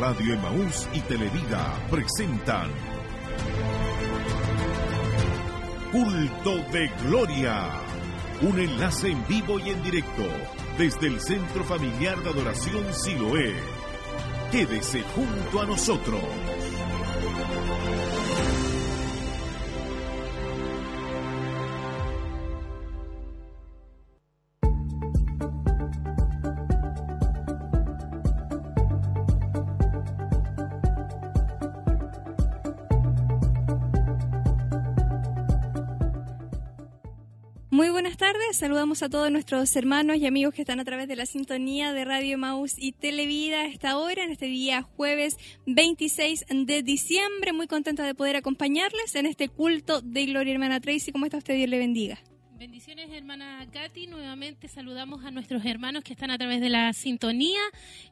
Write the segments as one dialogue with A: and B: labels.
A: Radio Emaús y Televida presentan Culto de Gloria. Un enlace en vivo y en directo desde el Centro Familiar de Adoración Siloé. Quédese junto a nosotros.
B: Saludamos a todos nuestros hermanos y amigos que están a través de la sintonía de Radio Maus y Televida a esta hora, en este día jueves 26 de diciembre. Muy contenta de poder acompañarles en este culto de Gloria Hermana Tracy. ¿Cómo está usted? Dios le bendiga.
C: Bendiciones, hermana Katy. Nuevamente saludamos a nuestros hermanos que están a través de la sintonía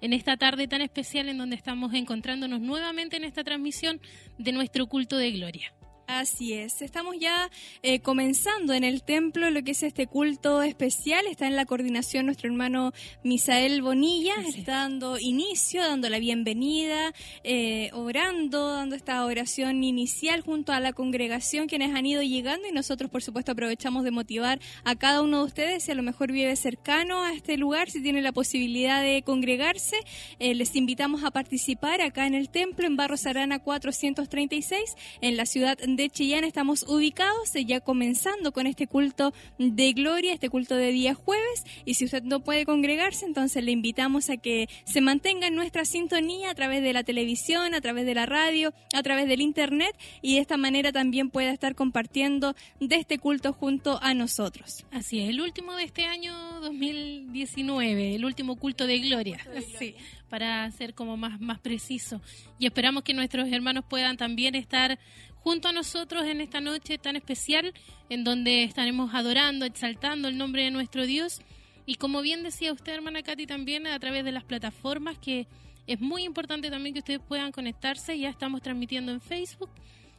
C: en esta tarde tan especial en donde estamos encontrándonos nuevamente en esta transmisión de nuestro culto de gloria.
B: Así es, estamos ya eh, comenzando en el templo lo que es este culto especial. Está en la coordinación nuestro hermano Misael Bonilla, está dando inicio, dando la bienvenida, eh, orando, dando esta oración inicial junto a la congregación quienes han ido llegando. Y nosotros por supuesto aprovechamos de motivar a cada uno de ustedes. Si a lo mejor vive cercano a este lugar, si tiene la posibilidad de congregarse, eh, les invitamos a participar acá en el templo en Barros Arana 436 en la ciudad de de Chillán estamos ubicados, eh, ya comenzando con este culto de gloria, este culto de día jueves. Y si usted no puede congregarse, entonces le invitamos a que se mantenga en nuestra sintonía a través de la televisión, a través de la radio, a través del internet y de esta manera también pueda estar compartiendo de este culto junto a nosotros.
C: Así es, el último de este año 2019, el último culto de gloria. Sí para ser como más, más preciso. Y esperamos que nuestros hermanos puedan también estar junto a nosotros en esta noche tan especial en donde estaremos adorando, exaltando el nombre de nuestro Dios. Y como bien decía usted, hermana Katy, también a través de las plataformas, que es muy importante también que ustedes puedan conectarse. Ya estamos transmitiendo en Facebook,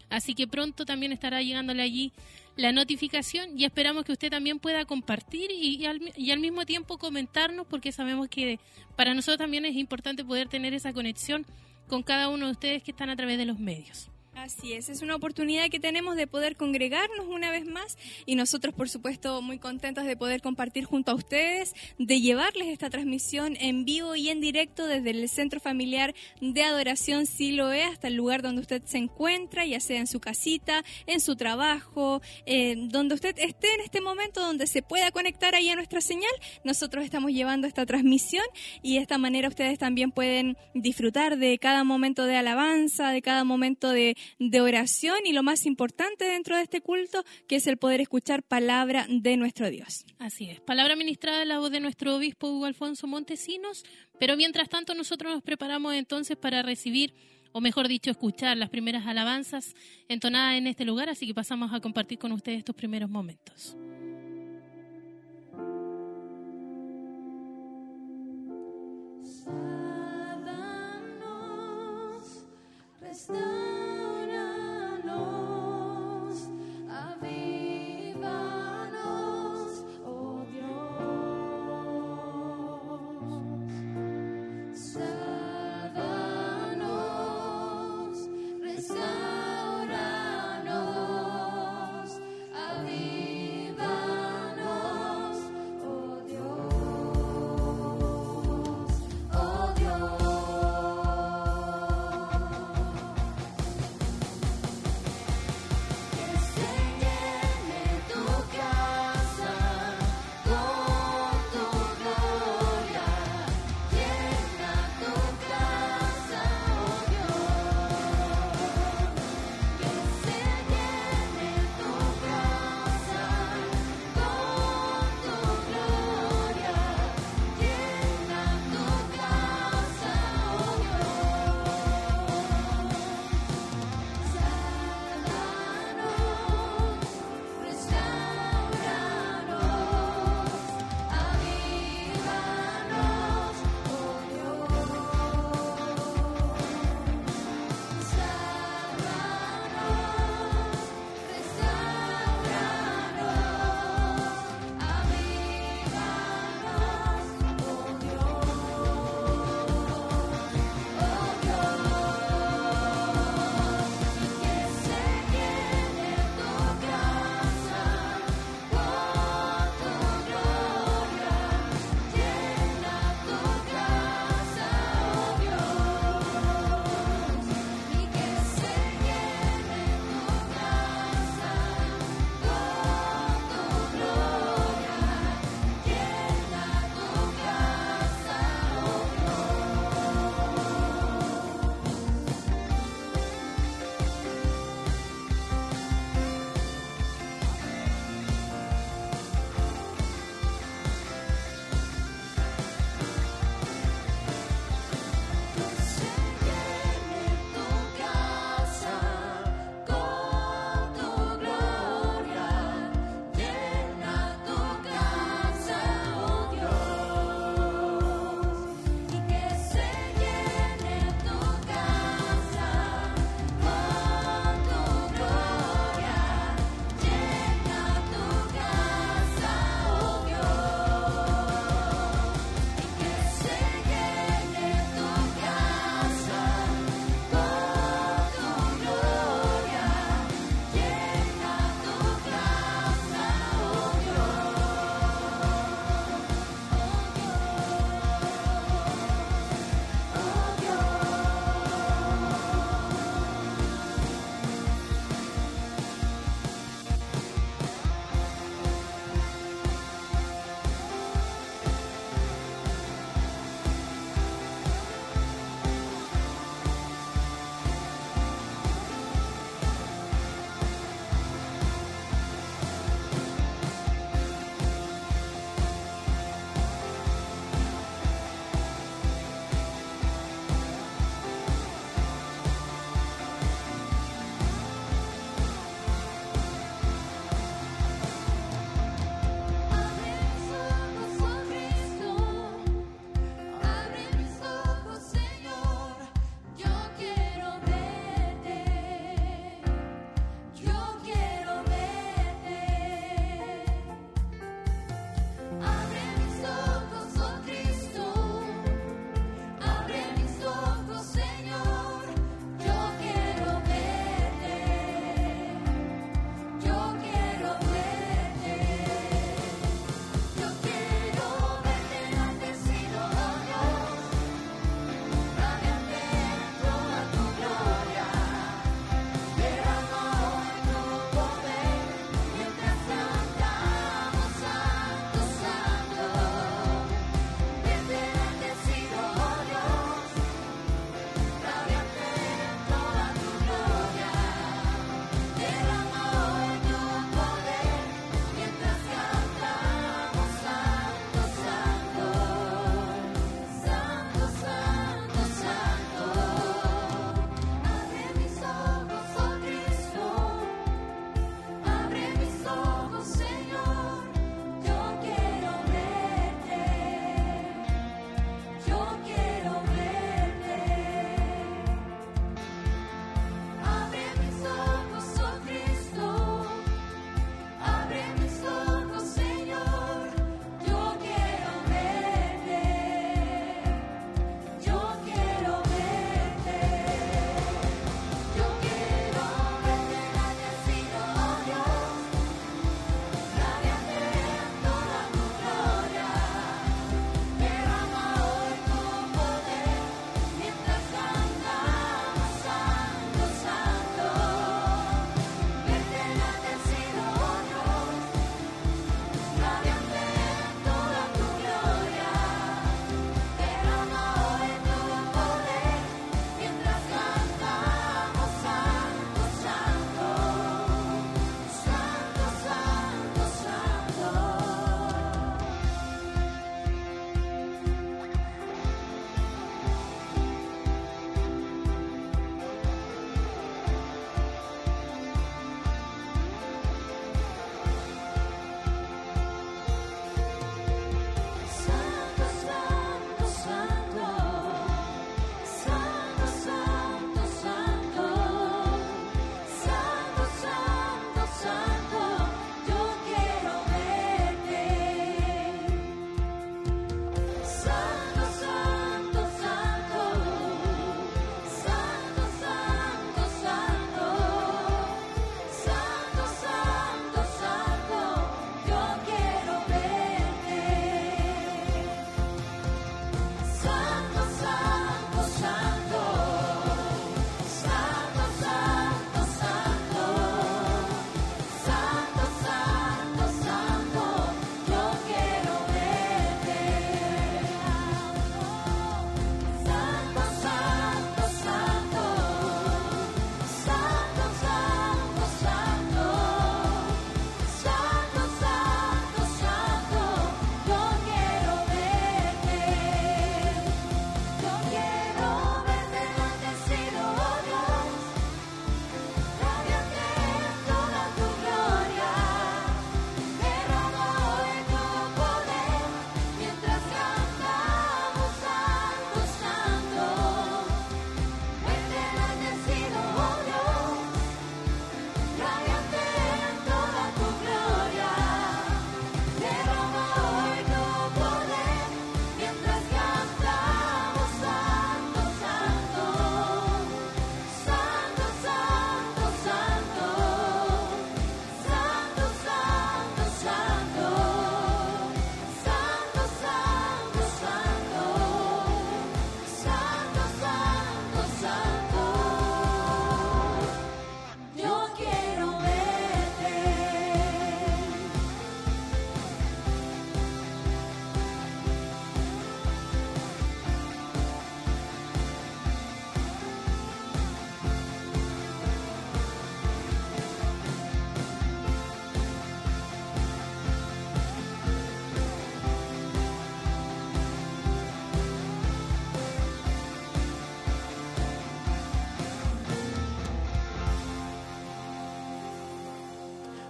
C: así que pronto también estará llegándole allí la notificación y esperamos que usted también pueda compartir y, al, y al mismo tiempo comentarnos, porque sabemos que para nosotros también es importante poder tener esa conexión con cada uno de ustedes que están a través de los medios.
B: Así es, es una oportunidad que tenemos de poder congregarnos una vez más y nosotros por supuesto muy contentos de poder compartir junto a ustedes, de llevarles esta transmisión en vivo y en directo desde el Centro Familiar de Adoración Siloé hasta el lugar donde usted se encuentra, ya sea en su casita, en su trabajo, eh, donde usted esté en este momento, donde se pueda conectar ahí a nuestra señal, nosotros estamos llevando esta transmisión y de esta manera ustedes también pueden disfrutar de cada momento de alabanza, de cada momento de de oración y lo más importante dentro de este culto, que es el poder escuchar palabra de nuestro Dios.
C: Así es, palabra ministrada en la voz de nuestro obispo Hugo Alfonso Montesinos, pero mientras tanto nosotros nos preparamos entonces para recibir o mejor dicho, escuchar las primeras alabanzas entonadas en este lugar, así que pasamos a compartir con ustedes estos primeros momentos.
D: Sábanos,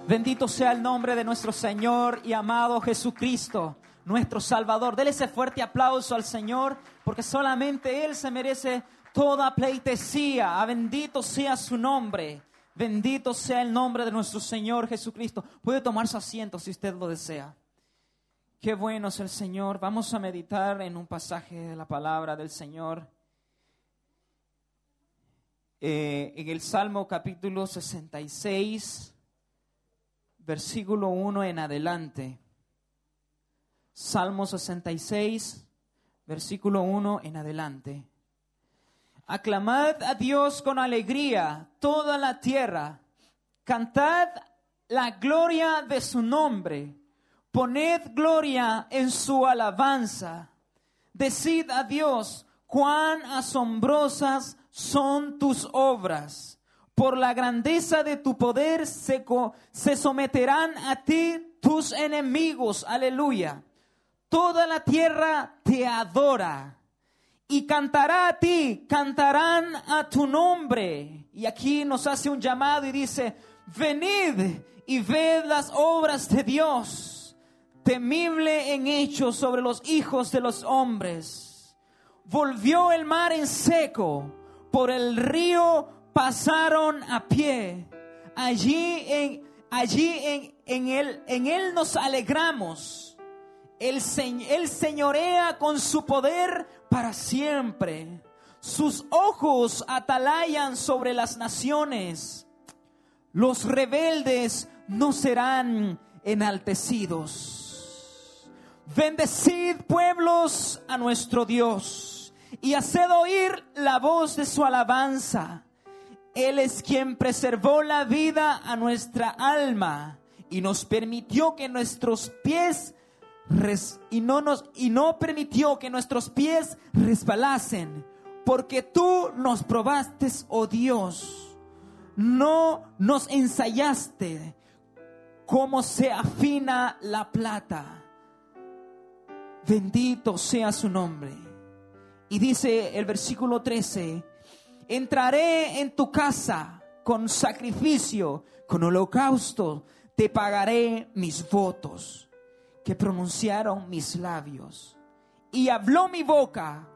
D: Bendito sea el nombre de nuestro Señor y amado Jesucristo, nuestro Salvador. Dele ese fuerte aplauso al Señor, porque solamente Él se merece toda pleitesía. Bendito sea su nombre. Bendito sea el nombre de nuestro Señor Jesucristo. Puede tomar su asiento si usted lo desea. Qué bueno es el Señor. Vamos a meditar en un pasaje de la palabra del Señor. Eh, en el Salmo capítulo 66 versículo 1 en adelante. Salmo 66, versículo 1 en adelante. Aclamad a Dios con alegría toda la tierra. Cantad la gloria de su nombre. Poned gloria en su alabanza. Decid a Dios cuán asombrosas son tus obras por la grandeza de tu poder se, se someterán a ti tus enemigos. Aleluya. Toda la tierra te adora y cantará a ti, cantarán a tu nombre. Y aquí nos hace un llamado y dice, venid y ved las obras de Dios, temible en hechos sobre los hijos de los hombres. Volvió el mar en seco, por el río pasaron a pie. Allí en, allí en, en, él, en él nos alegramos. El, él señorea con su poder para siempre. Sus ojos atalayan sobre las naciones. Los rebeldes no serán enaltecidos. Bendecid pueblos a nuestro Dios y haced oír la voz de su alabanza él es quien preservó la vida a nuestra alma y nos permitió que nuestros pies y no nos y no permitió que nuestros pies resbalasen, porque tú nos probaste, oh Dios. No nos ensayaste como se afina la plata. Bendito sea su nombre. Y dice el versículo 13, entraré en tu casa con sacrificio, con holocausto, te pagaré mis votos que pronunciaron mis labios. Y habló mi boca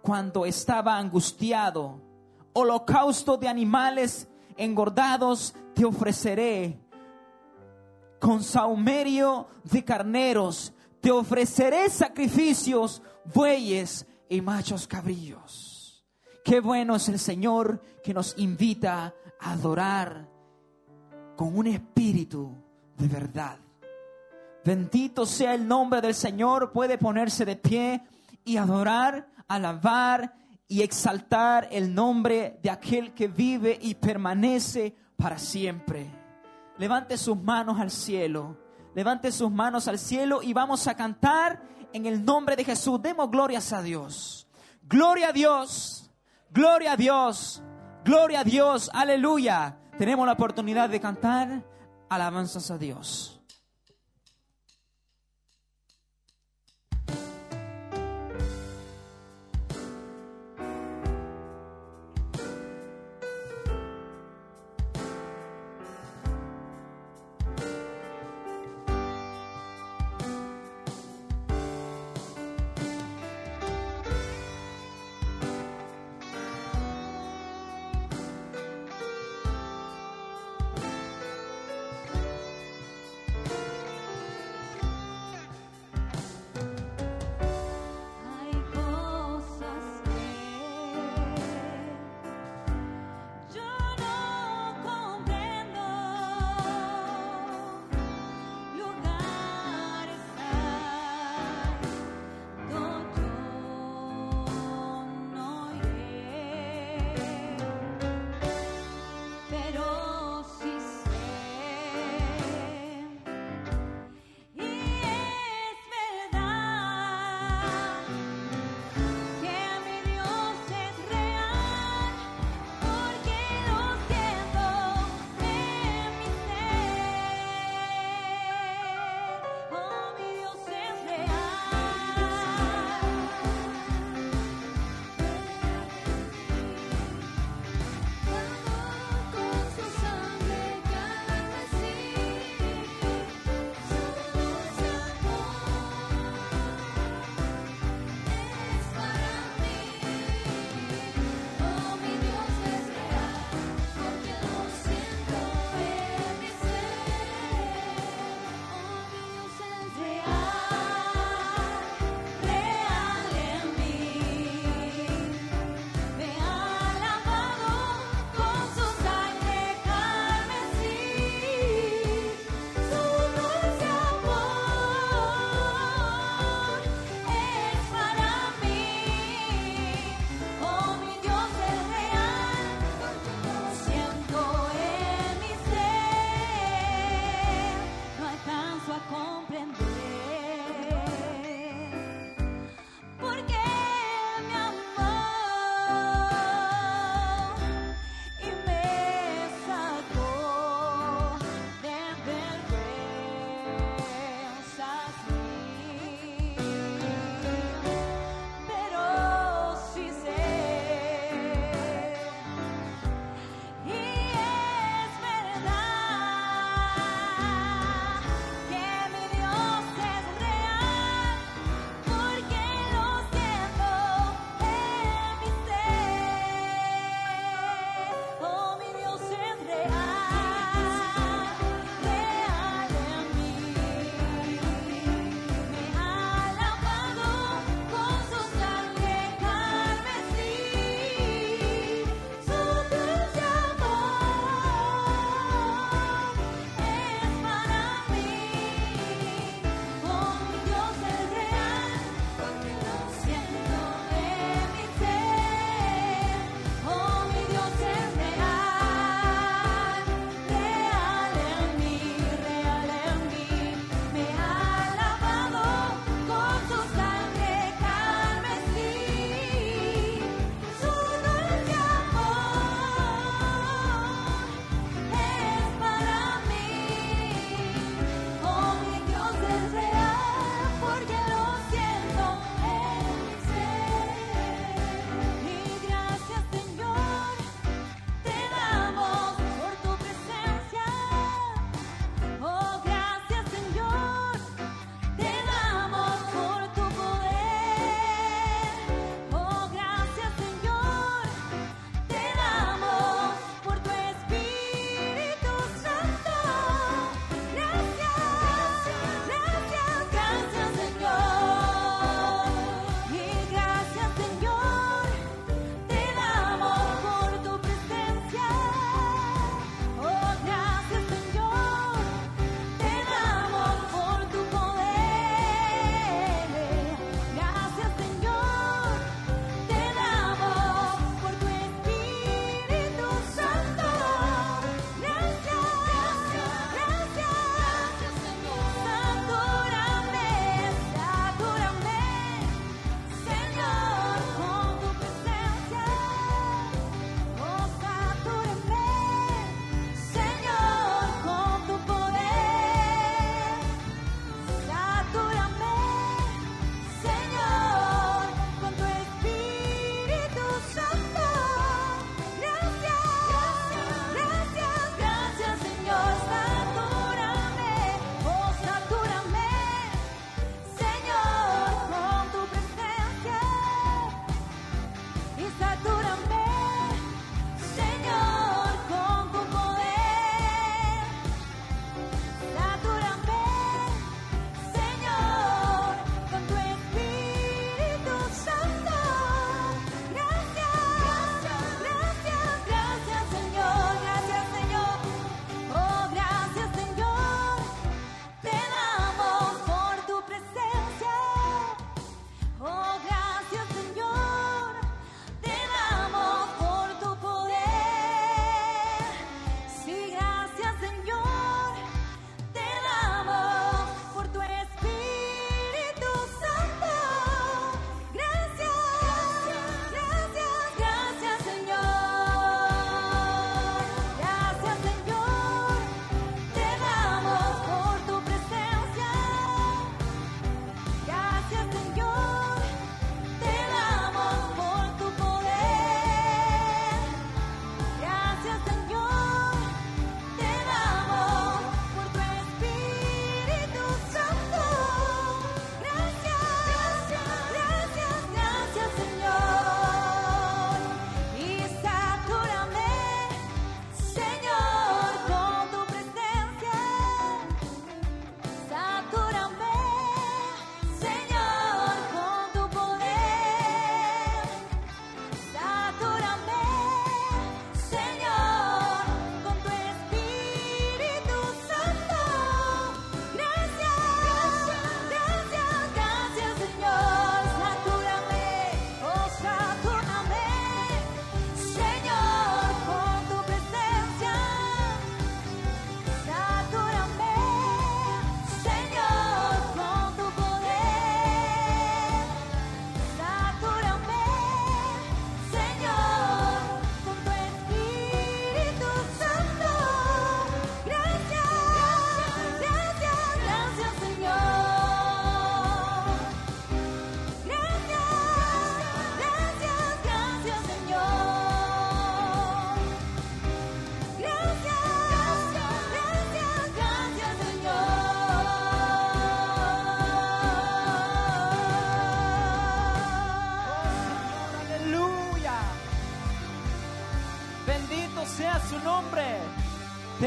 D: cuando estaba angustiado. Holocausto de animales engordados te ofreceré. Con saumerio de carneros te ofreceré sacrificios, bueyes y machos cabrillos. Qué bueno es el Señor que nos invita a adorar con un espíritu de verdad. Bendito sea el nombre del Señor. Puede ponerse de pie y adorar, alabar y exaltar el nombre de aquel que vive y permanece para siempre. Levante sus manos al cielo. Levante sus manos al cielo y vamos a cantar en el nombre de Jesús. Demos glorias a Dios. Gloria a Dios. Gloria a Dios, gloria a Dios, aleluya. Tenemos la oportunidad de cantar alabanzas a Dios.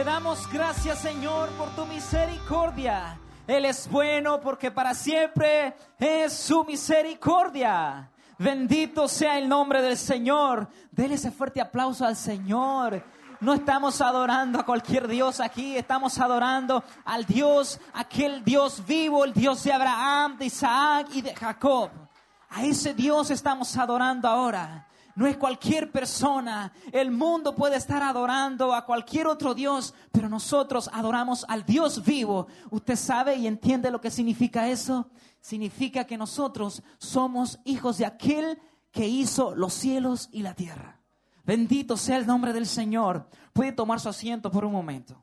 D: Damos gracias, Señor, por tu misericordia. Él es bueno porque para siempre es su misericordia. Bendito sea el nombre del Señor. Dele ese fuerte aplauso al Señor. No estamos adorando a cualquier Dios aquí, estamos adorando al Dios, aquel Dios vivo, el Dios de Abraham, de Isaac y de Jacob. A ese Dios estamos adorando ahora. No es cualquier persona. El mundo puede estar adorando a cualquier otro Dios, pero nosotros adoramos al Dios vivo. ¿Usted sabe y entiende lo que significa eso? Significa que nosotros somos hijos de aquel que hizo los cielos y la tierra. Bendito sea el nombre del Señor. Puede tomar su asiento por un momento.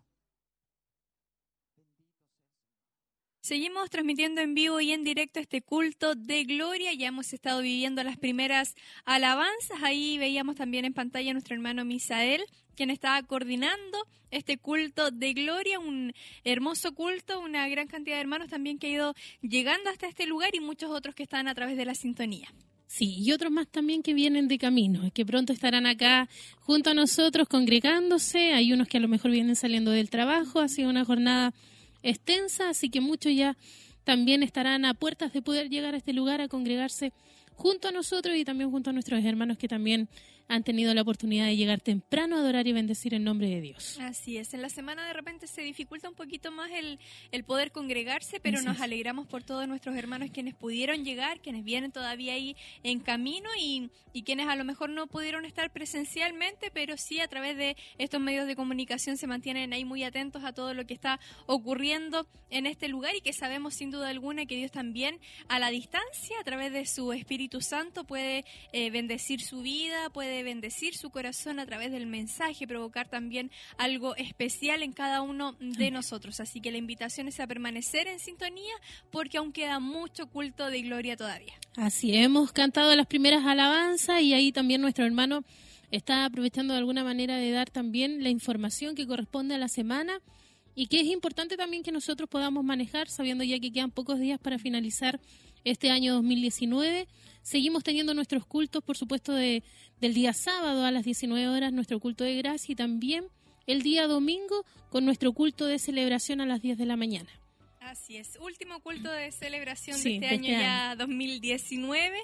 B: Seguimos transmitiendo en vivo y en directo este culto de gloria. Ya hemos estado viviendo las primeras alabanzas. Ahí veíamos también en pantalla a nuestro hermano Misael, quien estaba coordinando este culto de gloria, un hermoso culto, una gran cantidad de hermanos también que ha ido llegando hasta este lugar y muchos otros que están a través de la sintonía.
C: Sí, y otros más también que vienen de camino, que pronto estarán acá junto a nosotros congregándose. Hay unos que a lo mejor vienen saliendo del trabajo. Ha sido una jornada extensa, así que muchos ya también estarán a puertas de poder llegar a este lugar a congregarse junto a nosotros y también junto a nuestros hermanos que también han tenido la oportunidad de llegar temprano a adorar y bendecir en nombre de Dios.
B: Así es, en la semana de repente se dificulta un poquito más el, el poder congregarse, pero nos alegramos por todos nuestros hermanos quienes pudieron llegar, quienes vienen todavía ahí en camino y, y quienes a lo mejor no pudieron estar presencialmente, pero sí a través de estos medios de comunicación se mantienen ahí muy atentos a todo lo que está ocurriendo en este lugar y que sabemos sin duda alguna que Dios también a la distancia, a través de su Espíritu Santo, puede eh, bendecir su vida, puede bendecir su corazón a través del mensaje, provocar también algo especial en cada uno de nosotros. Así que la invitación es a permanecer en sintonía porque aún queda mucho culto de gloria todavía.
C: Así, hemos cantado las primeras alabanzas y ahí también nuestro hermano está aprovechando de alguna manera de dar también la información que corresponde a la semana y que es importante también que nosotros podamos manejar, sabiendo ya que quedan pocos días para finalizar este año 2019. Seguimos teniendo nuestros cultos, por supuesto, de, del día sábado a las 19 horas, nuestro culto de gracia y también el día domingo con nuestro culto de celebración a las 10 de la mañana.
B: Así es, último culto de celebración de este, año, este año ya 2019,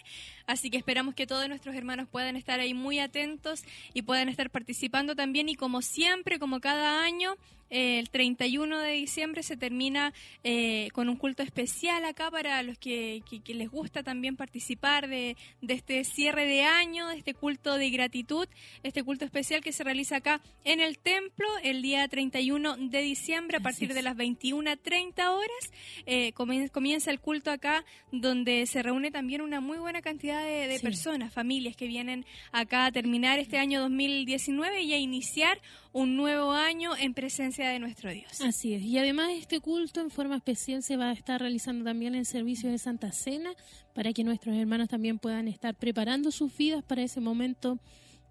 B: así que esperamos que todos nuestros hermanos puedan estar ahí muy atentos y puedan estar participando también y como siempre, como cada año, el 31 de diciembre se termina eh, con un culto especial acá para los que, les gusta también participar de, este cierre de año, de este culto de gratitud, este culto especial que se realiza acá en el templo el día 31 de diciembre a partir de las 21.30 horas. Eh, comienza el culto acá donde se reúne también una muy buena cantidad de, personas, familias que vienen acá a terminar este año 2019 y a iniciar un nuevo año en presencia de nuestro Dios.
C: Así es. Y además este culto en forma especial se va a estar realizando también en servicio de Santa Cena para que nuestros hermanos también puedan estar preparando sus vidas para ese momento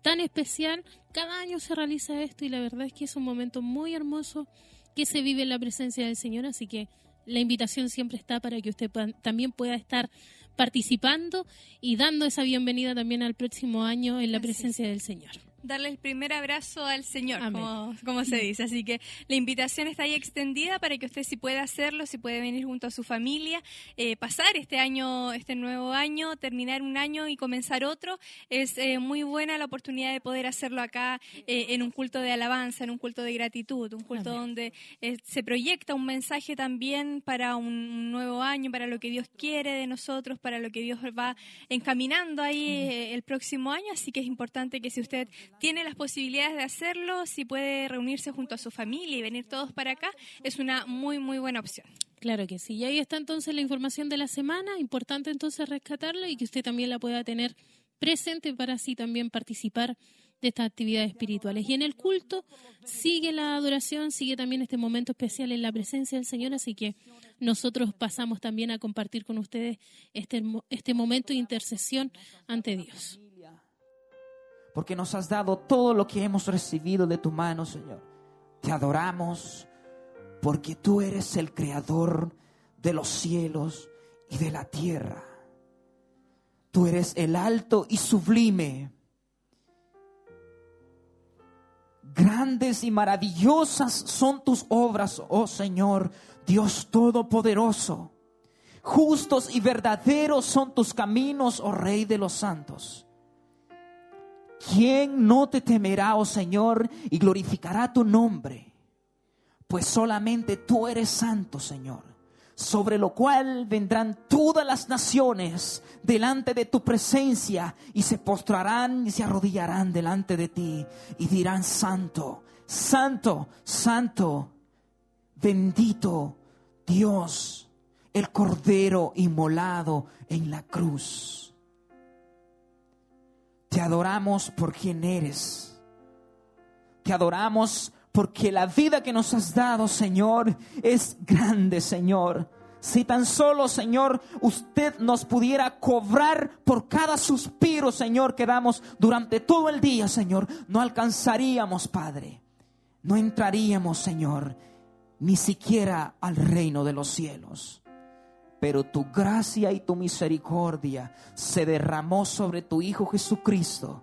C: tan especial. Cada año se realiza esto y la verdad es que es un momento muy hermoso que se vive en la presencia del Señor, así que la invitación siempre está para que usted también pueda estar participando y dando esa bienvenida también al próximo año en la presencia del Señor
B: darle el primer abrazo al Señor, como, se dice. Así que la invitación está ahí extendida para que usted si puede hacerlo, si puede venir junto a su familia, eh, pasar este año, este nuevo año, terminar un año y comenzar otro. Es eh, muy buena la oportunidad de poder hacerlo acá eh, en un culto de alabanza, en un culto de gratitud, un culto donde se proyecta un mensaje también para un nuevo año, para lo que Dios quiere de nosotros, para lo que Dios va encaminando ahí el próximo año. Así que es importante que si usted tiene las posibilidades de hacerlo, si puede reunirse junto a su familia y venir todos para acá, es una muy, muy buena opción.
C: Claro que sí. Y ahí está entonces la información de la semana. Importante entonces rescatarla y que usted también la pueda tener presente para así también participar de estas actividades espirituales. Y en el culto sigue la adoración, sigue también este momento especial en la presencia del Señor, así que nosotros pasamos también a compartir con ustedes este, este momento de intercesión ante Dios
D: porque nos has dado todo lo que hemos recibido de tu mano, Señor. Te adoramos porque tú eres el creador de los cielos y de la tierra. Tú eres el alto y sublime. Grandes y maravillosas son tus obras, oh Señor, Dios Todopoderoso. Justos y verdaderos son tus caminos, oh Rey de los santos. ¿Quién no te temerá, oh Señor, y glorificará tu nombre? Pues solamente tú eres santo, Señor sobre lo cual vendrán todas las naciones delante de tu presencia y se postrarán y se arrodillarán delante de ti y dirán, Santo, Santo, Santo, bendito Dios, el Cordero inmolado en la cruz. Te adoramos por quien eres. Te adoramos porque la vida que nos has dado, Señor, es grande, Señor. Si tan solo, Señor, usted nos pudiera cobrar por cada suspiro, Señor, que damos durante todo el día, Señor, no alcanzaríamos, Padre. No entraríamos, Señor, ni siquiera al reino de los cielos. Pero tu gracia y tu misericordia se derramó sobre tu Hijo Jesucristo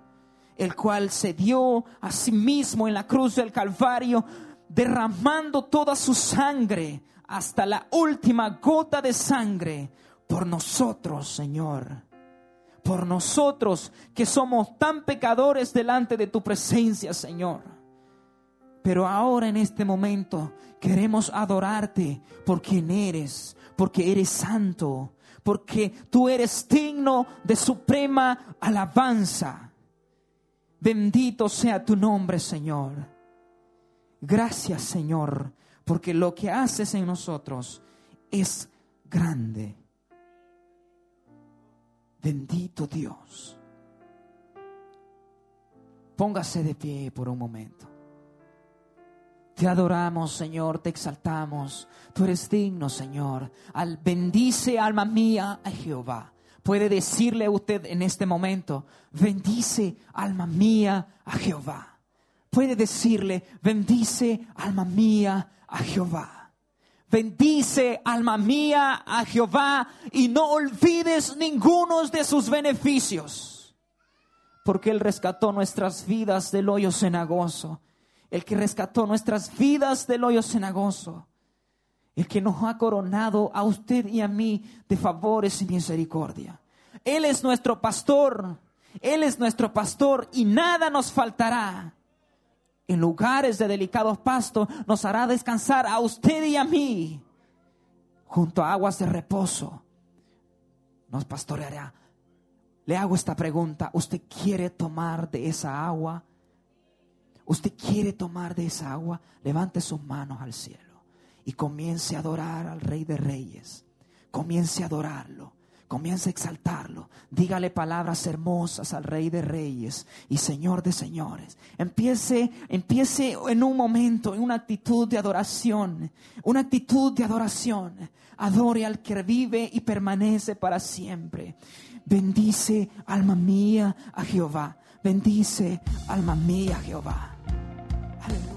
D: el cual se dio a sí mismo en la cruz del Calvario, derramando toda su sangre hasta la última gota de sangre por nosotros, Señor. Por nosotros que somos tan pecadores delante de tu presencia, Señor. Pero ahora en este momento queremos adorarte por quien eres, porque eres santo, porque tú eres digno de suprema alabanza. Bendito sea tu nombre, Señor. Gracias, Señor, porque lo que haces en nosotros es grande. Bendito Dios. Póngase de pie por un momento. Te adoramos, Señor, te exaltamos. Tú eres digno, Señor. Al bendice, alma mía, a Jehová puede decirle a usted en este momento, bendice alma mía a Jehová. Puede decirle, bendice alma mía a Jehová. Bendice alma mía a Jehová y no olvides ninguno de sus beneficios. Porque Él rescató nuestras vidas del hoyo cenagoso. El que rescató nuestras vidas del hoyo cenagoso el que nos ha coronado a usted y a mí de favores y misericordia. Él es nuestro pastor, Él es nuestro pastor y nada nos faltará. En lugares de delicados pastos nos hará descansar a usted y a mí. Junto a aguas de reposo nos pastoreará. Le hago esta pregunta, ¿usted quiere tomar de esa agua? ¿Usted quiere tomar de esa agua? Levante sus manos al cielo y comience a adorar al Rey de Reyes. Comience a adorarlo. Comience a exaltarlo. Dígale palabras hermosas al Rey de Reyes y Señor de Señores. Empiece, empiece en un momento, en una actitud de adoración. Una actitud de adoración. Adore al que vive y permanece para siempre. Bendice, alma mía, a Jehová. Bendice, alma mía, a Jehová. Aleluya.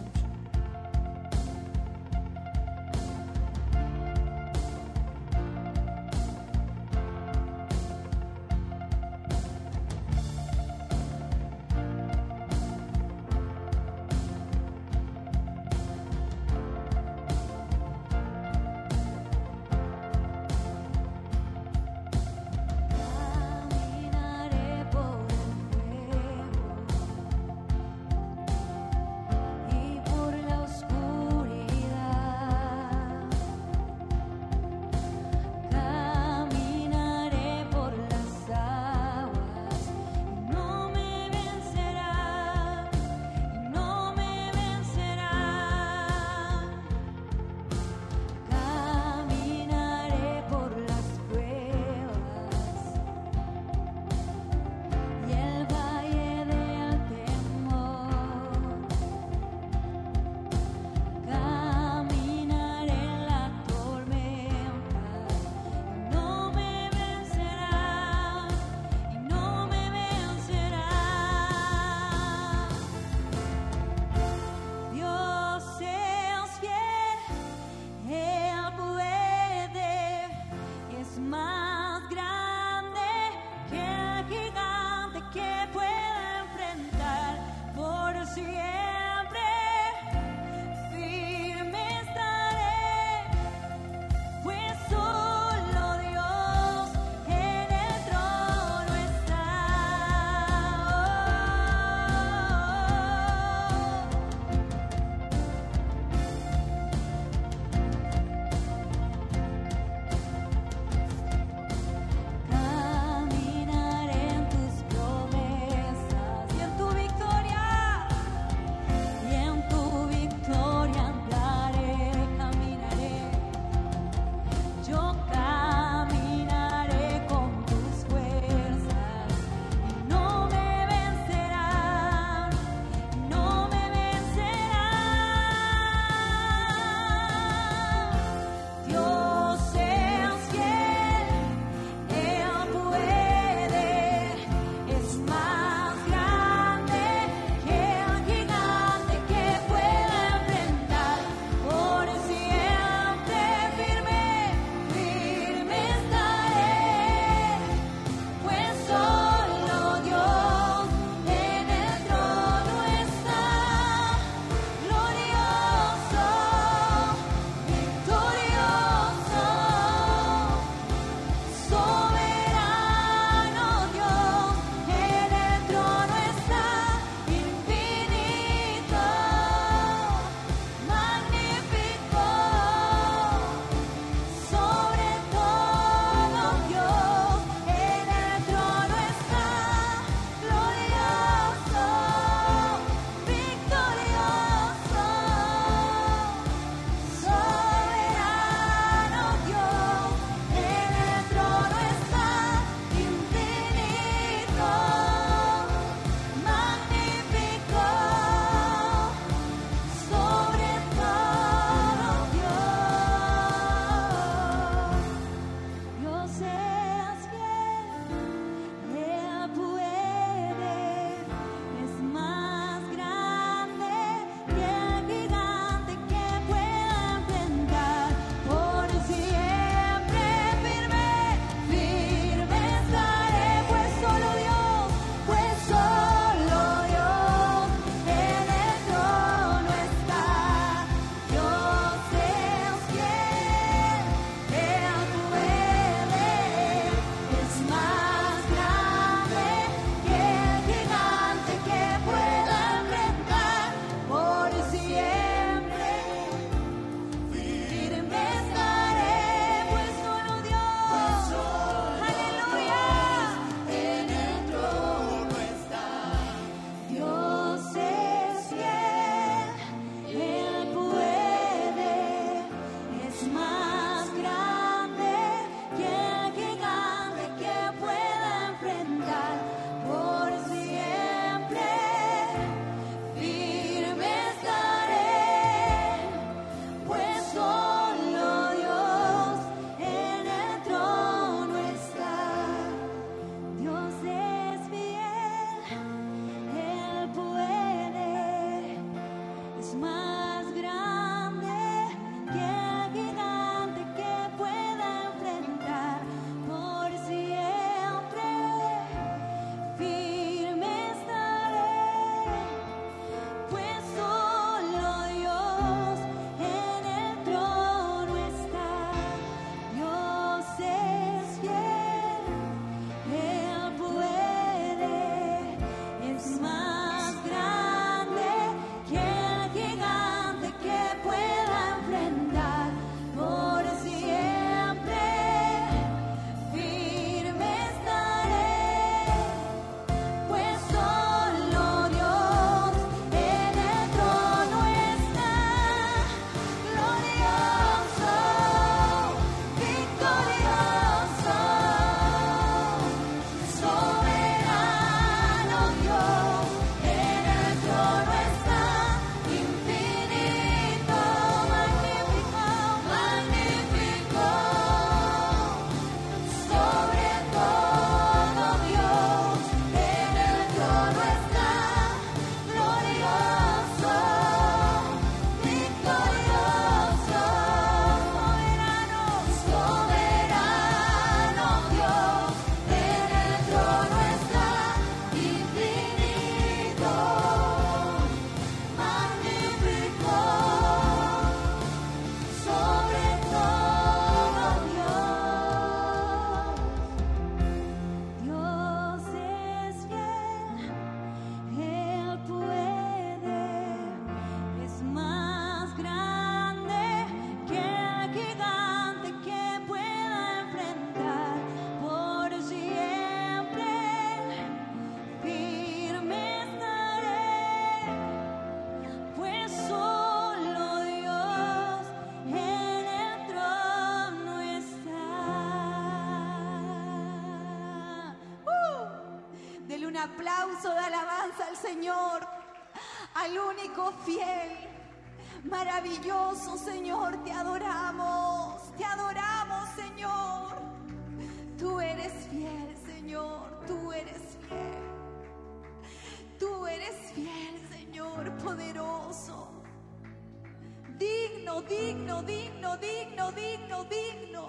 E: digno, digno, digno, digno, digno.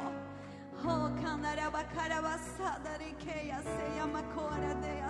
E: Oh, canaraba carabasada, riqueya, se llama cora de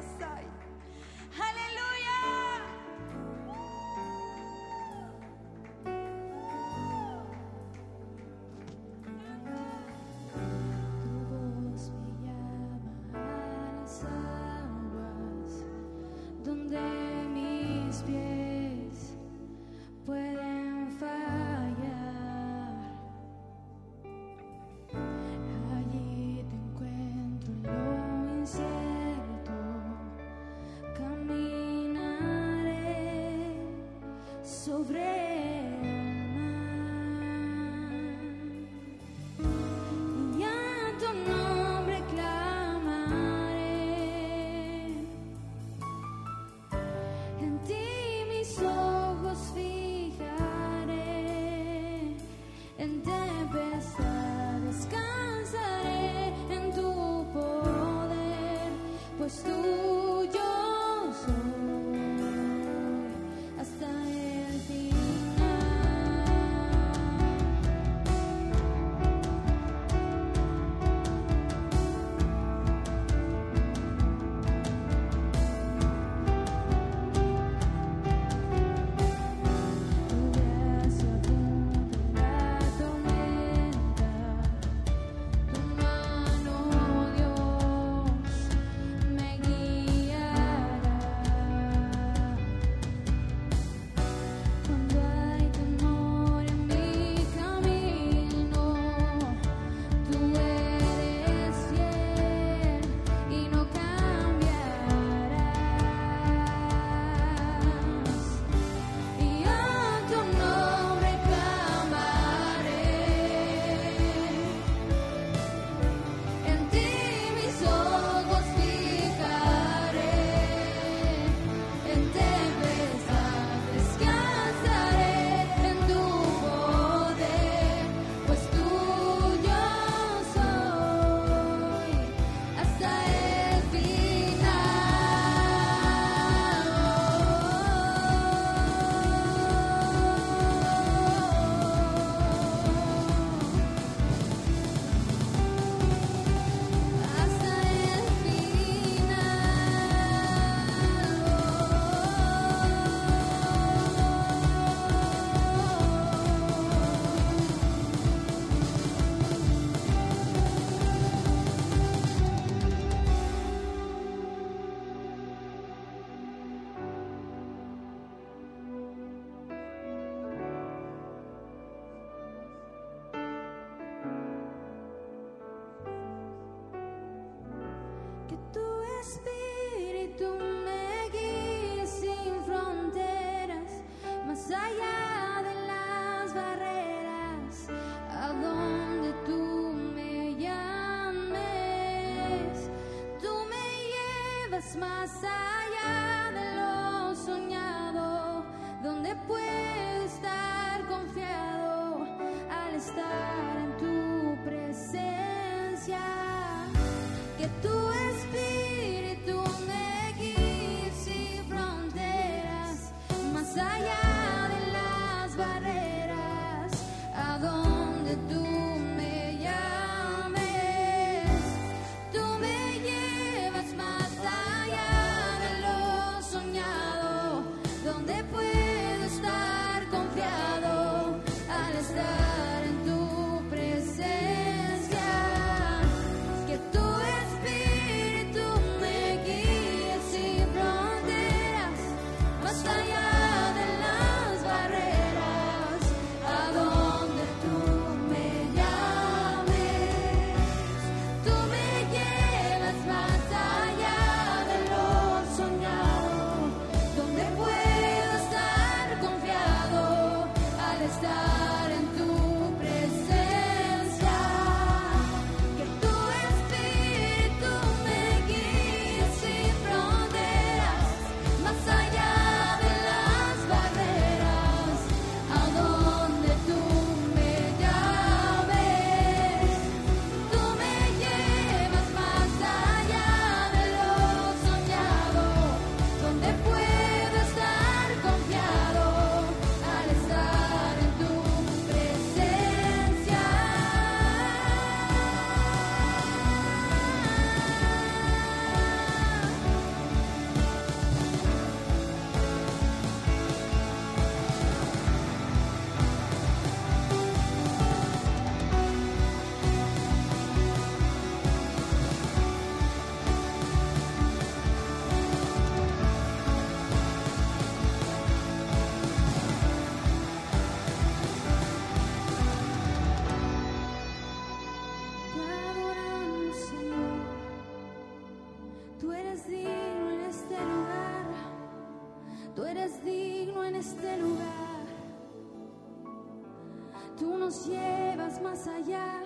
F: allá,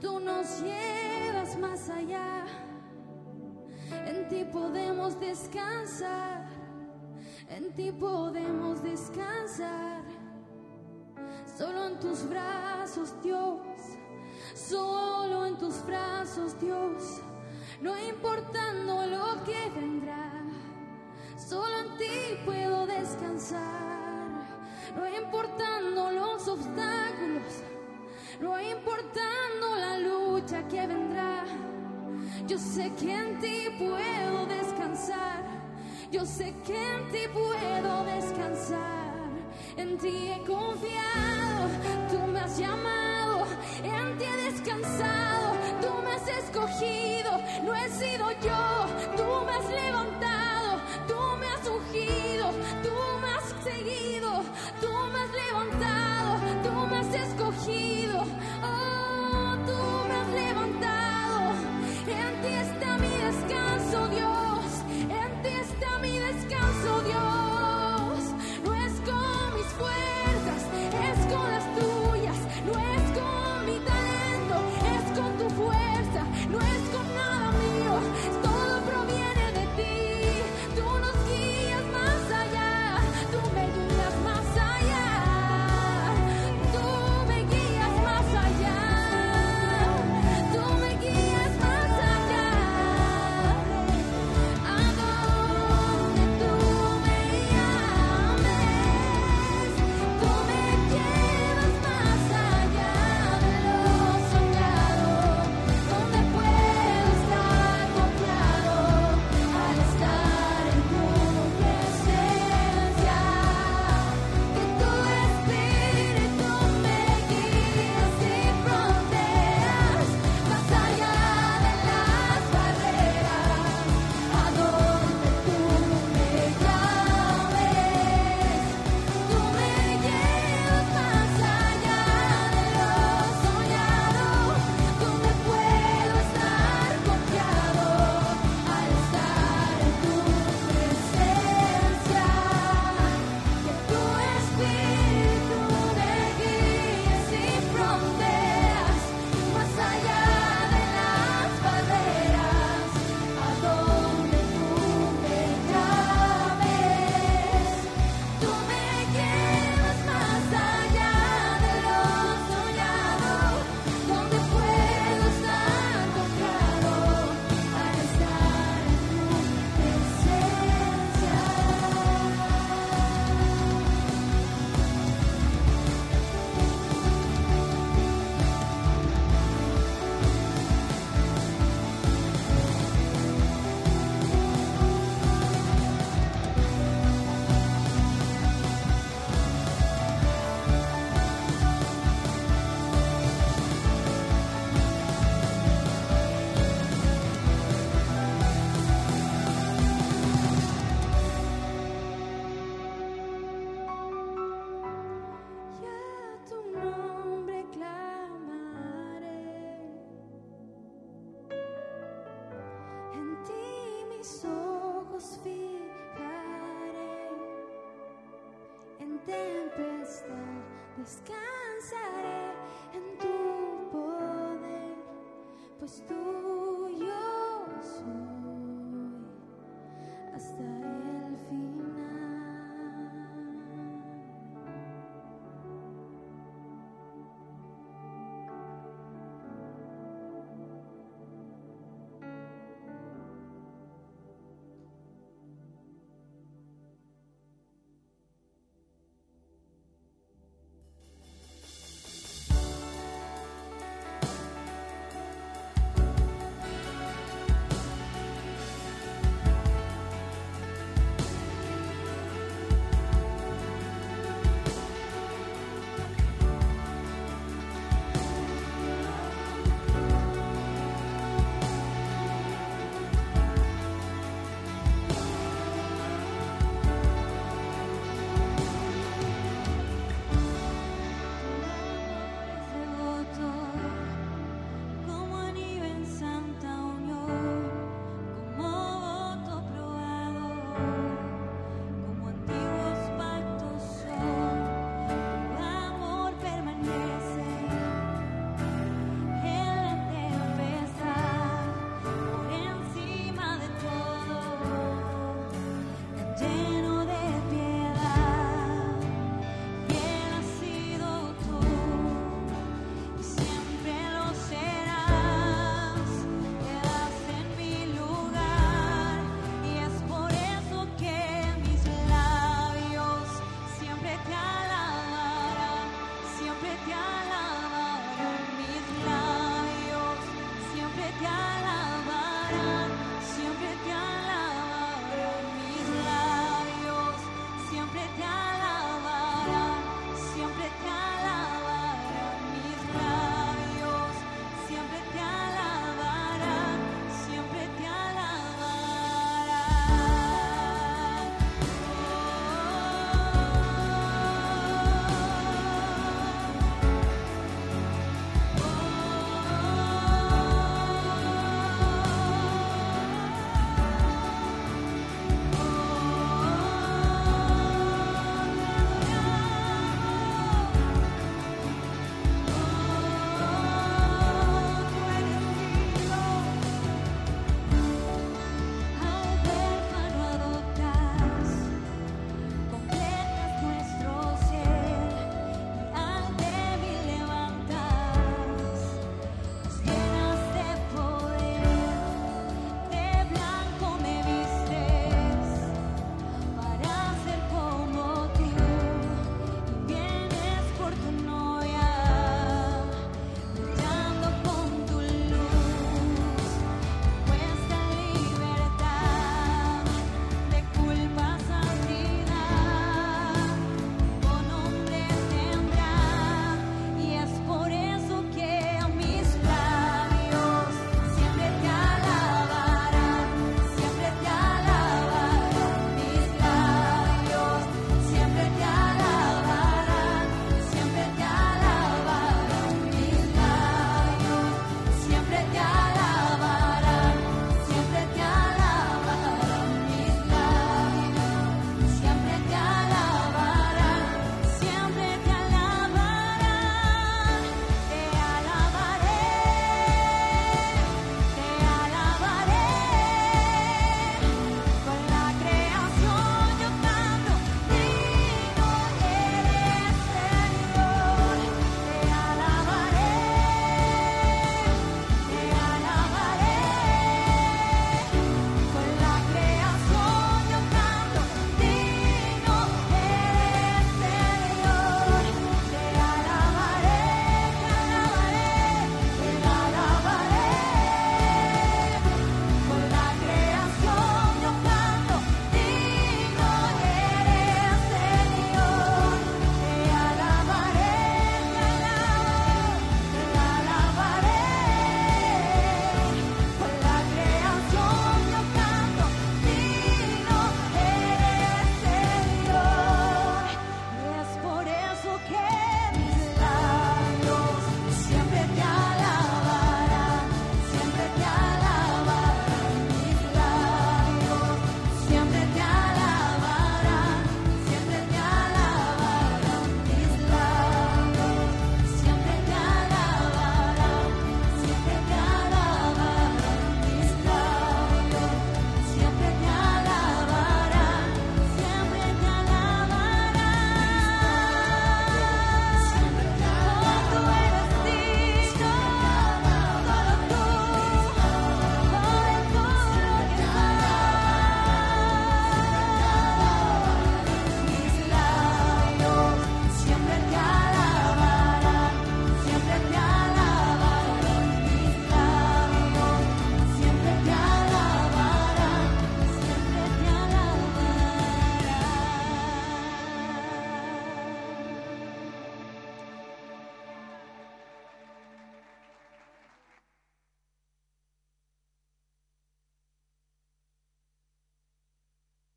F: tú
E: nos llevas más allá. En ti podemos descansar, en ti podemos descansar. Solo en tus brazos, Dios, solo en tus brazos, Dios, no importando lo que vendrá. Solo en ti puedo descansar, no importando los obstáculos, no importando la lucha que vendrá. Yo sé que en ti puedo descansar, yo sé que en ti puedo descansar. En ti he confiado, tú me has llamado, en ti he descansado, tú me has escogido, no he sido yo, tú me has levantado, tú me has ungido, tú me has seguido, tú me has levantado, tú me has escogido,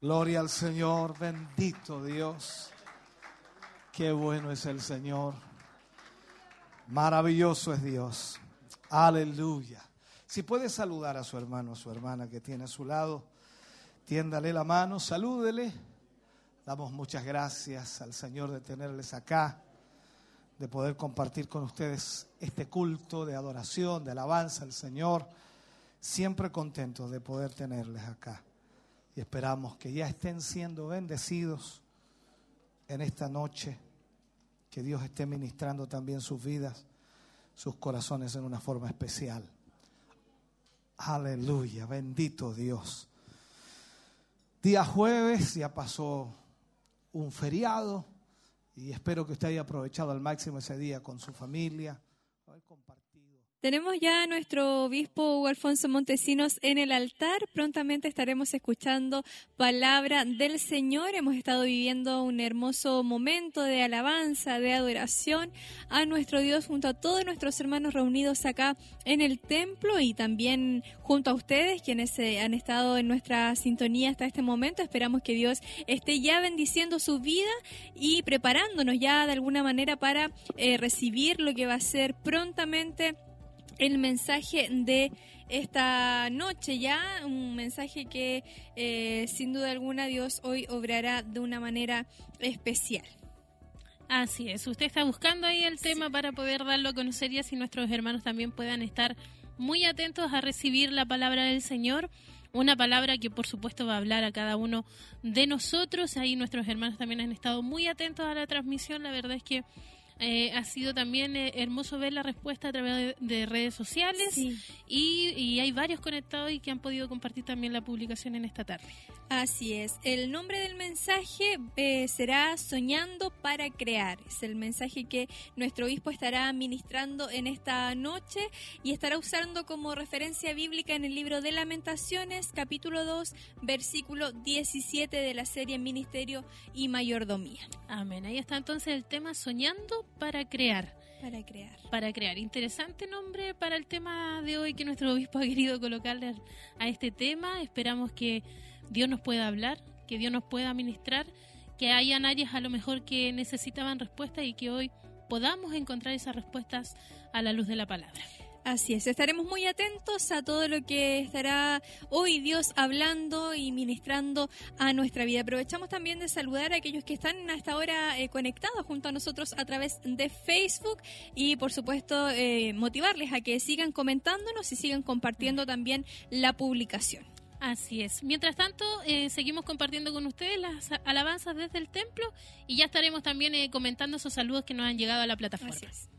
G: Gloria al Señor, bendito Dios. Qué bueno es el Señor. Maravilloso es Dios. Aleluya. Si puede saludar a su hermano, a su hermana que tiene a su lado, tiéndale la mano, salúdele. Damos muchas gracias al Señor de tenerles acá, de poder compartir con ustedes este culto de adoración, de alabanza al Señor. Siempre contentos de poder tenerles acá. Y esperamos que ya estén siendo bendecidos en esta noche, que Dios esté ministrando también sus vidas, sus corazones en una forma especial. Aleluya, bendito Dios. Día jueves, ya pasó un feriado y espero que usted haya aprovechado al máximo ese día con su familia.
B: Tenemos ya a nuestro obispo Hugo Alfonso Montesinos en el altar. Prontamente estaremos escuchando palabra del Señor. Hemos estado viviendo un hermoso momento de alabanza, de adoración a nuestro Dios junto a todos nuestros hermanos reunidos acá en el templo y también junto a ustedes quienes eh, han estado en nuestra sintonía hasta este momento. Esperamos que Dios esté ya bendiciendo su vida y preparándonos ya de alguna manera para eh, recibir lo que va a ser prontamente el mensaje de esta noche ya, un mensaje que eh, sin duda alguna Dios hoy obrará de una manera especial.
C: Así es, usted está buscando ahí el tema para poder darlo a conocer y así nuestros hermanos también puedan estar muy atentos a recibir la palabra del Señor. Una palabra que por supuesto va a hablar a cada uno de nosotros. Ahí nuestros hermanos también han estado muy atentos a la transmisión. La verdad es que eh, ha sido también eh, hermoso ver la respuesta a través de, redes sociales y, hay varios conectados y que han podido compartir también la publicación en esta tarde.
B: Así es. El nombre del mensaje eh, será Soñando para Crear. Es el mensaje que nuestro obispo estará ministrando en esta noche y estará usando como referencia bíblica en el libro de Lamentaciones, capítulo 2, versículo 17 de la serie Ministerio y Mayordomía.
C: Amén. Ahí está entonces el tema Soñando para crear.
B: Para crear.
C: Para crear. Interesante nombre para el tema de hoy que nuestro obispo ha querido colocarle a este tema. Esperamos que Dios nos pueda hablar, que Dios nos pueda ministrar, que hayan áreas a lo mejor que necesitaban respuesta y que hoy podamos encontrar esas respuestas a la luz de la palabra.
B: Así es, estaremos muy atentos a todo lo que estará hoy Dios hablando y ministrando a nuestra vida. Aprovechamos también de saludar a aquellos que están hasta ahora eh, conectados junto a nosotros a través de Facebook y por supuesto eh, motivarles a que sigan comentándonos y sigan compartiendo también la publicación.
C: Así es. Mientras tanto, eh, seguimos compartiendo con ustedes las alabanzas desde el templo y ya estaremos también comentando esos saludos que nos han llegado a la plataforma.
E: corazón.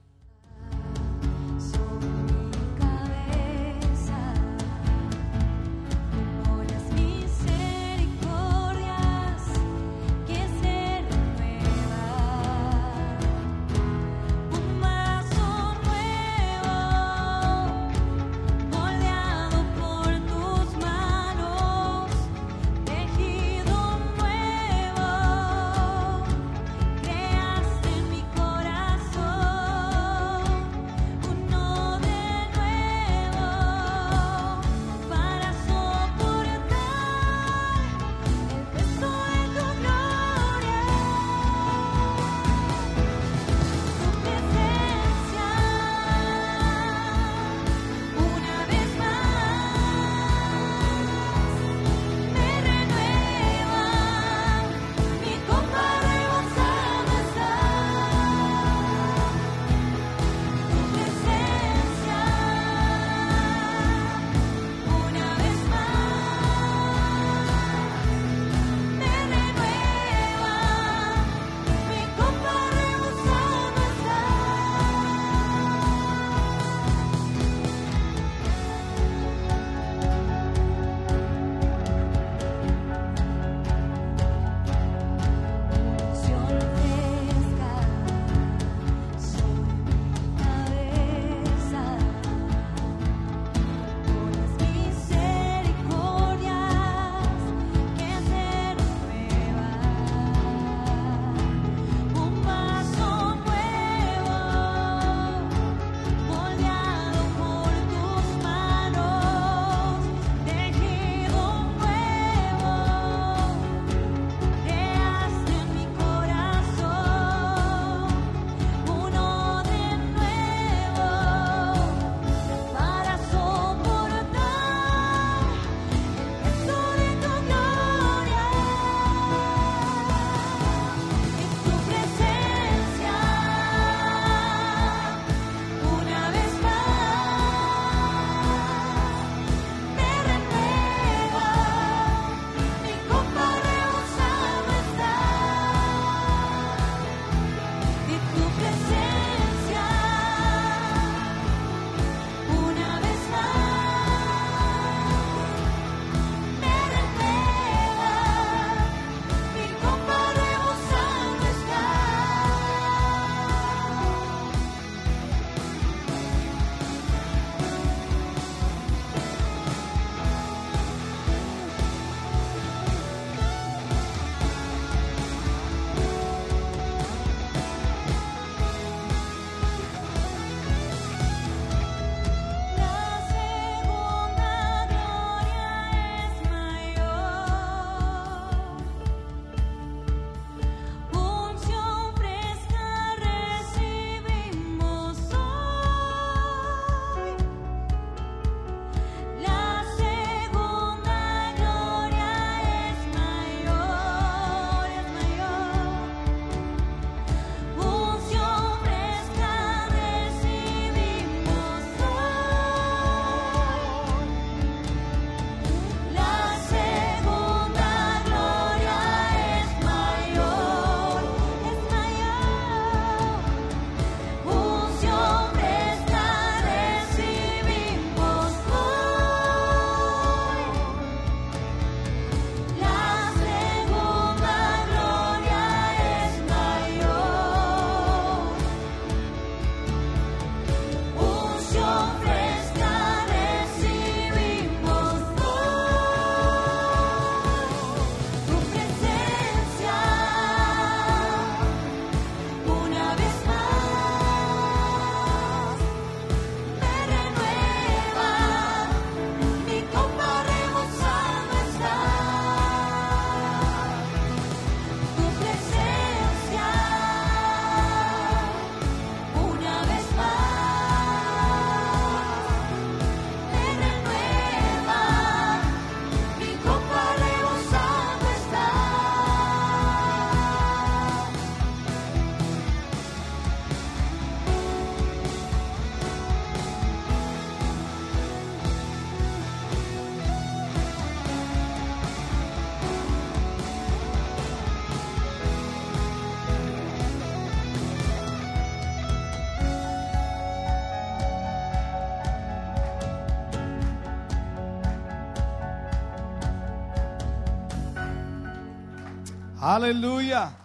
G: Aleluya.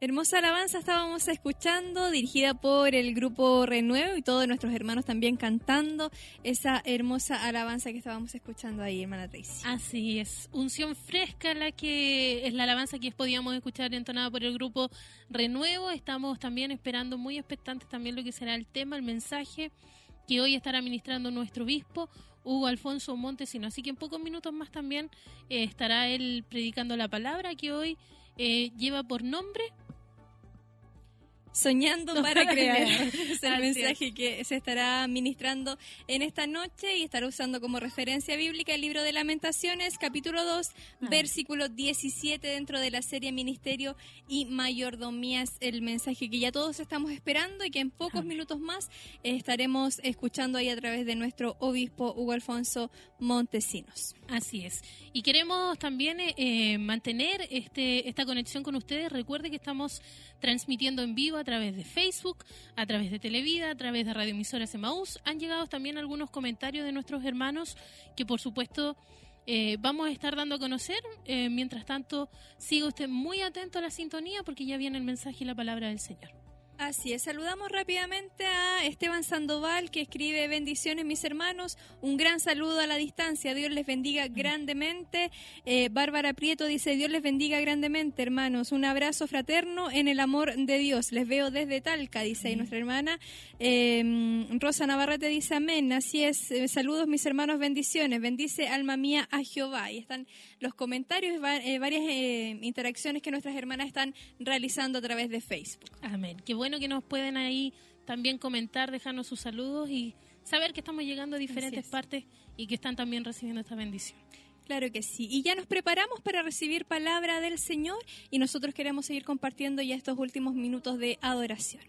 B: Hermosa alabanza estábamos escuchando, dirigida por el grupo Renuevo y todos nuestros hermanos también cantando esa hermosa alabanza que estábamos escuchando ahí, hermana Tracy.
C: Así es, unción fresca la que es la alabanza que podíamos escuchar entonada por el grupo Renuevo. Estamos también esperando muy expectantes también lo que será el tema, el mensaje que hoy estará ministrando nuestro obispo Hugo Alfonso Montesino. Así que en pocos minutos más también eh, estará él predicando la palabra que hoy eh, lleva por nombre
B: Soñando para crear. es el
C: Así
B: mensaje que se estará ministrando en esta noche y estará usando como referencia bíblica el libro de Lamentaciones, capítulo 2, versículo 17 dentro de la serie Ministerio y Mayordomías, el mensaje que ya todos estamos esperando y que en pocos minutos más estaremos escuchando ahí a través de nuestro obispo Hugo Alfonso Montesinos.
C: Así es. Y queremos también eh, eh, mantener este, esta conexión con ustedes. Recuerde que estamos transmitiendo en vivo a través de Facebook, a través de Televida, a través de Radio Emisoras Emaús. Han llegado también algunos comentarios de nuestros hermanos que por supuesto eh, vamos a estar dando a conocer. Eh, mientras tanto, siga usted muy atento a la sintonía porque ya viene el mensaje y la palabra del Señor.
B: Así es, saludamos rápidamente a Esteban Sandoval que escribe bendiciones mis hermanos, un gran saludo a la distancia, Dios les bendiga grandemente. Eh, Bárbara Prieto dice Dios les bendiga grandemente hermanos, un abrazo fraterno en el amor de Dios, les veo desde Talca, dice ahí nuestra hermana. Eh, Rosa Navarrete dice amén, así es, Eh, saludos mis hermanos, bendiciones, bendice alma mía a Jehová. Y están los comentarios, va- eh, varias eh, interacciones que nuestras hermanas están realizando a través de Facebook.
C: Amén. Qué bueno que nos pueden ahí también comentar, dejarnos sus saludos y saber que estamos llegando a diferentes
B: es.
C: partes y que están también recibiendo esta bendición.
B: Claro que sí. Y ya nos preparamos para recibir palabra del Señor y nosotros queremos seguir compartiendo ya estos últimos minutos de adoración.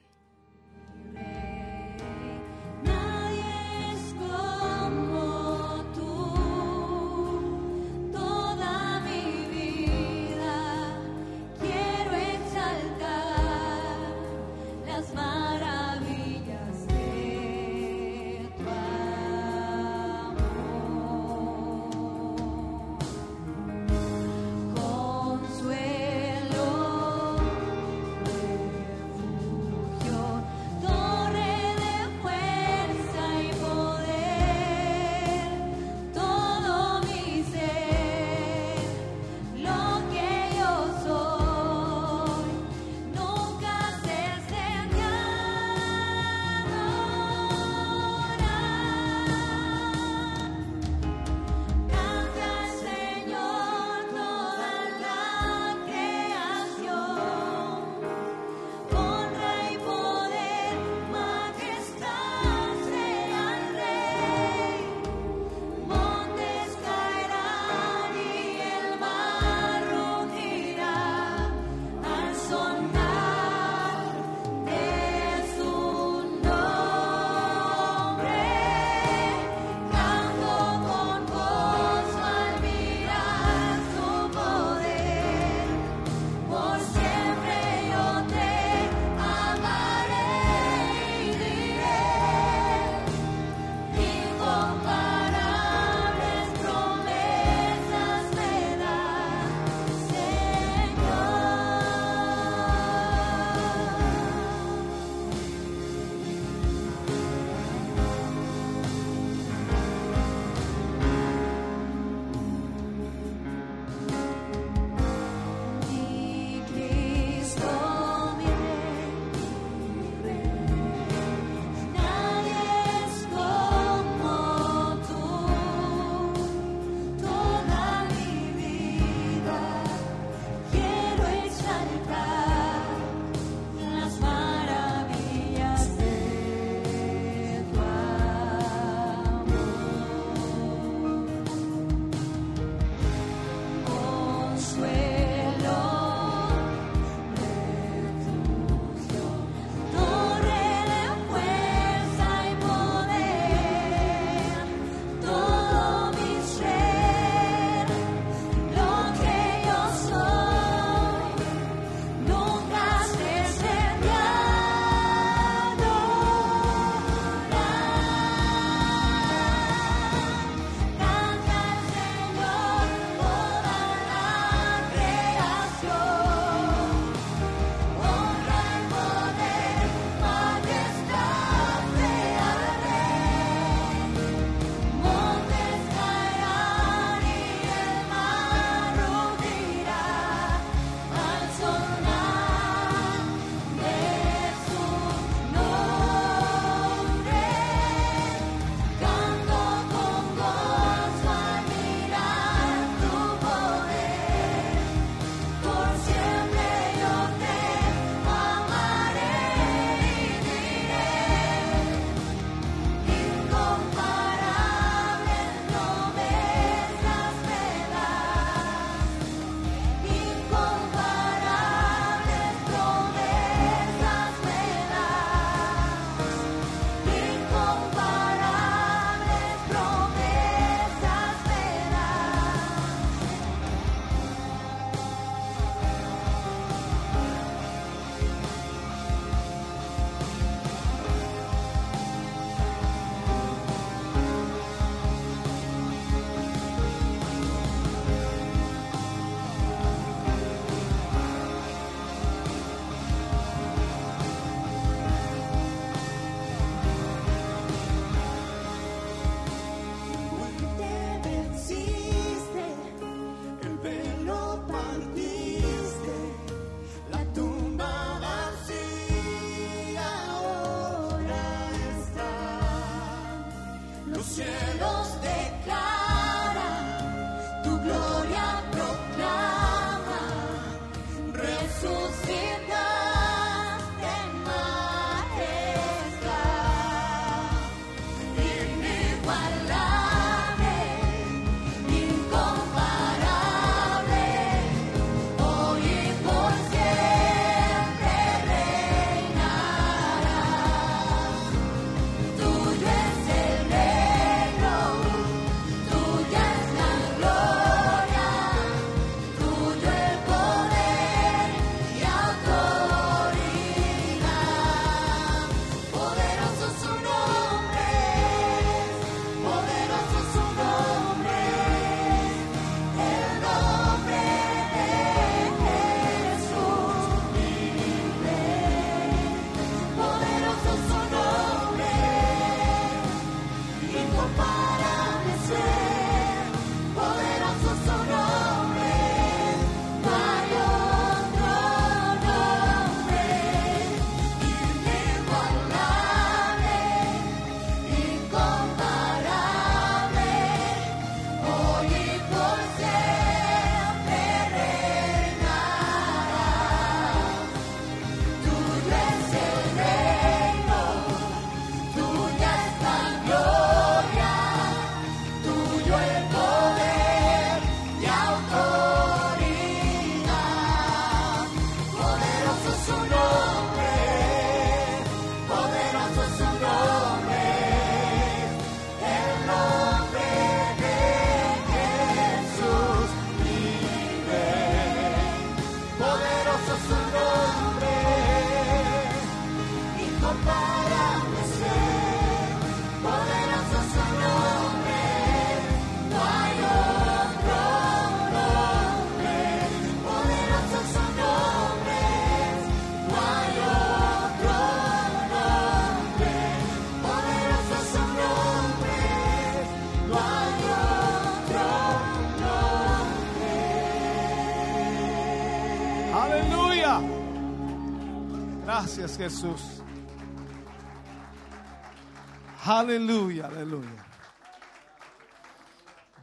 G: Aleluya, aleluya.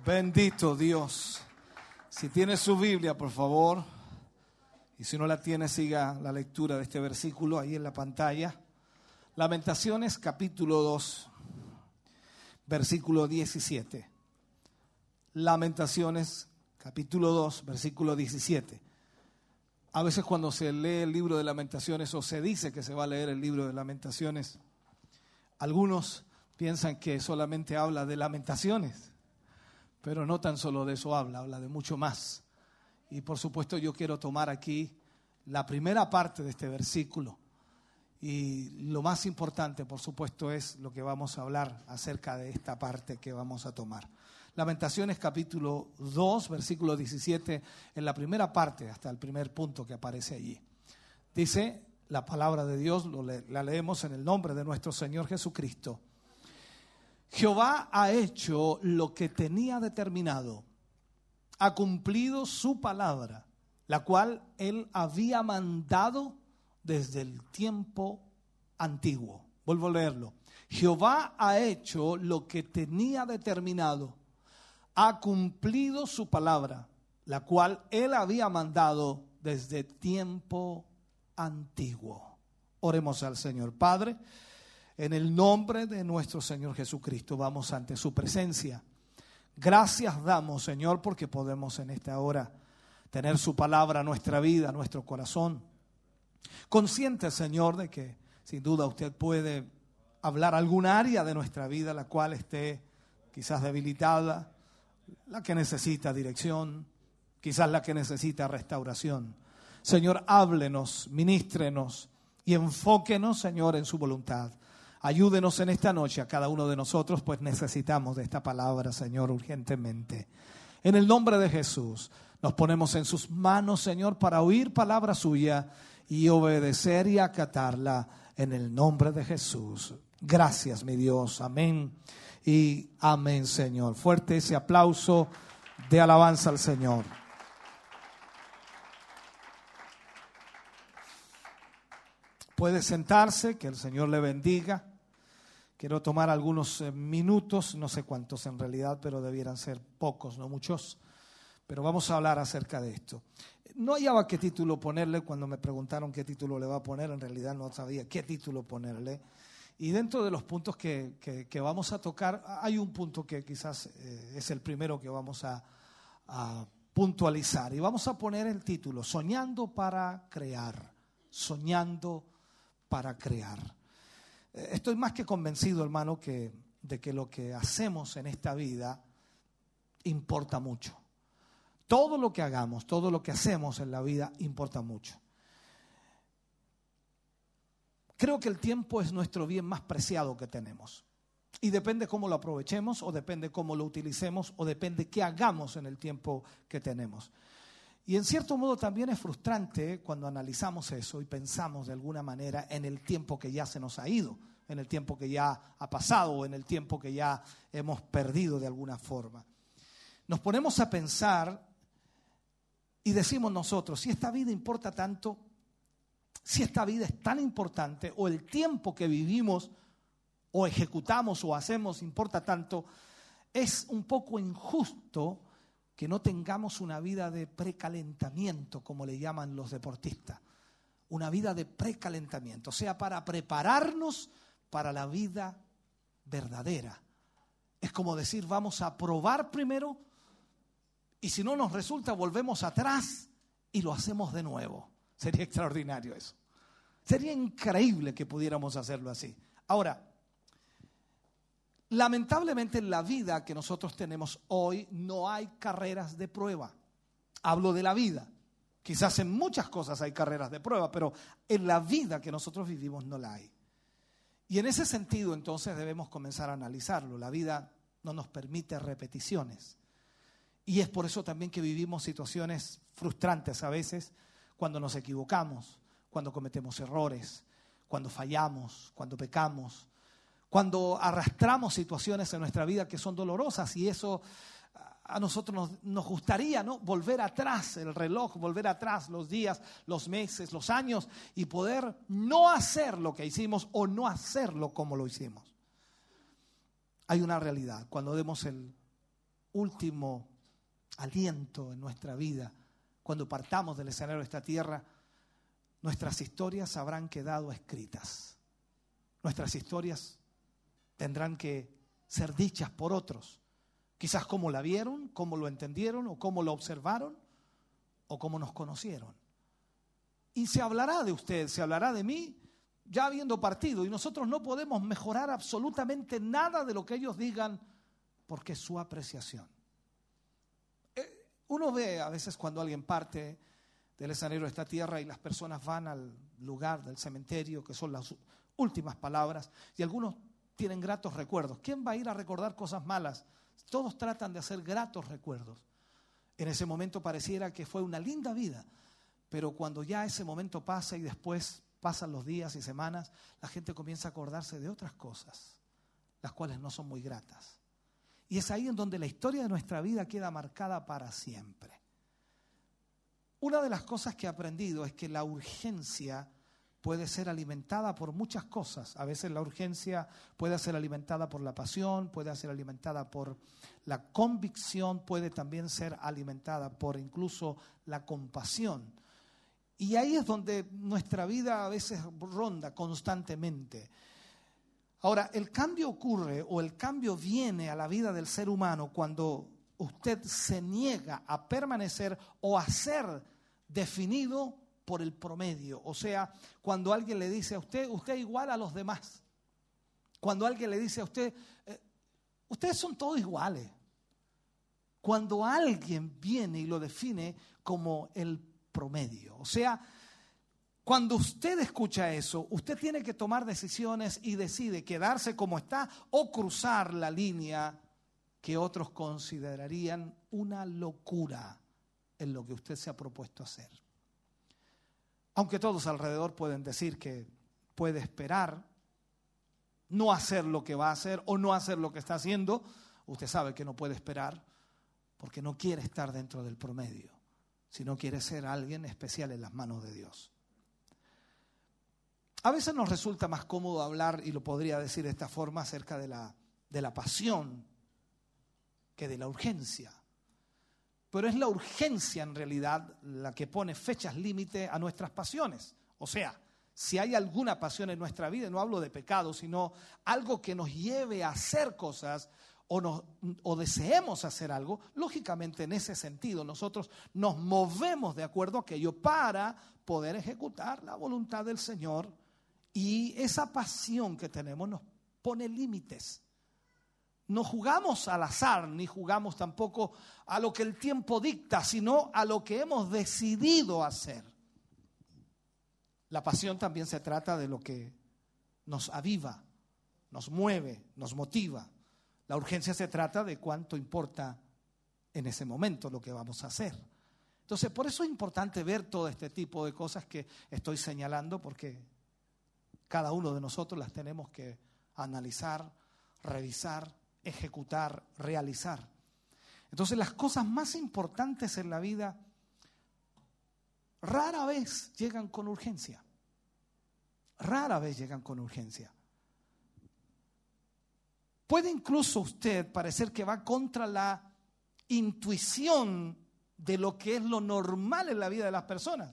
G: Bendito Dios. Si tiene su Biblia, por favor, y si no la tiene, siga la lectura de este versículo ahí en la pantalla. Lamentaciones capítulo 2, versículo 17. Lamentaciones capítulo 2, versículo 17. A veces cuando se lee el libro de lamentaciones o se dice que se va a leer el libro de lamentaciones, algunos piensan que solamente habla de lamentaciones, pero no tan solo de eso habla, habla de mucho más. Y por supuesto yo quiero tomar aquí la primera parte de este versículo. Y lo más importante, por supuesto, es lo que vamos a hablar acerca de esta parte que vamos a tomar. Lamentaciones capítulo 2, versículo 17, en la primera parte, hasta el primer punto que aparece allí. Dice la palabra de Dios, la leemos en el nombre de nuestro Señor Jesucristo. Jehová ha hecho lo que tenía determinado, ha cumplido su palabra, la cual él había mandado desde el tiempo antiguo. Vuelvo a leerlo. Jehová ha hecho lo que tenía determinado, ha cumplido su palabra, la cual él había mandado desde tiempo antiguo. Oremos al Señor Padre. En el nombre de nuestro Señor Jesucristo vamos ante su presencia. Gracias damos, Señor, porque podemos en esta hora tener su palabra, nuestra vida, nuestro corazón. Consciente, Señor, de que sin duda usted puede hablar algún área de nuestra vida la cual esté quizás debilitada, la que necesita dirección, quizás la que necesita restauración. Señor, háblenos, ministrenos y enfóquenos, Señor, en su voluntad. Ayúdenos en esta noche a cada uno de nosotros, pues necesitamos de esta palabra, Señor, urgentemente. En el nombre de Jesús, nos ponemos en sus manos, Señor, para oír palabra suya y obedecer y acatarla en el nombre de Jesús. Gracias, mi Dios. Amén. Y amén, Señor. Fuerte ese aplauso de alabanza al Señor. Puede sentarse, que el Señor le bendiga. Quiero tomar algunos eh, minutos, no sé cuántos en realidad, pero debieran ser pocos, no muchos. Pero vamos a hablar acerca de esto. No hallaba qué título ponerle cuando me preguntaron qué título le va a poner, en realidad no sabía qué título ponerle. Y dentro de los puntos que, que, vamos a tocar, hay un punto que quizás eh, es el primero que vamos a, a puntualizar. Y vamos a poner el título, Soñando para crear, soñando para crear. Eh, estoy más que convencido, hermano, que, de que lo que hacemos en esta vida importa mucho. Todo lo que hagamos, todo lo que hacemos en la vida importa mucho. Creo que el tiempo es nuestro bien más preciado que tenemos. Y depende cómo lo aprovechemos, o depende cómo lo utilicemos, o depende qué hagamos en el tiempo que tenemos. Y en cierto modo también es frustrante cuando analizamos eso y pensamos de alguna manera en el tiempo que ya se nos ha ido, en el tiempo que ya ha pasado o en el tiempo que ya hemos perdido de alguna forma. Nos ponemos a pensar y decimos nosotros, si esta vida importa tanto, si esta vida es tan importante o el tiempo que vivimos o ejecutamos o hacemos importa tanto, es un poco injusto que no tengamos una vida de precalentamiento, como le llaman los deportistas. Una vida de precalentamiento, o sea, para prepararnos para la vida verdadera. Es como decir, vamos a probar primero y si no nos resulta, volvemos atrás y lo hacemos de nuevo. Sería extraordinario eso. Sería increíble que pudiéramos hacerlo así. Ahora, Lamentablemente en la vida que nosotros tenemos hoy no hay carreras de prueba. Hablo de la vida. Quizás en muchas cosas hay carreras de prueba, pero en la vida que nosotros vivimos no la hay. Y en ese sentido entonces debemos comenzar a analizarlo. La vida no nos permite repeticiones. Y es por eso también que vivimos situaciones frustrantes a veces cuando nos equivocamos, cuando cometemos errores, cuando fallamos, cuando pecamos, cuando arrastramos situaciones en nuestra vida que son dolorosas y eso a nosotros nos, gustaría ¿no? volver atrás el reloj, volver atrás los días, los meses, los años y poder no hacer lo que hicimos o no hacerlo como lo hicimos. Hay una realidad, cuando demos el último aliento en nuestra vida, cuando partamos del escenario de esta tierra, nuestras historias habrán quedado escritas. Nuestras historias tendrán que ser dichas por otros. Quizás cómo la vieron, cómo lo entendieron, o cómo lo observaron, o cómo nos conocieron. Y se hablará de usted, se hablará de mí, ya habiendo partido. Y nosotros no podemos mejorar absolutamente nada de lo que ellos digan, porque es su apreciación. Eh, uno ve a veces cuando alguien parte del escenario de esta tierra y las personas van al lugar del cementerio, que son las últimas palabras, y algunos tienen gratos recuerdos. ¿Quién va a ir a recordar cosas malas? Todos tratan de hacer gratos recuerdos. En ese momento pareciera que fue una linda vida, pero cuando ya ese momento pasa y después pasan los días y semanas, la gente comienza a acordarse de otras cosas, las cuales no son muy gratas. Y es ahí en donde la historia de nuestra vida queda marcada para siempre. Una de las cosas que he aprendido es que la urgencia puede ser alimentada por muchas cosas. A veces la urgencia puede ser alimentada por la pasión, puede ser alimentada por la convicción, puede también ser alimentada por incluso la compasión. Y ahí es donde nuestra vida a veces ronda constantemente. Ahora, el cambio ocurre o el cambio viene a la vida del ser humano cuando usted se niega a permanecer o a ser definido por el promedio. O sea, cuando alguien le dice a usted, usted es igual a los demás. Cuando alguien le dice a usted, eh, ustedes son todos iguales. Cuando alguien viene y lo define como el promedio. O sea, cuando usted escucha eso, usted tiene que tomar decisiones y decide quedarse como está o cruzar la línea que otros considerarían una locura en lo que usted se ha propuesto hacer. Aunque todos alrededor pueden decir que puede esperar, no hacer lo que va a hacer o no hacer lo que está haciendo, usted sabe que no puede esperar porque no quiere estar dentro del promedio, sino quiere ser alguien especial en las manos de Dios. A veces nos resulta más cómodo hablar, y lo podría decir de esta forma, acerca de la, de la pasión que de la urgencia. Pero es la urgencia en realidad la que pone fechas límite a nuestras pasiones. O sea, si hay alguna pasión en nuestra vida, no hablo de pecado, sino algo que nos lleve a hacer cosas o, o deseemos hacer algo, lógicamente en ese sentido nosotros nos movemos de acuerdo a aquello para poder ejecutar la voluntad del Señor y esa pasión que tenemos nos pone límites. No jugamos al azar, ni jugamos tampoco a lo que el tiempo dicta, sino a lo que hemos decidido hacer. La pasión también se trata de lo que nos aviva, nos mueve, nos motiva. La urgencia se trata de cuánto importa en ese momento lo que vamos a hacer. Entonces, por eso es importante ver todo este tipo de cosas que estoy señalando, porque cada uno de nosotros las tenemos que analizar, revisar, ejecutar, realizar. Entonces las cosas más importantes en la vida rara vez llegan con urgencia. Rara vez llegan con urgencia. Puede incluso usted parecer que va contra la intuición de lo que es lo normal en la vida de las personas.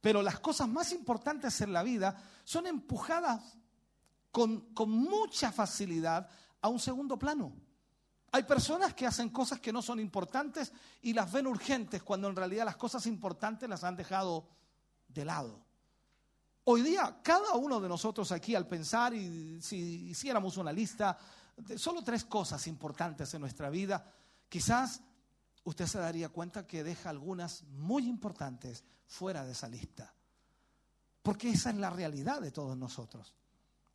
G: Pero las cosas más importantes en la vida son empujadas con, con, mucha facilidad a un segundo plano. Hay personas que hacen cosas que no son importantes y las ven urgentes cuando en realidad las cosas importantes las han dejado de lado. Hoy día, cada uno de nosotros aquí al pensar y si hiciéramos una lista de solo tres cosas importantes en nuestra vida, quizás usted se daría cuenta que deja algunas muy importantes fuera de esa lista. Porque esa es la realidad de todos nosotros.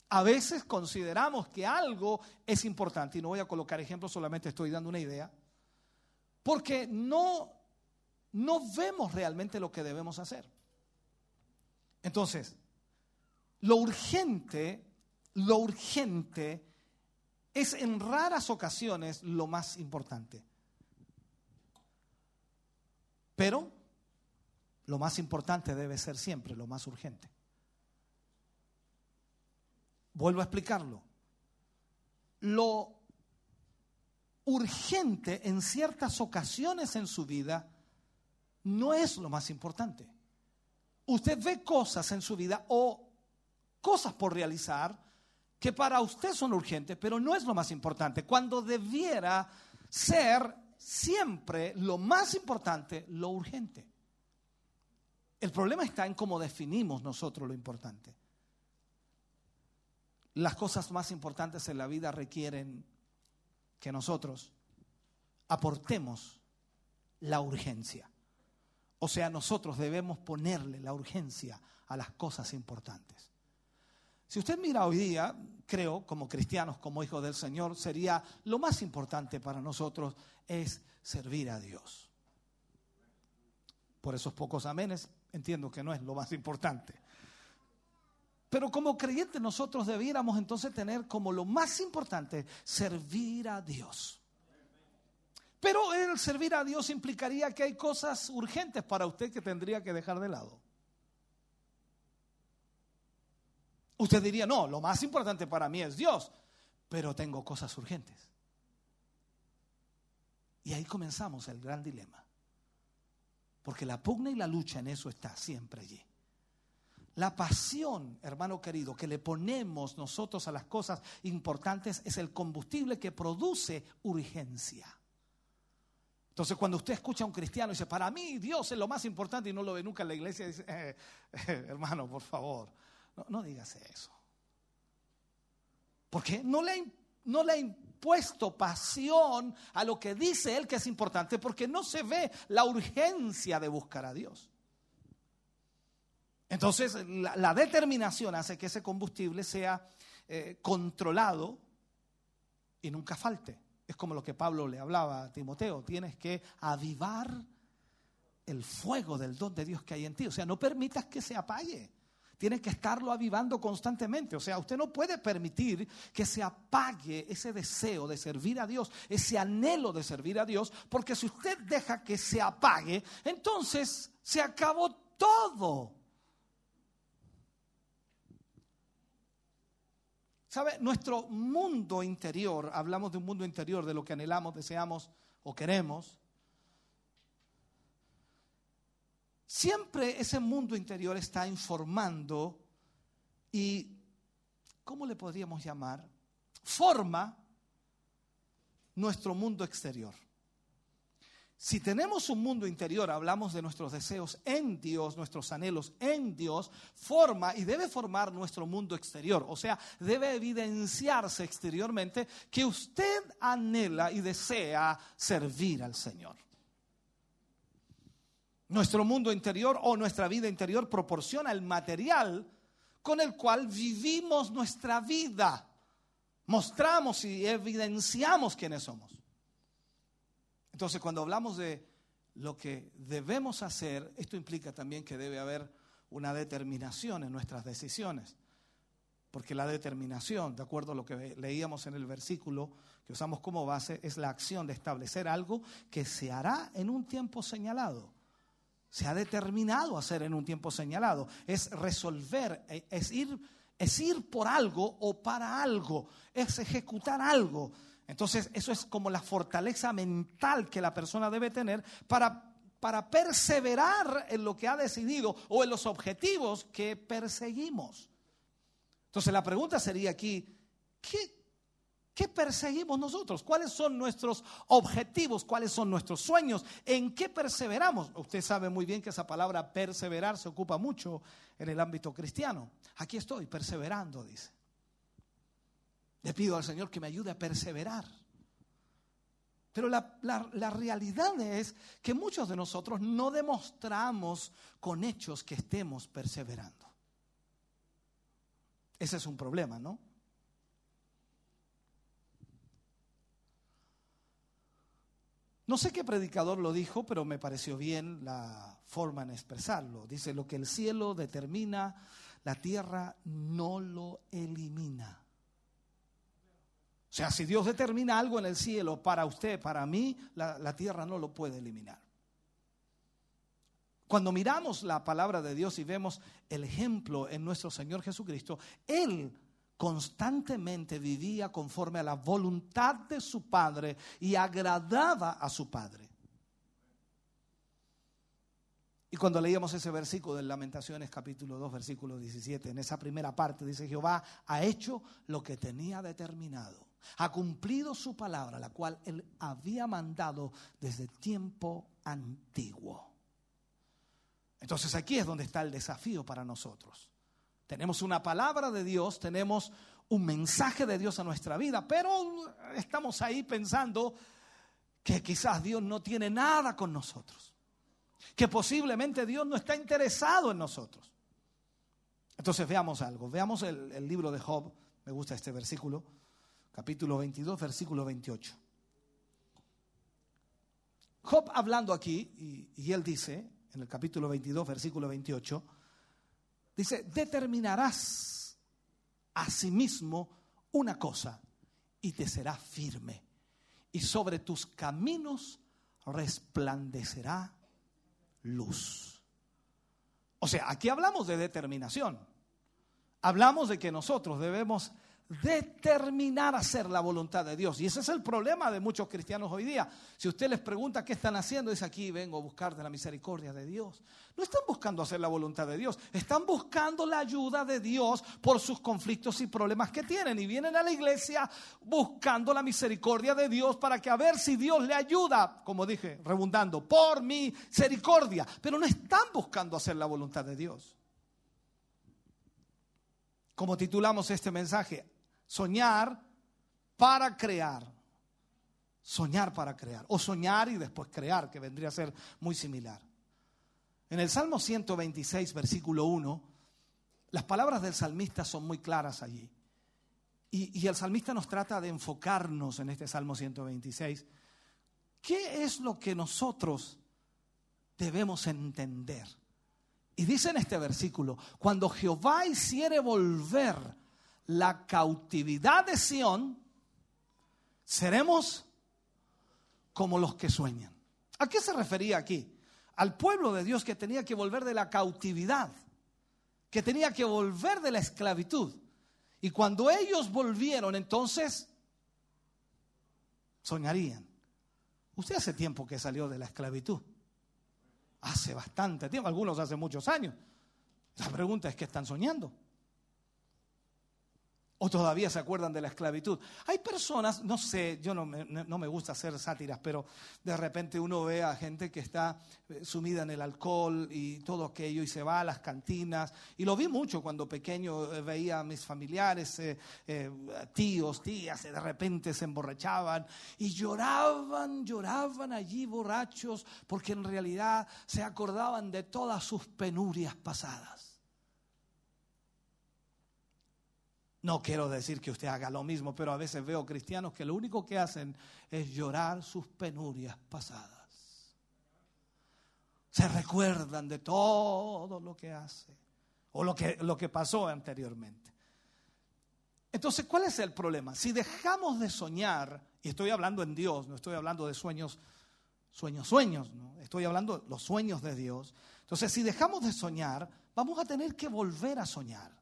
G: A veces consideramos que algo es importante, y no voy a colocar ejemplos, solamente estoy dando una idea, porque no, no vemos realmente lo que debemos hacer. Entonces, lo urgente, lo urgente es en raras ocasiones lo más importante. Pero lo más importante debe ser siempre lo más urgente. Vuelvo a explicarlo. Lo urgente en ciertas ocasiones en su vida no es lo más importante. Usted ve cosas en su vida o cosas por realizar que para usted son urgentes, pero no es lo más importante, cuando debiera ser siempre lo más importante, lo urgente. El problema está en cómo definimos nosotros lo importante. Las cosas más importantes en la vida requieren que nosotros aportemos la urgencia. O sea, nosotros debemos ponerle la urgencia a las cosas importantes. Si usted mira hoy día, creo, como cristianos, como hijos del Señor, sería lo más importante para nosotros es servir a Dios. Por esos pocos amenes, entiendo que no es lo más importante. Pero como creyentes nosotros debiéramos entonces tener como lo más importante servir a Dios. Pero el servir a Dios implicaría que hay cosas urgentes para usted que tendría que dejar de lado. Usted diría, no, lo más importante para mí es Dios, pero tengo cosas urgentes. Y ahí comenzamos el gran dilema. Porque la pugna y la lucha en eso está siempre allí. La pasión, hermano querido, que le ponemos nosotros a las cosas importantes es el combustible que produce urgencia. Entonces, cuando usted escucha a un cristiano y dice, para mí Dios es lo más importante y no lo ve nunca en la iglesia, dice, eh, eh, hermano, por favor, no, no digas eso. Porque no le, no le ha impuesto pasión a lo que dice él que es importante, porque no se ve la urgencia de buscar a Dios. Entonces, la, determinación hace que ese combustible sea eh, controlado y nunca falte. Es como lo que Pablo le hablaba a Timoteo, tienes que avivar el fuego del don de Dios que hay en ti. O sea, no permitas que se apague. Tiene que estarlo avivando constantemente. O sea, usted no puede permitir que se apague ese deseo de servir a Dios, ese anhelo de servir a Dios, porque si usted deja que se apague, entonces se acabó todo. ¿Sabe? Nuestro mundo interior, hablamos de un mundo interior, de lo que anhelamos, deseamos o queremos. Siempre ese mundo interior está informando y, ¿cómo le podríamos llamar? Forma nuestro mundo exterior. Si tenemos un mundo interior, hablamos de nuestros deseos en Dios, nuestros anhelos en Dios, forma y debe formar nuestro mundo exterior. O sea, debe evidenciarse exteriormente que usted anhela y desea servir al Señor. Nuestro mundo interior o nuestra vida interior proporciona el material con el cual vivimos nuestra vida. Mostramos y evidenciamos quiénes somos. Entonces, cuando hablamos de lo que debemos hacer, esto implica también que debe haber una determinación en nuestras decisiones. Porque la determinación, de acuerdo a lo que leíamos en el versículo que usamos como base, es la acción de establecer algo que se hará en un tiempo señalado. Se ha determinado hacer en un tiempo señalado. Es resolver, es ir, es ir por algo o para algo, es ejecutar algo. Entonces, eso es como la fortaleza mental que la persona debe tener para, para perseverar en lo que ha decidido o en los objetivos que perseguimos. Entonces, la pregunta sería aquí, ¿qué, ¿Qué perseguimos nosotros? ¿Cuáles son nuestros objetivos? ¿Cuáles son nuestros sueños? ¿En qué perseveramos? Usted sabe muy bien que esa palabra perseverar se ocupa mucho en el ámbito cristiano. Aquí estoy, perseverando, dice. Le pido al Señor que me ayude a perseverar. Pero la, la, realidad es que muchos de nosotros no demostramos con hechos que estemos perseverando. Ese es un problema, ¿no? No sé qué predicador lo dijo, pero me pareció bien la forma en expresarlo. Dice, lo que el cielo determina, la tierra no lo elimina. Sea, si Dios determina algo en el cielo para usted, para mí, la, tierra no lo puede eliminar. Cuando miramos la palabra de Dios y vemos el ejemplo en nuestro Señor Jesucristo, Él constantemente vivía conforme a la voluntad de su Padre y agradaba a su Padre. Y cuando leíamos ese versículo de Lamentaciones capítulo 2 versículo 17, en esa primera parte dice Jehová ha hecho lo que tenía determinado ha cumplido su palabra, la cual él había mandado desde tiempo antiguo. Entonces aquí es donde está el desafío para nosotros. Tenemos una palabra de Dios, tenemos un mensaje de Dios a nuestra vida, pero estamos ahí pensando que quizás Dios no tiene nada con nosotros, que posiblemente Dios no está interesado en nosotros. Entonces veamos algo, veamos el, el libro de Job, me gusta este versículo capítulo 22, versículo 28. Job hablando aquí, y, él dice, en el capítulo 22, versículo 28, dice, determinarás a sí mismo una cosa y te será firme, y sobre tus caminos resplandecerá luz. O sea, aquí hablamos de determinación. Hablamos de que nosotros debemos determinar hacer la voluntad de Dios. Y ese es el problema de muchos cristianos hoy día. Si usted les pregunta qué están haciendo, dice aquí vengo a buscar de la misericordia de Dios. No están buscando hacer la voluntad de Dios, están buscando la ayuda de Dios por sus conflictos y problemas que tienen. Y vienen a la iglesia buscando la misericordia de Dios para que a ver si Dios le ayuda, como dije, rebundando, por misericordia. Pero no están buscando hacer la voluntad de Dios. Como titulamos este mensaje, Soñar para crear. Soñar para crear. O soñar y después crear, que vendría a ser muy similar. En el Salmo 126, versículo 1, las palabras del salmista son muy claras allí. Y, el salmista nos trata de enfocarnos en este Salmo 126. ¿Qué es lo que nosotros debemos entender? Y dice en este versículo, cuando Jehová hiciere volver la cautividad de Sión, seremos como los que sueñan. ¿A qué se refería aquí? Al pueblo de Dios que tenía que volver de la cautividad, que tenía que volver de la esclavitud. Y cuando ellos volvieron, entonces soñarían. Usted hace tiempo que salió de la esclavitud. Hace bastante tiempo, algunos hace muchos años. La pregunta es, ¿qué están soñando? ¿O todavía se acuerdan de la esclavitud? Hay personas, no sé, yo no me, no me, gusta hacer sátiras, pero de repente uno ve a gente que está eh, sumida en el alcohol y todo aquello y se va a las cantinas. Y lo vi mucho cuando pequeño eh, veía a mis familiares, eh, tíos, tías, de repente se emborrachaban y lloraban, lloraban allí borrachos porque en realidad se acordaban de todas sus penurias pasadas. No quiero decir que usted haga lo mismo, pero a veces veo cristianos que lo único que hacen es llorar sus penurias pasadas. Se recuerdan de todo lo que hace o lo que, lo que pasó anteriormente. Entonces, ¿cuál es el problema? Si dejamos de soñar, y estoy hablando en Dios, no estoy hablando de sueños, sueños, sueños, ¿no? estoy hablando de los sueños de Dios. Entonces, si dejamos de soñar, vamos a tener que volver a soñar.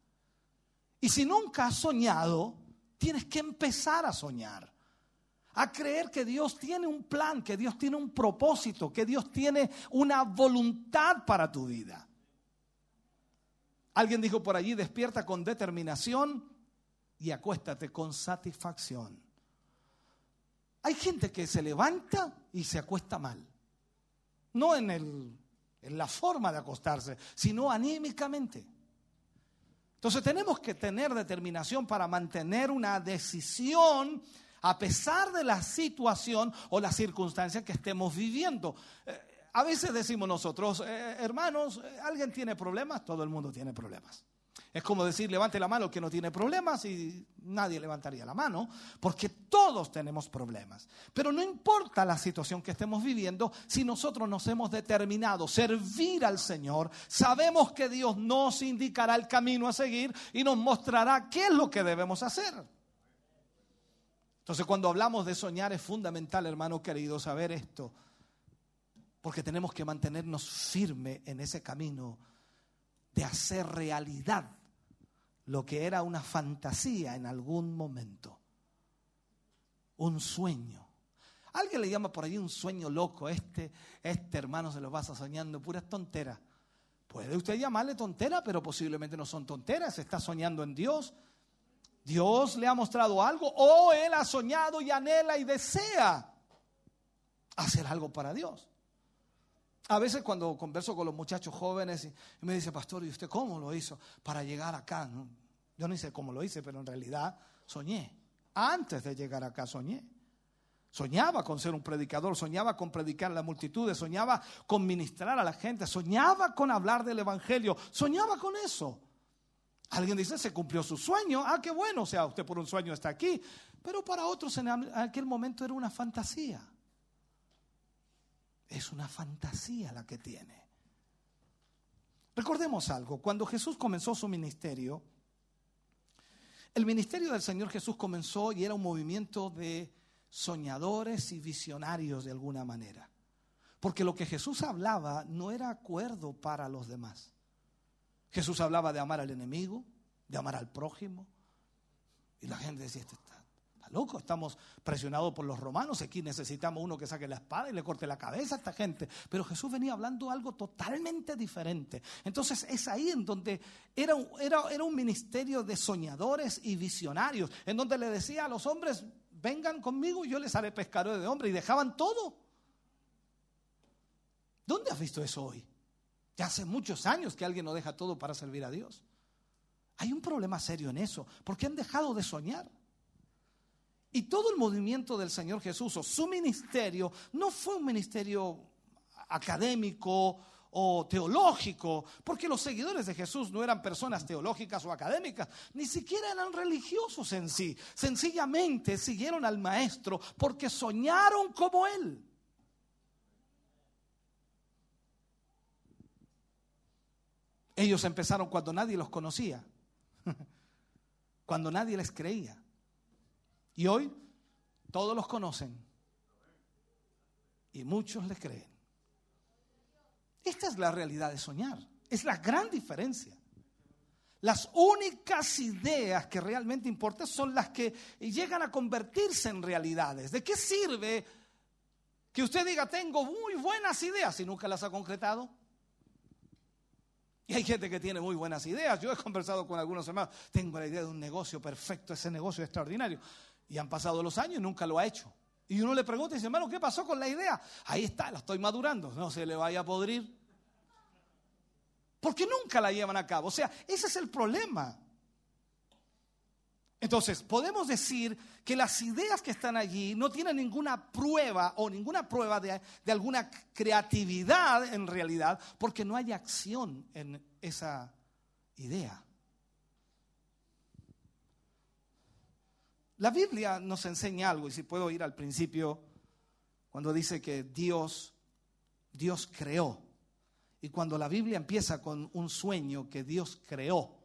G: Y si nunca has soñado, tienes que empezar a soñar. A creer que Dios tiene un plan, que Dios tiene un propósito, que Dios tiene una voluntad para tu vida. Alguien dijo por allí, despierta con determinación y acuéstate con satisfacción. Hay gente que se levanta y se acuesta mal. No en, el, en la forma de acostarse, sino anímicamente. Entonces tenemos que tener determinación para mantener una decisión a pesar de la situación o la circunstancia que estemos viviendo. Eh, a veces decimos nosotros, eh, hermanos, eh, ¿alguien tiene problemas? Todo el mundo tiene problemas. Es como decir, levante la mano que no tiene problemas y nadie levantaría la mano, porque todos tenemos problemas. Pero no importa la situación que estemos viviendo, si nosotros nos hemos determinado servir al Señor, sabemos que Dios nos indicará el camino a seguir y nos mostrará qué es lo que debemos hacer. Entonces cuando hablamos de soñar es fundamental, hermano querido, saber esto, porque tenemos que mantenernos firmes en ese camino de hacer realidad lo que era una fantasía en algún momento, un sueño. Alguien le llama por ahí un sueño loco, este, este hermano se lo pasa soñando, pura tontera. Puede usted llamarle tontera, pero posiblemente no son tonteras, está soñando en Dios. Dios le ha mostrado algo o él ha soñado y anhela y desea hacer algo para Dios. A veces cuando converso con los muchachos jóvenes y me dice, pastor, ¿y usted cómo lo hizo para llegar acá? Yo no sé cómo lo hice, pero en realidad soñé. Antes de llegar acá soñé. Soñaba con ser un predicador, soñaba con predicar a la multitud, soñaba con ministrar a la gente, soñaba con hablar del Evangelio, soñaba con eso. Alguien dice, se cumplió su sueño, ah, qué bueno, o sea, usted por un sueño está aquí, pero para otros en aquel momento era una fantasía. Es una fantasía la que tiene. Recordemos algo, cuando Jesús comenzó su ministerio, el ministerio del Señor Jesús comenzó y era un movimiento de soñadores y visionarios de alguna manera. Porque lo que Jesús hablaba no era acuerdo para los demás. Jesús hablaba de amar al enemigo, de amar al prójimo. Y la gente decía, este loco, estamos presionados por los romanos, aquí necesitamos uno que saque la espada y le corte la cabeza a esta gente. Pero Jesús venía hablando algo totalmente diferente. Entonces es ahí en donde era, era, era un ministerio de soñadores y visionarios, en donde le decía a los hombres, vengan conmigo y yo les haré pescadores de hombres y dejaban todo. ¿Dónde has visto eso hoy? Ya hace muchos años que alguien no deja todo para servir a Dios. Hay un problema serio en eso, porque han dejado de soñar. Y todo el movimiento del Señor Jesús o su ministerio no fue un ministerio académico o teológico, porque los seguidores de Jesús no eran personas teológicas o académicas, ni siquiera eran religiosos en sí. Sencillamente siguieron al Maestro porque soñaron como Él. Ellos empezaron cuando nadie los conocía, cuando nadie les creía. Y hoy todos los conocen y muchos les creen. Esta es la realidad de soñar. Es la gran diferencia. Las únicas ideas que realmente importan son las que llegan a convertirse en realidades. ¿De qué sirve que usted diga, tengo muy buenas ideas si nunca las ha concretado? Y hay gente que tiene muy buenas ideas. Yo he conversado con algunos hermanos, tengo la idea de un negocio perfecto, ese negocio es extraordinario. Y han pasado los años y nunca lo ha hecho. Y uno le pregunta y dice, hermano, ¿qué pasó con la idea? Ahí está, la estoy madurando, no se le vaya a podrir porque nunca la llevan a cabo. O sea, ese es el problema. Entonces, podemos decir que las ideas que están allí no tienen ninguna prueba o ninguna prueba de, de, alguna creatividad en realidad, porque no hay acción en esa idea. La Biblia nos enseña algo, y si puedo ir al principio, cuando dice que Dios, Dios creó. Y cuando la Biblia empieza con un sueño que Dios creó,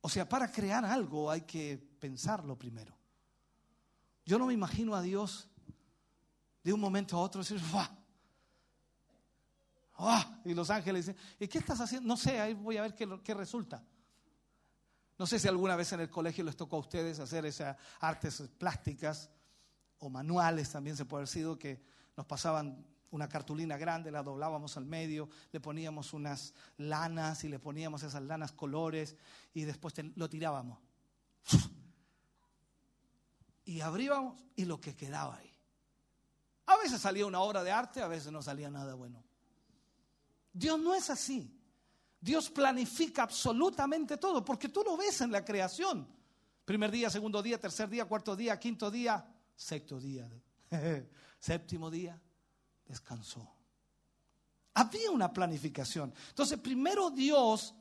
G: o sea, para crear algo hay que pensarlo primero. Yo no me imagino a Dios de un momento a otro decir, ¡Wow! Y los ángeles dicen, ¿y qué estás haciendo? No sé, ahí voy a ver qué, qué, resulta. No sé si alguna vez en el colegio les tocó a ustedes hacer esas artes plásticas o manuales, también se puede haber sido que nos pasaban una cartulina grande, la doblábamos al medio, le poníamos unas lanas y le poníamos esas lanas colores y después lo tirábamos. Y abríamos y lo que quedaba ahí. A veces salía una obra de arte, a veces no salía nada bueno. Dios no es así. Dios planifica absolutamente todo, porque tú lo ves en la creación. Primer día, segundo día, tercer día, cuarto día, quinto día, sexto día, séptimo día descansó. Había una planificación. Entonces, primero Dios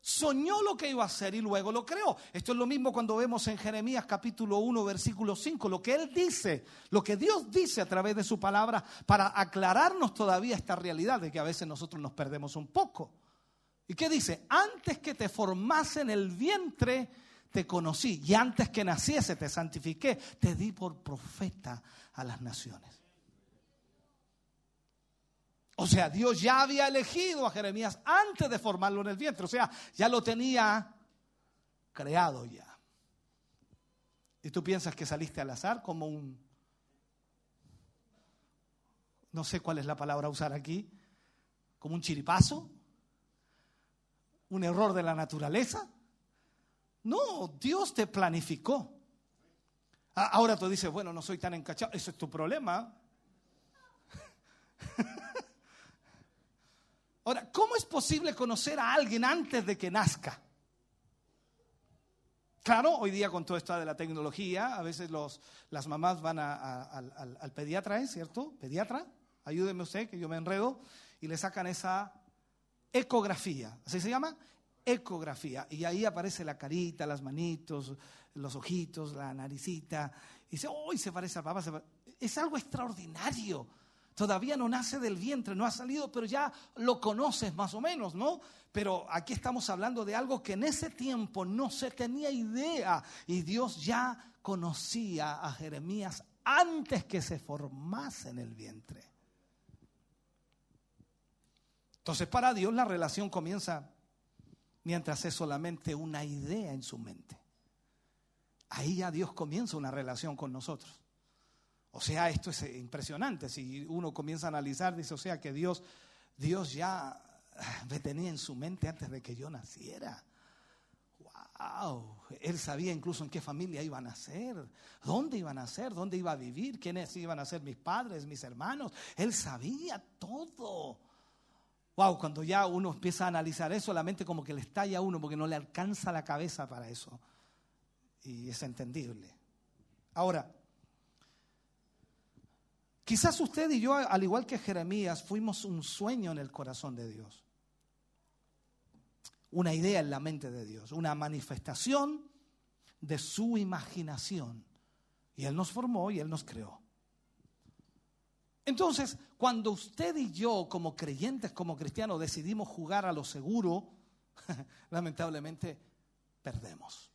G: soñó lo que iba a hacer y luego lo creó. Esto es lo mismo cuando vemos en Jeremías capítulo 1, versículo 5, lo que Él dice, lo que Dios dice a través de su palabra para aclararnos todavía esta realidad de que a veces nosotros nos perdemos un poco. ¿Y qué dice? Antes que te formase en el vientre, te conocí y antes que naciese te santifiqué, te di por profeta a las naciones. O sea, Dios ya había elegido a Jeremías antes de formarlo en el vientre. O sea, ya lo tenía creado ya. Y tú piensas que saliste al azar como un... No sé cuál es la palabra a usar aquí. Como un chiripazo. Un error de la naturaleza. No, Dios te planificó. Ahora tú dices, bueno, no soy tan encachado. Eso es tu problema. Ahora, ¿cómo es posible conocer a alguien antes de que nazca? Claro, hoy día con todo esto de la tecnología, a veces los, las mamás van al, al, pediatra, ¿es ¿eh? cierto? Pediatra, ayúdeme usted que yo me enredo, y le sacan esa ecografía, ¿así se llama? Ecografía. Y ahí aparece la carita, las manitos, los ojitos, la naricita, y dice, ¡uy! se parece a papá. Es algo extraordinario. Todavía no nace del vientre, no ha salido, pero ya lo conoces más o menos, ¿no? Pero aquí estamos hablando de algo que en ese tiempo no se tenía idea y Dios ya conocía a Jeremías antes que se formase en el vientre. Entonces para Dios la relación comienza mientras es solamente una idea en su mente. Ahí ya Dios comienza una relación con nosotros. O sea, esto es impresionante. Si uno comienza a analizar, dice, o sea, que Dios, Dios ya me tenía en su mente antes de que yo naciera. ¡Wow! Él sabía incluso en qué familia iba a nacer, dónde iba a nacer, dónde iba a vivir, quiénes iban a ser mis padres, mis hermanos. Él sabía todo. Wow, cuando ya uno empieza a analizar eso, la mente como que le estalla a uno porque no le alcanza la cabeza para eso. Y es entendible. Ahora, Quizás usted y yo, al igual que Jeremías, fuimos un sueño en el corazón de Dios. Una idea en la mente de Dios, una manifestación de su imaginación. Y Él nos formó y Él nos creó. Entonces, cuando usted y yo, como creyentes, como cristianos, decidimos jugar a lo seguro, lamentablemente perdemos.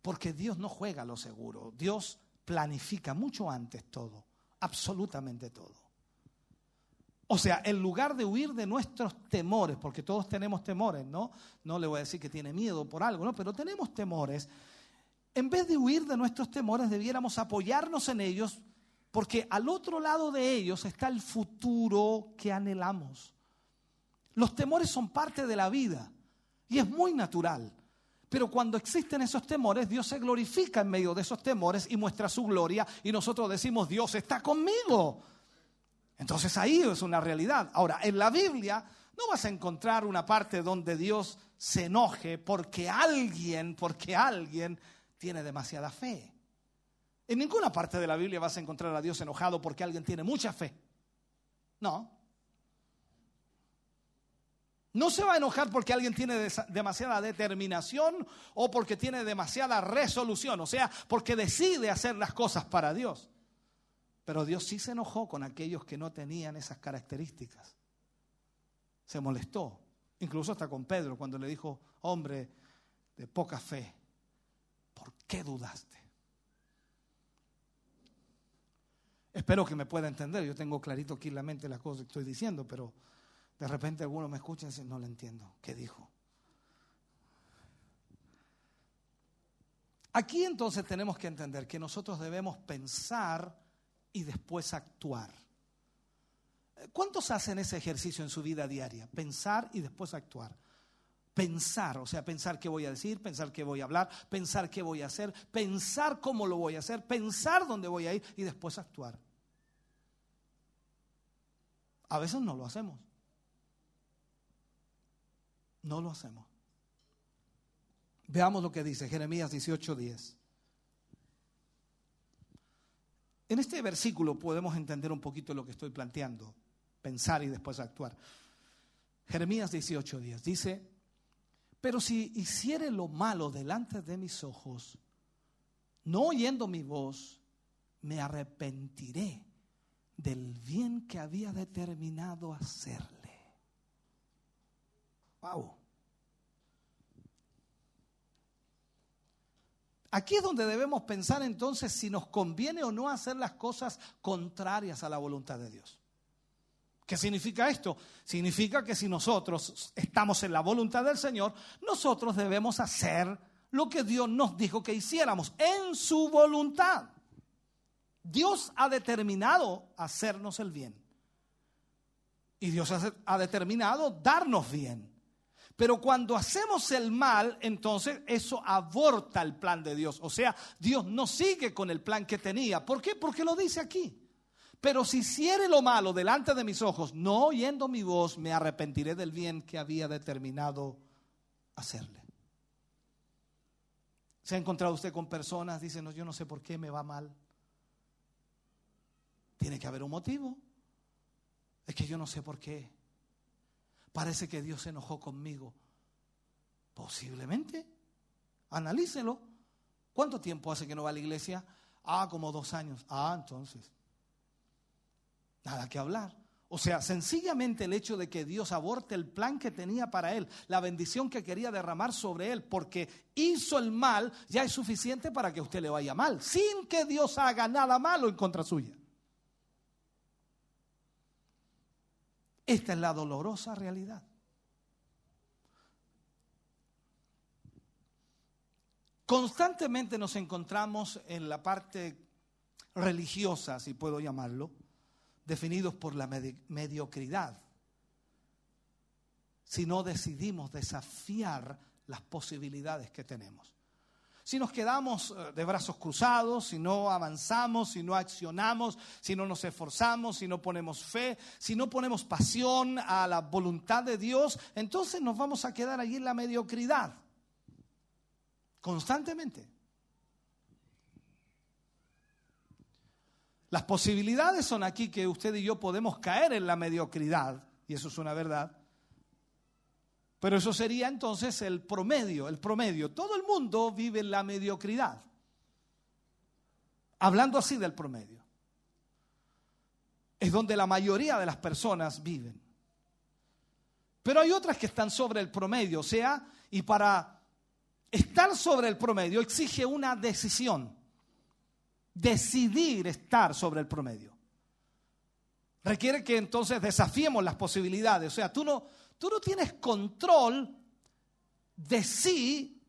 G: Porque Dios no juega a lo seguro. Dios planifica mucho antes todo, absolutamente todo. O sea, en lugar de huir de nuestros temores, porque todos tenemos temores, ¿no? No le voy a decir que tiene miedo por algo, ¿no? Pero tenemos temores. En vez de huir de nuestros temores, debiéramos apoyarnos en ellos, porque al otro lado de ellos está el futuro que anhelamos. Los temores son parte de la vida y es muy natural. Pero cuando existen esos temores, Dios se glorifica en medio de esos temores y muestra su gloria y nosotros decimos, Dios está conmigo. Entonces ahí es una realidad. Ahora, en la Biblia no vas a encontrar una parte donde Dios se enoje porque alguien, porque alguien tiene demasiada fe. En ninguna parte de la Biblia vas a encontrar a Dios enojado porque alguien tiene mucha fe. No. No se va a enojar porque alguien tiene demasiada determinación o porque tiene demasiada resolución, o sea, porque decide hacer las cosas para Dios. Pero Dios sí se enojó con aquellos que no tenían esas características. Se molestó, incluso hasta con Pedro, cuando le dijo, hombre de poca fe, ¿por qué dudaste? Espero que me pueda entender, yo tengo clarito aquí la mente las cosas que estoy diciendo, pero de repente algunos me escuchan y dicen, no le entiendo, ¿qué dijo? Aquí entonces tenemos que entender que nosotros debemos pensar y después actuar. ¿Cuántos hacen ese ejercicio en su vida diaria? Pensar y después actuar. Pensar, o sea, pensar qué voy a decir, pensar qué voy a hablar, pensar qué voy a hacer, pensar cómo lo voy a hacer, pensar dónde voy a ir y después actuar. A veces no lo hacemos. No lo hacemos. Veamos lo que dice Jeremías 18:10. En este versículo podemos entender un poquito lo que estoy planteando, pensar y después actuar. Jeremías 18 días dice, pero si hiciere lo malo delante de mis ojos, no oyendo mi voz, me arrepentiré del bien que había determinado hacerle. Wow. Aquí es donde debemos pensar entonces si nos conviene o no hacer las cosas contrarias a la voluntad de Dios. ¿Qué significa esto? Significa que si nosotros estamos en la voluntad del Señor, nosotros debemos hacer lo que Dios nos dijo que hiciéramos en su voluntad. Dios ha determinado hacernos el bien. Y Dios ha determinado darnos bien. Pero cuando hacemos el mal, entonces eso aborta el plan de Dios. O sea, Dios no sigue con el plan que tenía. ¿Por qué? Porque lo dice aquí. Pero si hiciere lo malo delante de mis ojos, no oyendo mi voz, me arrepentiré del bien que había determinado hacerle. ¿Se ha encontrado usted con personas? Dicen, no, yo no sé por qué me va mal. Tiene que haber un motivo. Es que yo no sé por qué. Parece que Dios se enojó conmigo. Posiblemente. Analícelo. ¿Cuánto tiempo hace que no va a la iglesia? Ah, como dos años. Ah, entonces. Nada que hablar. O sea, sencillamente el hecho de que Dios aborte el plan que tenía para él, la bendición que quería derramar sobre él, porque hizo el mal, ya es suficiente para que usted le vaya mal, sin que Dios haga nada malo en contra suya. Esta es la dolorosa realidad. Constantemente nos encontramos en la parte religiosa, si puedo llamarlo, definidos por la mediocridad. Si no decidimos desafiar las posibilidades que tenemos si nos quedamos eh, de brazos cruzados, si no avanzamos, si no accionamos, si no nos esforzamos, si no ponemos fe, si no ponemos pasión a la voluntad de Dios, entonces nos vamos a quedar allí en la mediocridad, constantemente. Las posibilidades son aquí que usted y yo podemos caer en la mediocridad, y eso es una verdad, pero eso sería entonces el promedio, el promedio. Todo el mundo vive en la mediocridad. Hablando así del promedio. Es donde la mayoría de las personas viven. Pero hay otras que están sobre el promedio, o sea, y para estar sobre el promedio exige una decisión. Decidir estar sobre el promedio. Requiere que entonces desafiemos las posibilidades. O sea, tú no, tú no tienes control de sí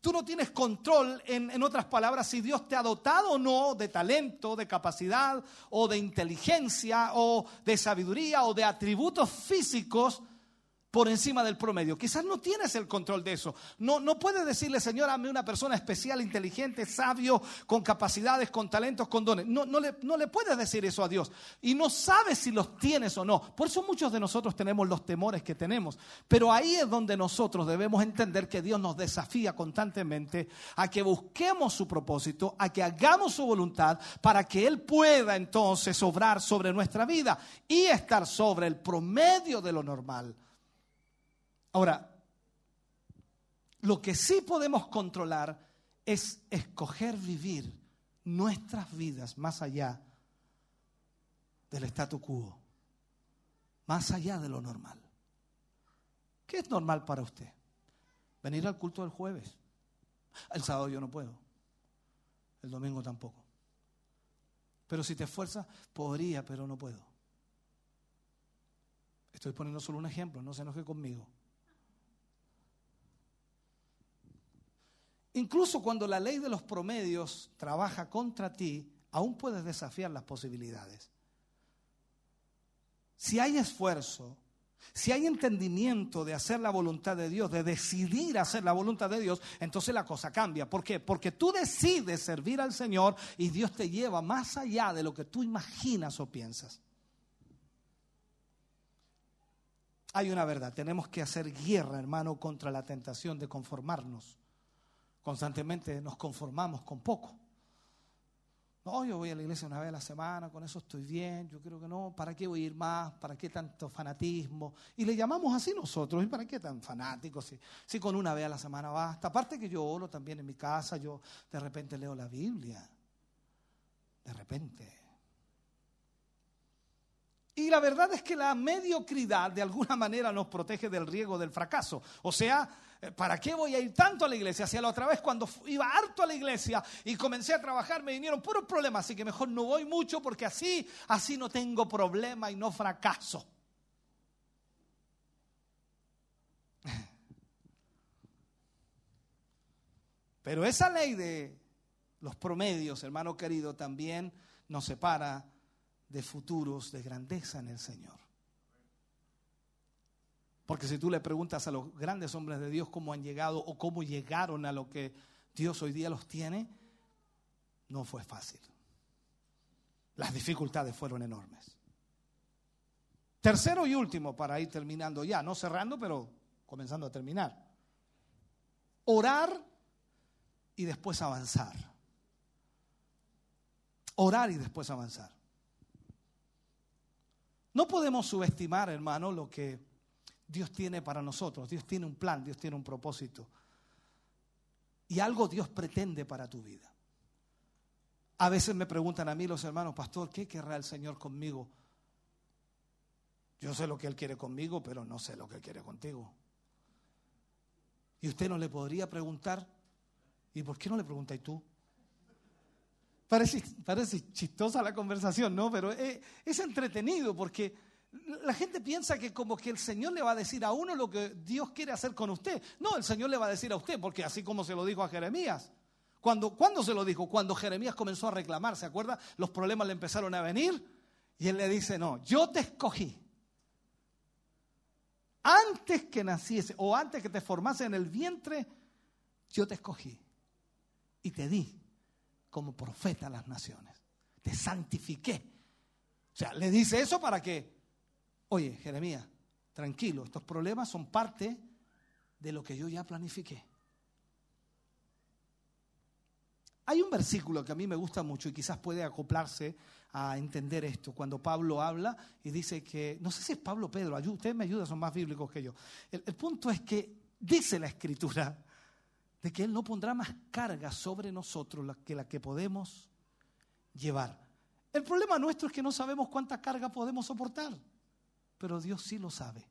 G: Tú no tienes control, en, en, otras palabras, si Dios te ha dotado o no de talento, de capacidad o de inteligencia o de sabiduría o de atributos físicos por encima del promedio. Quizás no tienes el control de eso. No, no puedes decirle, Señor, hazme una persona especial, inteligente, sabio, con capacidades, con talentos, con dones. No, no, le, no le puedes decir eso a Dios. Y no sabes si los tienes o no. Por eso muchos de nosotros tenemos los temores que tenemos. Pero ahí es donde nosotros debemos entender que Dios nos desafía constantemente a que busquemos su propósito, a que hagamos su voluntad, para que Él pueda entonces obrar sobre nuestra vida y estar sobre el promedio de lo normal. Ahora, lo que sí podemos controlar es escoger vivir nuestras vidas más allá del statu quo, más allá de lo normal. ¿Qué es normal para usted? Venir al culto del jueves. El sábado yo no puedo. El domingo tampoco. Pero si te esfuerzas, podría, pero no puedo. Estoy poniendo solo un ejemplo, no se enoje conmigo. Incluso cuando la ley de los promedios trabaja contra ti, aún puedes desafiar las posibilidades. Si hay esfuerzo, si hay entendimiento de hacer la voluntad de Dios, de decidir hacer la voluntad de Dios, entonces la cosa cambia. ¿Por qué? Porque tú decides servir al Señor y Dios te lleva más allá de lo que tú imaginas o piensas. Hay una verdad, tenemos que hacer guerra, hermano, contra la tentación de conformarnos. Constantemente nos conformamos con poco. No, yo voy a la iglesia una vez a la semana, con eso estoy bien, yo creo que no, ¿para qué voy a ir más? ¿Para qué tanto fanatismo? Y le llamamos así nosotros, ¿y para qué tan fanáticos? Si, si con una vez a la semana basta. Aparte que yo oro también en mi casa, yo de repente leo la Biblia. De repente. Y la verdad es que la mediocridad de alguna manera nos protege del riesgo del fracaso. O sea, ¿para qué voy a ir tanto a la iglesia? Si la otra vez cuando iba harto a la iglesia y comencé a trabajar me vinieron puros problemas, así que mejor no voy mucho porque así, así no tengo problema y no fracaso. Pero esa ley de los promedios, hermano querido, también nos separa de futuros de grandeza en el Señor. Porque si tú le preguntas a los grandes hombres de Dios cómo han llegado o cómo llegaron a lo que Dios hoy día los tiene, no fue fácil. Las dificultades fueron enormes. Tercero y último, para ir terminando ya, no cerrando, pero comenzando a terminar. Orar y después avanzar. Orar y después avanzar. No podemos subestimar, hermano, lo que Dios tiene para nosotros. Dios tiene un plan, Dios tiene un propósito. Y algo Dios pretende para tu vida. A veces me preguntan a mí los hermanos, pastor, ¿qué querrá el Señor conmigo? Yo sé lo que Él quiere conmigo, pero no sé lo que Él quiere contigo. Y usted no le podría preguntar, ¿y por qué no le preguntáis tú? Parece, parece chistosa la conversación, ¿no? Pero es, es entretenido porque la gente piensa que como que el Señor le va a decir a uno lo que Dios quiere hacer con usted. No, el Señor le va a decir a usted, porque así como se lo dijo a Jeremías. Cuando, ¿Cuándo se lo dijo? Cuando Jeremías comenzó a reclamar, ¿se acuerda? Los problemas le empezaron a venir y él le dice, no, yo te escogí. Antes que naciese o antes que te formase en el vientre, yo te escogí y te di como profeta a las naciones. Te santifiqué. O sea, le dice eso para que, oye, Jeremías, tranquilo, estos problemas son parte de lo que yo ya planifiqué. Hay un versículo que a mí me gusta mucho y quizás puede acoplarse a entender esto. Cuando Pablo habla y dice que, no sé si es Pablo Pedro, ustedes me ayudan, son más bíblicos que yo. El, el punto es que dice la escritura de que Él no pondrá más carga sobre nosotros que la que podemos llevar. El problema nuestro es que no sabemos cuánta carga podemos soportar, pero Dios sí lo sabe.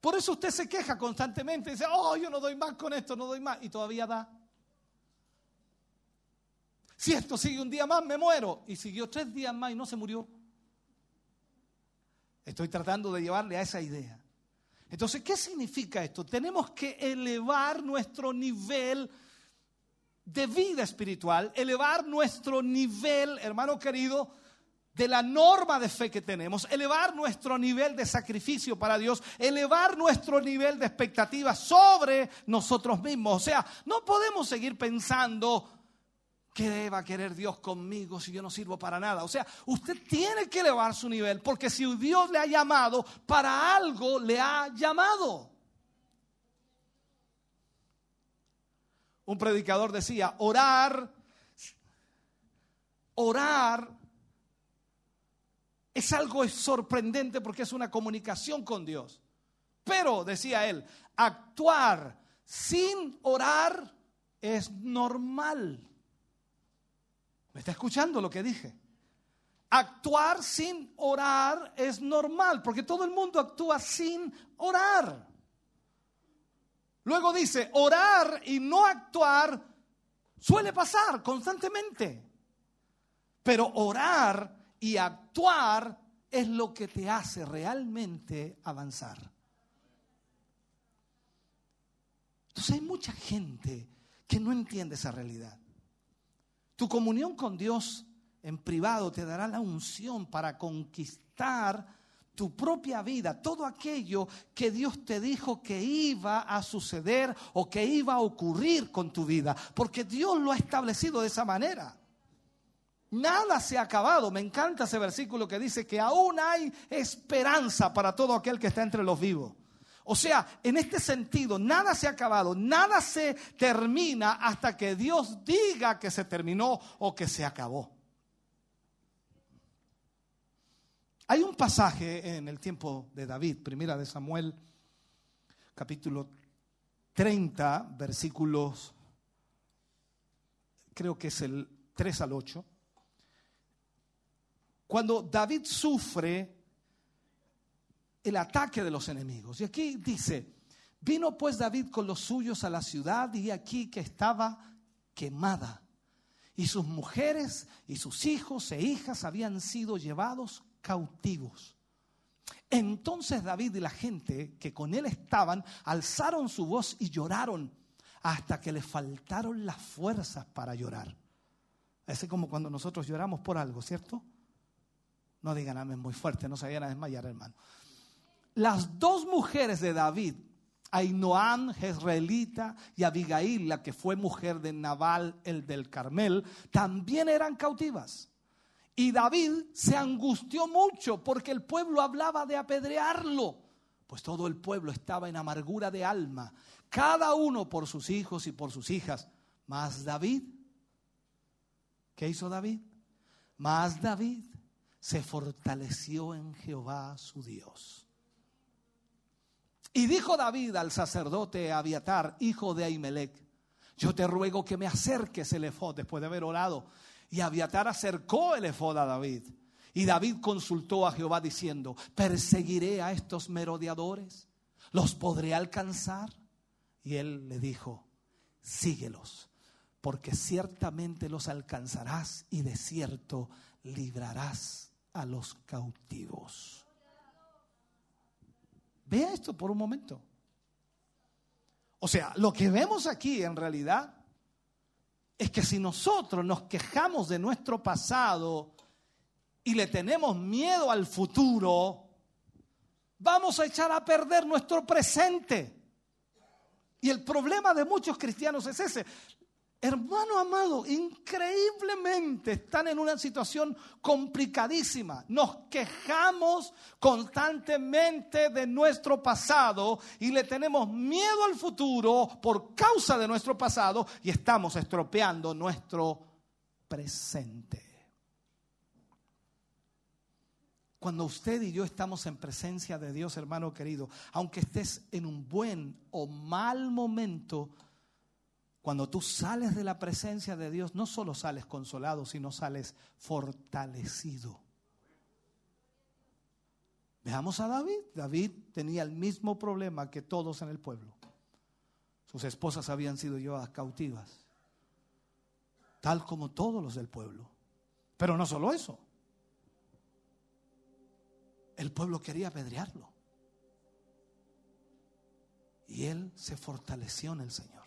G: Por eso usted se queja constantemente, dice, oh, yo no doy más con esto, no doy más, y todavía da. Si esto sigue un día más, me muero. Y siguió tres días más y no se murió. Estoy tratando de llevarle a esa idea. Entonces, ¿qué significa esto? Tenemos que elevar nuestro nivel de vida espiritual, elevar nuestro nivel, hermano querido, de la norma de fe que tenemos, elevar nuestro nivel de sacrificio para Dios, elevar nuestro nivel de expectativa sobre nosotros mismos. O sea, no podemos seguir pensando, ¿qué va a querer Dios conmigo si yo no sirvo para nada? O sea, usted tiene que elevar su nivel, porque si Dios le ha llamado, para algo le ha llamado. Un predicador decía, orar, orar es algo sorprendente porque es una comunicación con Dios. Pero, decía él, actuar sin orar es normal. ¿Me está escuchando lo que dije? Actuar sin orar es normal, porque todo el mundo actúa sin orar. Luego dice, orar y no actuar suele pasar constantemente. Pero orar y actuar es lo que te hace realmente avanzar. Entonces hay mucha gente que no entiende esa realidad. Tu comunión con Dios en privado te dará la unción para conquistar tu propia vida, todo aquello que Dios te dijo que iba a suceder o que iba a ocurrir con tu vida, porque Dios lo ha establecido de esa manera. Nada se ha acabado. Me encanta ese versículo que dice que aún hay esperanza para todo aquel que está entre los vivos. O sea, en este sentido, nada se ha acabado, nada se termina hasta que Dios diga que se terminó o que se acabó. Hay un pasaje en el tiempo de David, primera de Samuel, capítulo 30, versículos, creo que es el 3 al 8 cuando David sufre el ataque de los enemigos. Y aquí dice, vino pues David con los suyos a la ciudad y aquí que estaba quemada. Y sus mujeres y sus hijos e hijas habían sido llevados cautivos. Entonces David y la gente que con él estaban alzaron su voz y lloraron hasta que le faltaron las fuerzas para llorar. Es como cuando nosotros lloramos por algo, ¿cierto? No digan amén muy fuerte, no se vayan a desmayar, hermano. Las dos mujeres de David, Ainoam, Jezreelita, y Abigail, la que fue mujer de Nabal, el del Carmel, también eran cautivas. Y David se angustió mucho porque el pueblo hablaba de apedrearlo, pues todo el pueblo estaba en amargura de alma, cada uno por sus hijos y por sus hijas. Más David, ¿qué hizo David? Más David se fortaleció en Jehová su Dios. Y dijo David al sacerdote Abiatar, hijo de Ahimelech, yo te ruego que me acerques el efod después de haber orado. Y Abiatar acercó el efod a David. Y David consultó a Jehová diciendo, ¿perseguiré a estos merodeadores? ¿Los podré alcanzar? Y él le dijo, síguelos, porque ciertamente los alcanzarás y de cierto librarás a los cautivos. Vea esto por un momento. O sea, lo que vemos aquí en realidad es que si nosotros nos quejamos de nuestro pasado y le tenemos miedo al futuro, vamos a echar a perder nuestro presente. Y el problema de muchos cristianos es ese. Hermano amado, increíblemente están en una situación complicadísima. Nos quejamos constantemente de nuestro pasado y le tenemos miedo al futuro por causa de nuestro pasado y estamos estropeando nuestro presente. Cuando usted y yo estamos en presencia de Dios, hermano querido, aunque estés en un buen o mal momento, cuando tú sales de la presencia de Dios, no solo sales consolado, sino sales fortalecido. Veamos a David. David tenía el mismo problema que todos en el pueblo. Sus esposas habían sido llevadas cautivas. tal como todos los del pueblo. Pero no solo eso. El pueblo quería apedrearlo. Y él se fortaleció en el Señor.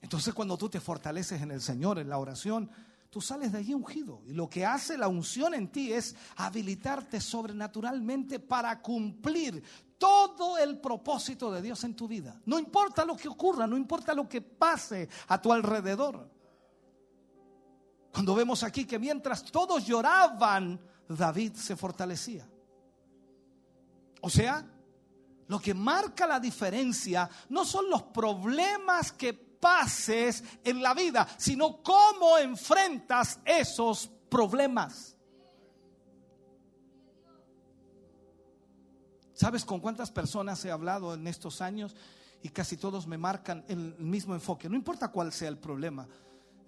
G: Entonces cuando tú te fortaleces en el Señor, en la oración, tú sales de allí ungido. Y lo que hace la unción en ti es habilitarte sobrenaturalmente para cumplir todo el propósito de Dios en tu vida. No importa lo que ocurra, no importa lo que pase a tu alrededor. Cuando vemos aquí que mientras todos lloraban, David se fortalecía. O sea, lo que marca la diferencia no son los problemas que pases en la vida, sino cómo enfrentas esos problemas. ¿Sabes con cuántas personas he hablado en estos años? Y casi todos me marcan el mismo enfoque. No importa cuál sea el problema.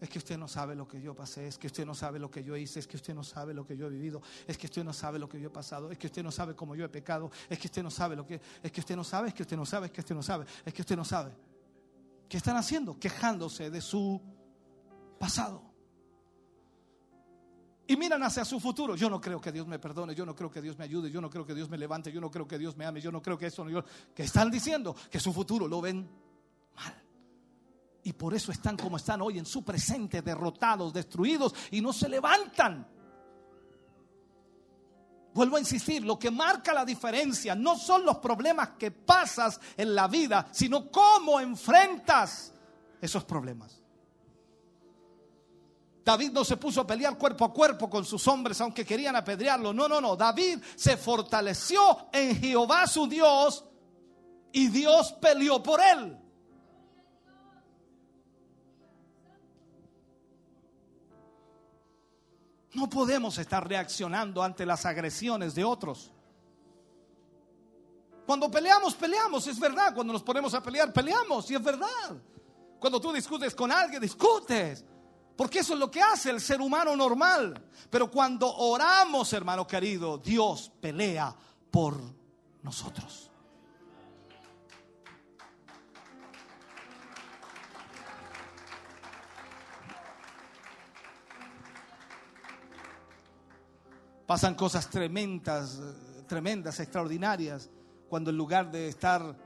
G: Es que usted no sabe lo que yo pasé, es que usted no sabe lo que yo hice, es que usted no sabe lo que yo he vivido, es que usted no sabe lo que yo he pasado, es que usted no sabe cómo yo he pecado, es que usted no sabe lo que, es que usted no sabe, es que usted no sabe, es que usted no sabe, es que usted no sabe. ¿Qué están haciendo? Quejándose de su pasado. Y miran hacia su futuro. Yo no creo que Dios me perdone, yo no creo que Dios me ayude, yo no creo que Dios me levante, yo no creo que Dios me ame, yo no creo que eso. Yo, que están diciendo que su futuro lo ven mal. Y por eso están como están hoy en su presente, derrotados, destruidos y no se levantan. Vuelvo a insistir, lo que marca la diferencia no son los problemas que pasas en la vida, sino cómo enfrentas esos problemas. David no se puso a pelear cuerpo a cuerpo con sus hombres aunque querían apedrearlo. No, no, no. David se fortaleció en Jehová su Dios y Dios peleó por él. No podemos estar reaccionando ante las agresiones de otros. Cuando peleamos, peleamos, es verdad. Cuando nos ponemos a pelear, peleamos, y es verdad. Cuando tú discutes con alguien, discutes. Porque eso es lo que hace el ser humano normal. Pero cuando oramos, hermano querido, Dios pelea por nosotros. Pasan cosas tremendas, tremendas, extraordinarias, cuando en lugar de estar,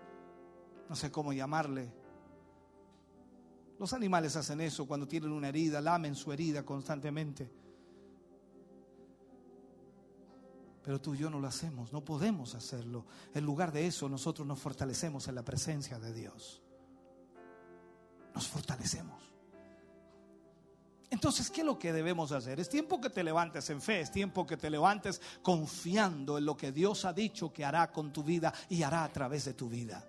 G: no sé cómo llamarle, los animales hacen eso cuando tienen una herida, lamen su herida constantemente. Pero tú y yo no lo hacemos, no podemos hacerlo. En lugar de eso, nosotros nos fortalecemos en la presencia de Dios. Nos fortalecemos. Entonces, ¿qué es lo que debemos hacer? Es tiempo que te levantes en fe, es tiempo que te levantes confiando en lo que Dios ha dicho que hará con tu vida y hará a través de tu vida.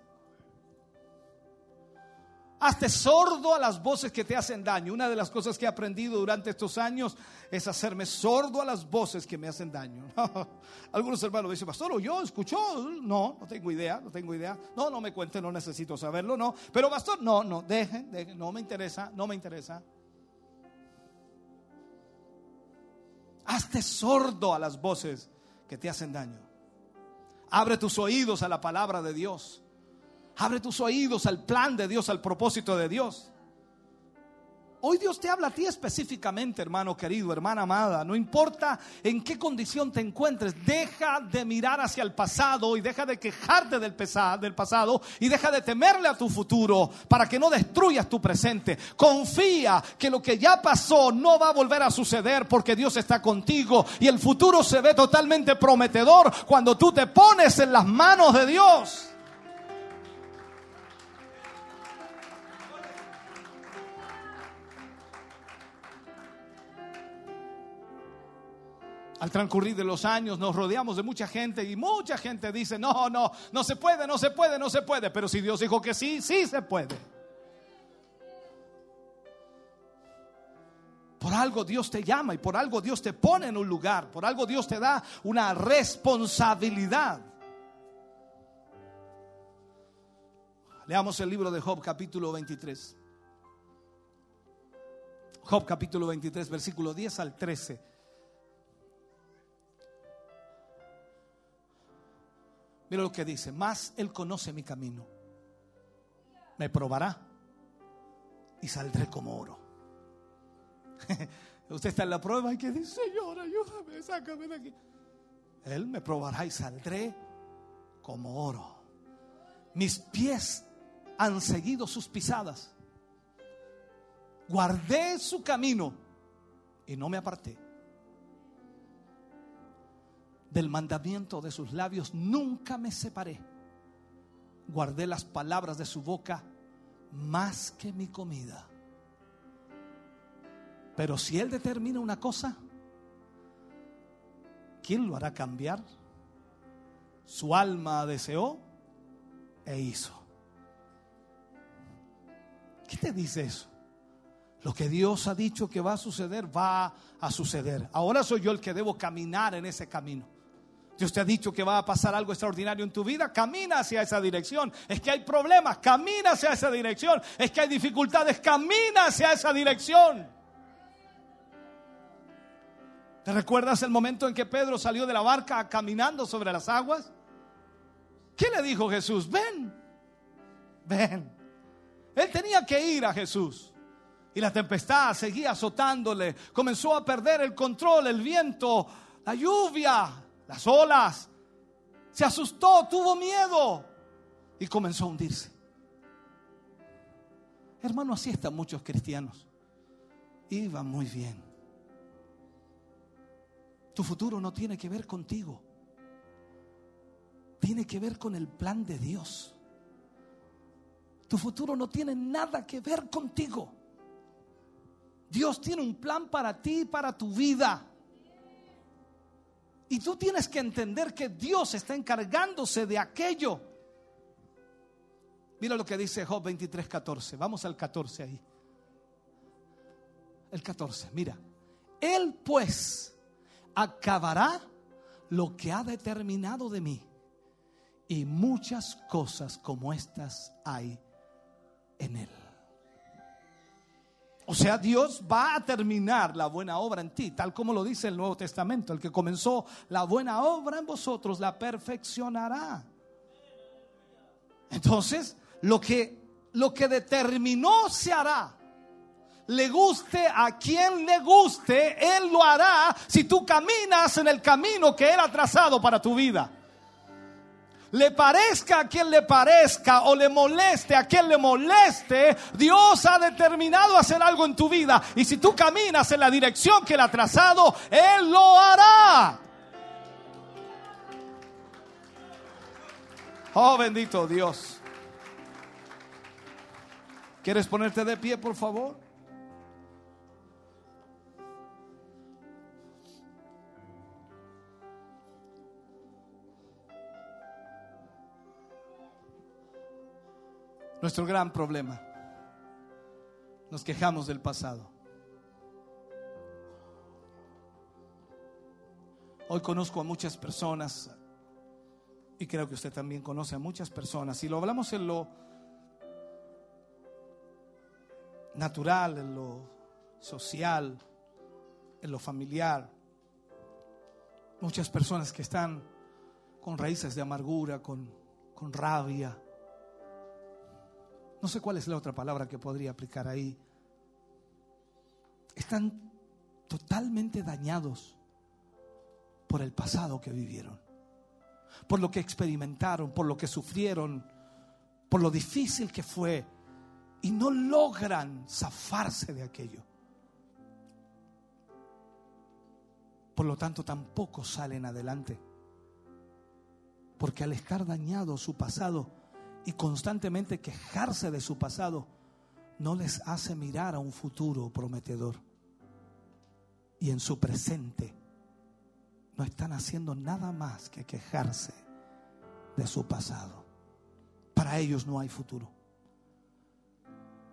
G: Hazte sordo a las voces que te hacen daño. Una de las cosas que he aprendido durante estos años es hacerme sordo a las voces que me hacen daño. Algunos hermanos dicen, pastor, yo escuchó. No, no tengo idea, no tengo idea. No, no me cuente, no necesito saberlo, no. Pero pastor, no, no, dejen, dejen no me interesa, no me interesa. Hazte sordo a las voces que te hacen daño. Abre tus oídos a la palabra de Dios. Abre tus oídos al plan de Dios, al propósito de Dios. Hoy Dios te habla a ti específicamente, hermano querido, hermana amada. No importa en qué condición te encuentres, deja de mirar hacia el pasado y deja de quejarte del, del pasado y deja de temerle a tu futuro para que no destruyas tu presente. Confía que lo que ya pasó no va a volver a suceder porque Dios está contigo y el futuro se ve totalmente prometedor cuando tú te pones en las manos de Dios. Al transcurrir de los años nos rodeamos de mucha gente y mucha gente dice, no, no, no se puede, no se puede, no se puede. Pero si Dios dijo que sí, sí se puede. Por algo Dios te llama y por algo Dios te pone en un lugar, por algo Dios te da una responsabilidad. Leamos el libro de Job capítulo 23. Job capítulo 23, versículo 10 al 13. Mira lo que dice, más Él conoce mi camino. Me probará y saldré como oro. Usted está en la prueba y que dice, Señor, ayúdame, sácame de aquí. Él me probará y saldré como oro. Mis pies han seguido sus pisadas. Guardé su camino y no me aparté. Del mandamiento de sus labios nunca me separé. Guardé las palabras de su boca más que mi comida. Pero si Él determina una cosa, ¿quién lo hará cambiar? Su alma deseó e hizo. ¿Qué te dice eso? Lo que Dios ha dicho que va a suceder, va a suceder. Ahora soy yo el que debo caminar en ese camino. Dios te ha dicho que va a pasar algo extraordinario en tu vida, camina hacia esa dirección. Es que hay problemas, camina hacia esa dirección. Es que hay dificultades, camina hacia esa dirección. ¿Te recuerdas el momento en que Pedro salió de la barca caminando sobre las aguas? ¿Qué le dijo Jesús? Ven, ven. Él tenía que ir a Jesús. Y la tempestad seguía azotándole. Comenzó a perder el control, el viento, la lluvia, las olas. Se asustó, tuvo miedo y comenzó a hundirse. Hermano, así están muchos cristianos. Iba muy bien. Tu futuro no tiene que ver contigo. Tiene que ver con el plan de Dios. Tu futuro no tiene nada que ver contigo. Dios tiene un plan para ti y para tu vida. Y tú tienes que entender que Dios está encargándose de aquello. Mira lo que dice Job 23, 14. Vamos al 14 ahí. El 14, mira. Él pues acabará lo que ha determinado de mí. Y muchas cosas como estas hay en él. O sea, Dios va a terminar la buena obra en ti, tal como lo dice el Nuevo Testamento. El que comenzó la buena obra en vosotros la perfeccionará. Entonces, lo que, lo que determinó se hará. Le guste a quien le guste, Él lo hará si tú caminas en el camino que Él ha trazado para tu vida le parezca a quien le parezca o le moleste a quien le moleste, Dios ha determinado hacer algo en tu vida. Y si tú caminas en la dirección que Él ha trazado, Él lo hará. Oh, bendito Dios. ¿Quieres ponerte de pie, por favor? Nuestro gran problema. Nos quejamos del pasado. Hoy conozco a muchas personas y creo que usted también conoce a muchas personas y lo hablamos en lo natural, en lo social, en lo familiar. Muchas personas que están con raíces de amargura, con, con rabia, no sé cuál es la otra palabra que podría aplicar ahí. Están totalmente dañados por el pasado que vivieron, por lo que experimentaron, por lo que sufrieron, por lo difícil que fue y no logran zafarse de aquello. Por lo tanto, tampoco salen adelante. Porque al estar dañado su pasado, y constantemente quejarse de su pasado no les hace mirar a un futuro prometedor. Y en su presente no están haciendo nada más que quejarse de su pasado. Para ellos no hay futuro.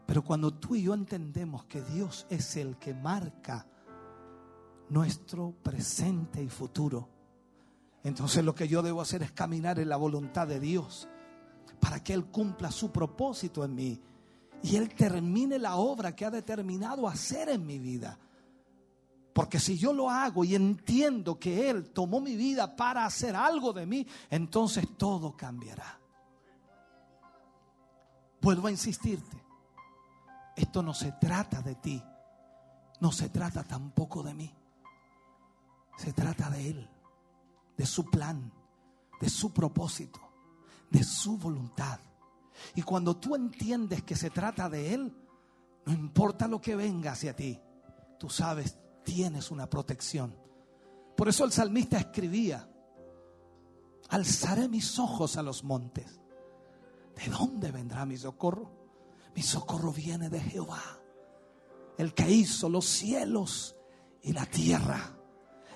G: Pero cuando tú y yo entendemos que Dios es el que marca nuestro presente y futuro, entonces lo que yo debo hacer es caminar en la voluntad de Dios para que Él cumpla su propósito en mí y Él termine la obra que ha determinado hacer en mi vida. Porque si yo lo hago y entiendo que Él tomó mi vida para hacer algo de mí, entonces todo cambiará. Vuelvo a insistirte. esto no se trata de ti, no se trata tampoco de mí, se trata de Él, de su plan, de su propósito, de su voluntad. Y cuando tú entiendes que se trata de Él, no importa lo que venga hacia ti, tú sabes, tienes una protección. Por eso el salmista escribía, alzaré mis ojos a los montes. ¿De dónde vendrá mi socorro? Mi socorro viene de Jehová, el que hizo los cielos y la tierra.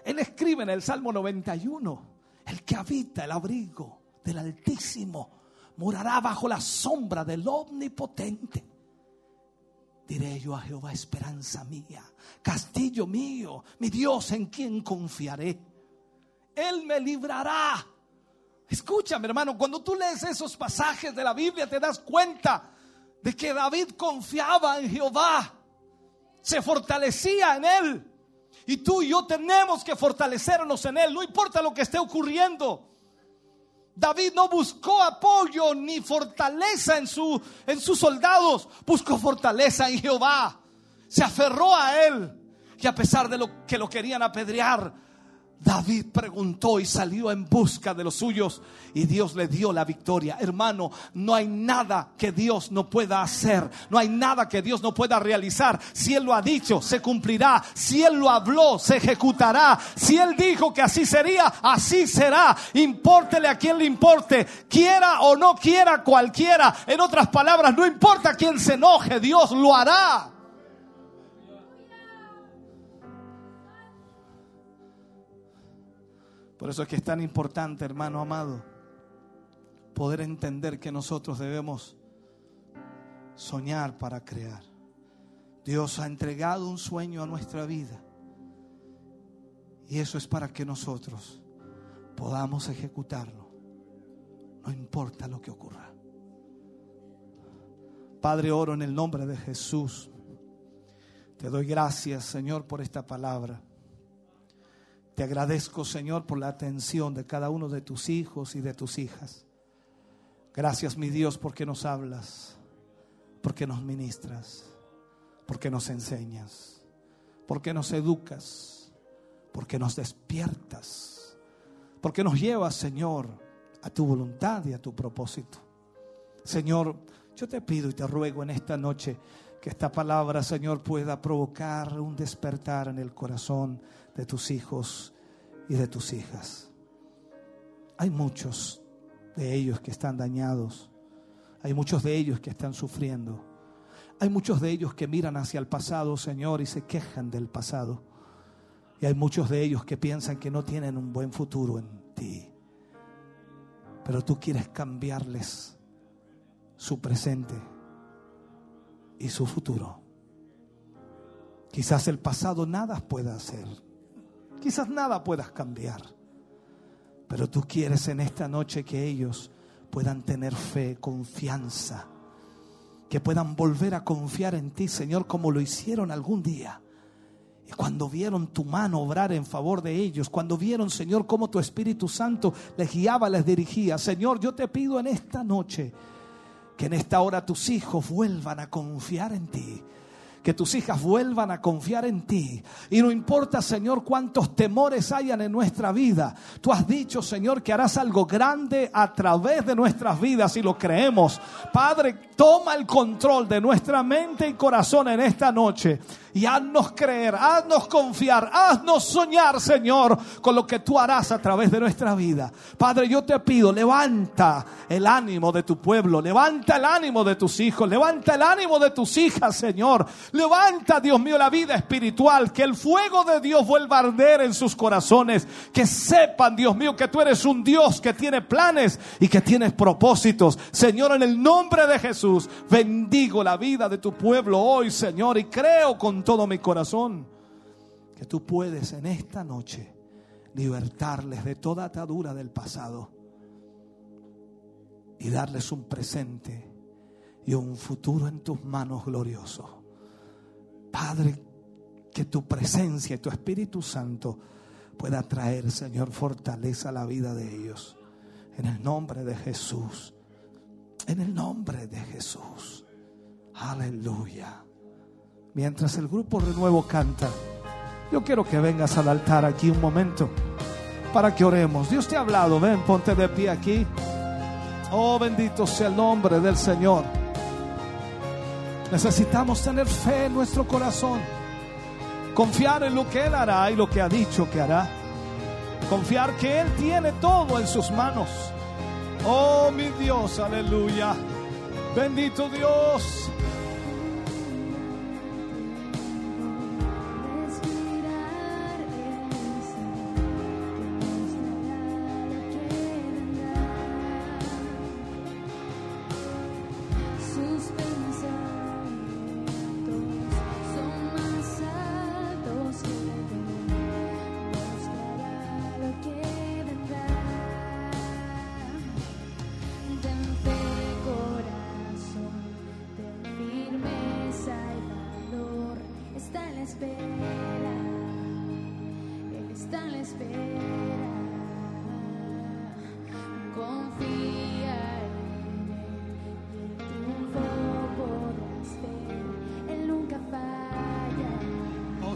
G: Él escribe en el Salmo 91, el que habita el abrigo del Altísimo morará bajo la sombra del Omnipotente. Diré yo a Jehová, esperanza mía, castillo mío, mi Dios en quien confiaré. Él me librará. Escúchame, hermano, cuando tú lees esos pasajes de la Biblia te das cuenta de que David confiaba en Jehová, se fortalecía en él. Y tú y yo tenemos que fortalecernos en él, no importa lo que esté ocurriendo. David no buscó apoyo ni fortaleza en, su, en sus soldados, buscó fortaleza en Jehová. Se aferró a él. Y a pesar de lo que lo querían apedrear, David preguntó y salió en busca de los suyos y Dios le dio la victoria. Hermano, no hay nada que Dios no pueda hacer, no hay nada que Dios no pueda realizar. Si Él lo ha dicho, se cumplirá. Si Él lo habló, se ejecutará. Si Él dijo que así sería, así será. Impórtele a quien le importe, quiera o no quiera cualquiera. En otras palabras, no importa quién se enoje, Dios lo hará. Por eso es que es tan importante, hermano amado, poder entender que nosotros debemos soñar para crear. Dios ha entregado un sueño a nuestra vida. Y eso es para que nosotros podamos ejecutarlo. No importa lo que ocurra. Padre, oro en el nombre de Jesús. Te doy gracias, Señor, por esta palabra. Te agradezco, Señor, por la atención de cada uno de tus hijos y de tus hijas. Gracias, mi Dios, porque nos hablas, porque nos ministras, porque nos enseñas, porque nos educas, porque nos despiertas, porque nos llevas, Señor, a tu voluntad y a tu propósito. Señor, yo te pido y te ruego en esta noche que esta palabra, Señor, pueda provocar un despertar en el corazón de tus hijos y de tus hijas. Hay muchos de ellos que están dañados. Hay muchos de ellos que están sufriendo. Hay muchos de ellos que miran hacia el pasado, Señor, y se quejan del pasado. Y hay muchos de ellos que piensan que no tienen un buen futuro en ti. Pero tú quieres cambiarles su presente y su futuro. Quizás el pasado nada pueda hacer. Quizás nada puedas cambiar. Pero tú quieres en esta noche que ellos puedan tener fe, confianza. Que puedan volver a confiar en ti, Señor, como lo hicieron algún día. Y cuando vieron tu mano obrar en favor de ellos, cuando vieron, Señor, cómo tu Espíritu Santo les guiaba, les dirigía. Señor, yo te pido en esta noche que en esta hora tus hijos vuelvan a confiar en ti que tus hijas vuelvan a confiar en ti. Y no importa, Señor, cuántos temores hayan en nuestra vida. Tú has dicho, Señor, que harás algo grande a través de nuestras vidas y lo creemos. Padre, toma el control de nuestra mente y corazón en esta noche y haznos creer, haznos confiar, haznos soñar, Señor, con lo que tú harás a través de nuestra vida. Padre, yo te pido, levanta el ánimo de tu pueblo, levanta el ánimo de tus hijos, levanta el ánimo de tus hijas, Señor. Levanta, Dios mío, la vida espiritual, que el fuego de Dios vuelva a arder en sus corazones, que sepan, Dios mío, que tú eres un Dios que tiene planes y que tienes propósitos. Señor, en el nombre de Jesús, bendigo la vida de tu pueblo hoy, Señor, y creo con todo mi corazón que tú puedes en esta noche libertarles de toda atadura del pasado y darles un presente y un futuro en tus manos glorioso. Padre, que tu presencia y tu Espíritu Santo pueda traer, Señor, fortaleza a la vida de ellos. En el nombre de Jesús. En el nombre de Jesús. Aleluya. Mientras el grupo Renuevo canta, yo quiero que vengas al altar aquí un momento para que oremos. Dios te ha hablado, ven, ponte de pie aquí. Oh, bendito sea el nombre del Señor. Necesitamos tener fe en nuestro corazón. Confiar en lo que Él hará y lo que ha dicho que hará. Confiar que Él tiene todo en sus manos. Oh, mi Dios, aleluya. Bendito Dios.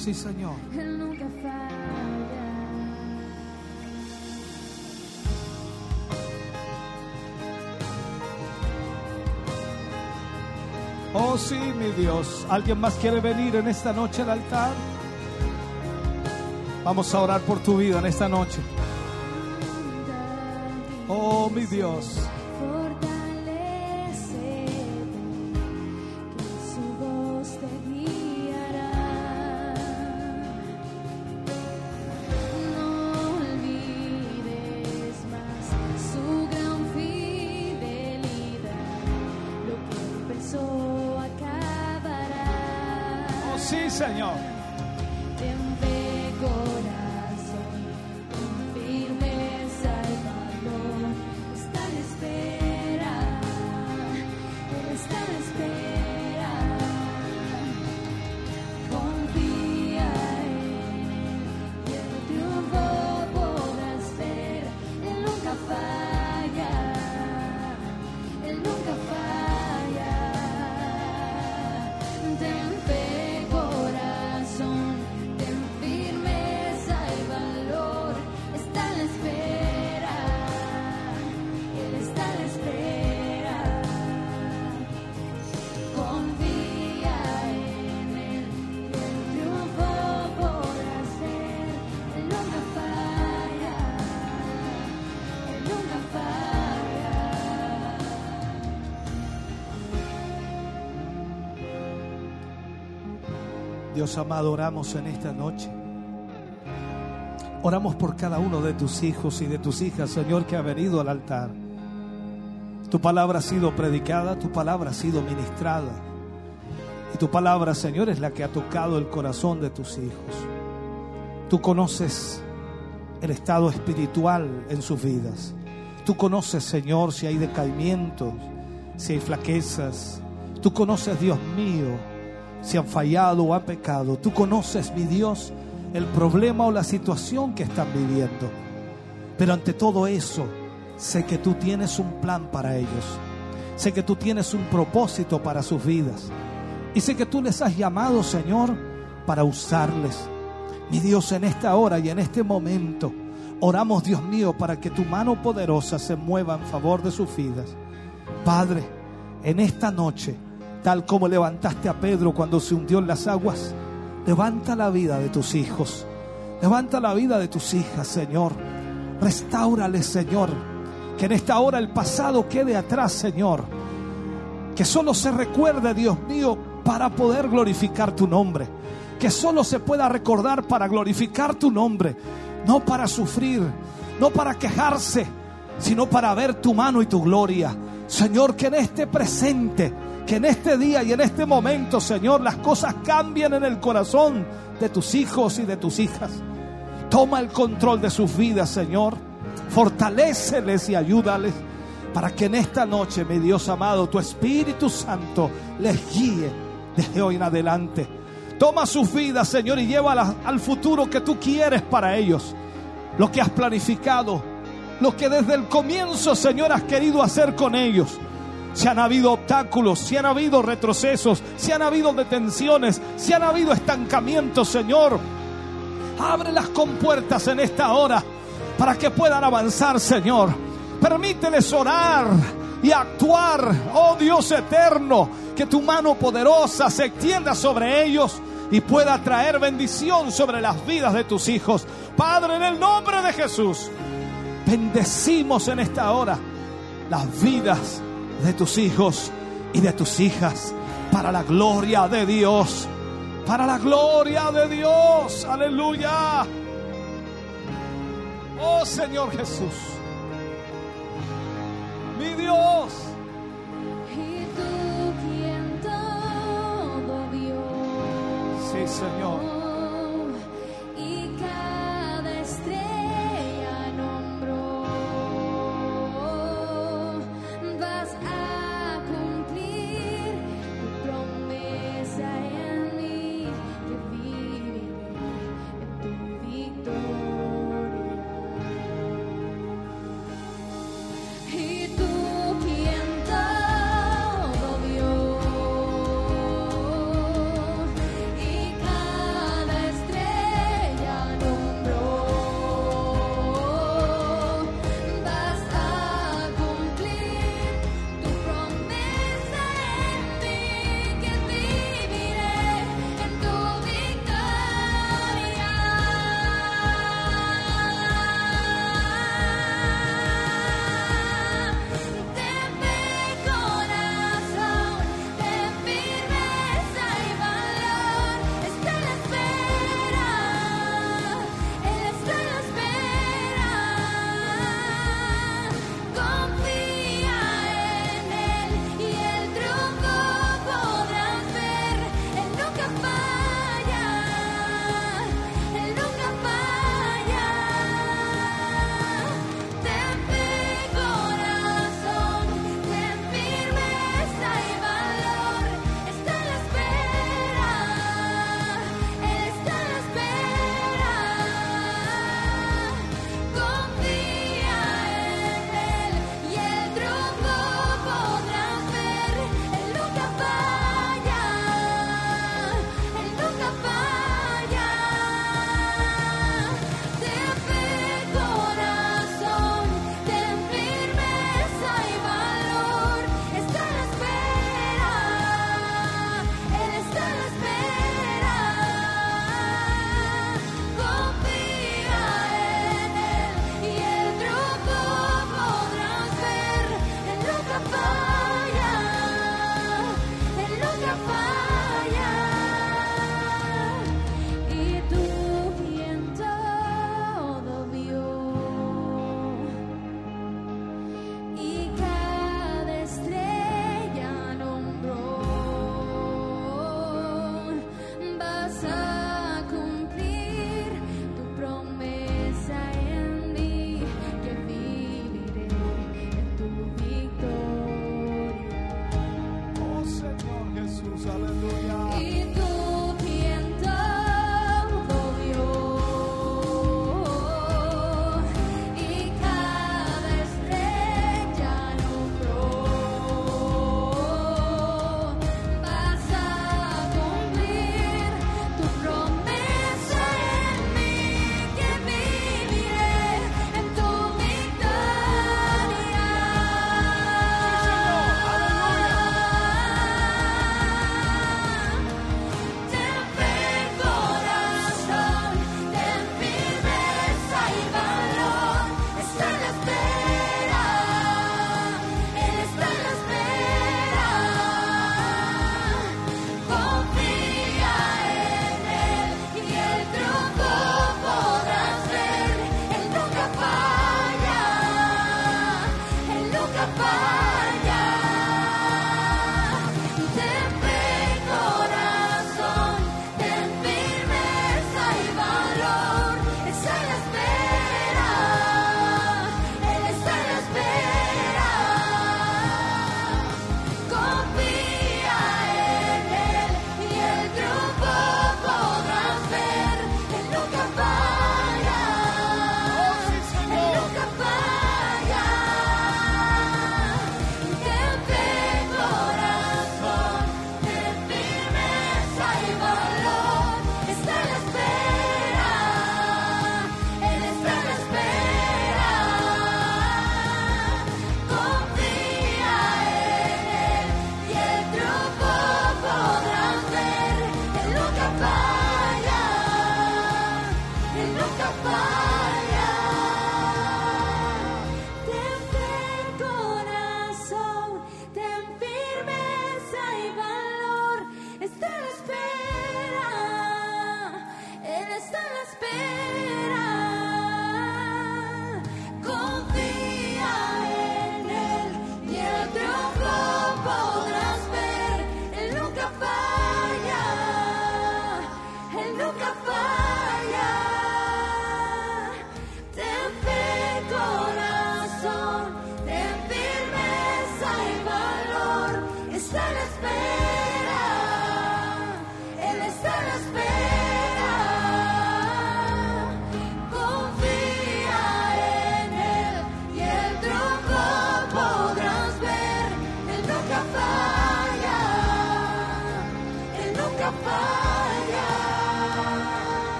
G: Sí, Señor.
E: Él nunca falla.
G: Oh, sí, mi Dios. ¿Alguien más quiere venir en esta noche al altar? Vamos a orar por tu vida en esta noche. Oh, mi Dios. Dios amado, oramos en esta noche. Oramos por cada uno de tus hijos y de tus hijas, Señor, que ha venido al altar. Tu palabra ha sido predicada, tu palabra ha sido ministrada. Y tu palabra, Señor, es la que ha tocado el corazón de tus hijos. Tú conoces el estado espiritual en sus vidas. Tú conoces, Señor, si hay decaimientos, si hay flaquezas. Tú conoces, Dios mío, si han fallado o han pecado. Tú conoces, mi Dios, el problema o la situación que están viviendo. Pero ante todo eso, sé que tú tienes un plan para ellos. Sé que tú tienes un propósito para sus vidas. Y sé que tú les has llamado, Señor, para usarles. Mi Dios, en esta hora y en este momento, oramos, Dios mío, para que tu mano poderosa se mueva en favor de sus vidas. Padre, en esta noche, tal como levantaste a Pedro cuando se hundió en las aguas, levanta la vida de tus hijos. Levanta la vida de tus hijas, Señor. Restáurales, Señor. Que en esta hora el pasado quede atrás, Señor. Que solo se recuerde, Dios mío, para poder glorificar tu nombre. Que solo se pueda recordar para glorificar tu nombre. No para sufrir, no para quejarse, sino para ver tu mano y tu gloria. Señor, que en este presente, que en este día y en este momento, Señor, las cosas cambien en el corazón de tus hijos y de tus hijas. Toma el control de sus vidas, Señor. Fortaléceles y ayúdales para que en esta noche, mi Dios amado, tu Espíritu Santo les guíe desde hoy en adelante. Toma sus vidas, Señor, y llévalas al futuro que tú quieres para ellos. Lo que has planificado, lo que desde el comienzo, Señor, has querido hacer con ellos. Si han habido obstáculos, si han habido retrocesos, si han habido detenciones, si han habido estancamientos, Señor, abre las compuertas en esta hora para que puedan avanzar, Señor. Permíteles orar y actuar, oh Dios eterno, que tu mano poderosa se extienda sobre ellos y pueda traer bendición sobre las vidas de tus hijos. Padre, en el nombre de Jesús, bendecimos en esta hora las vidas de tus hijos y de tus hijas para la gloria de Dios. Para la gloria de Dios. Aleluya. Oh Señor Jesús. Mi Dios.
E: Y tú quien todo vio.
G: Sí, Señor.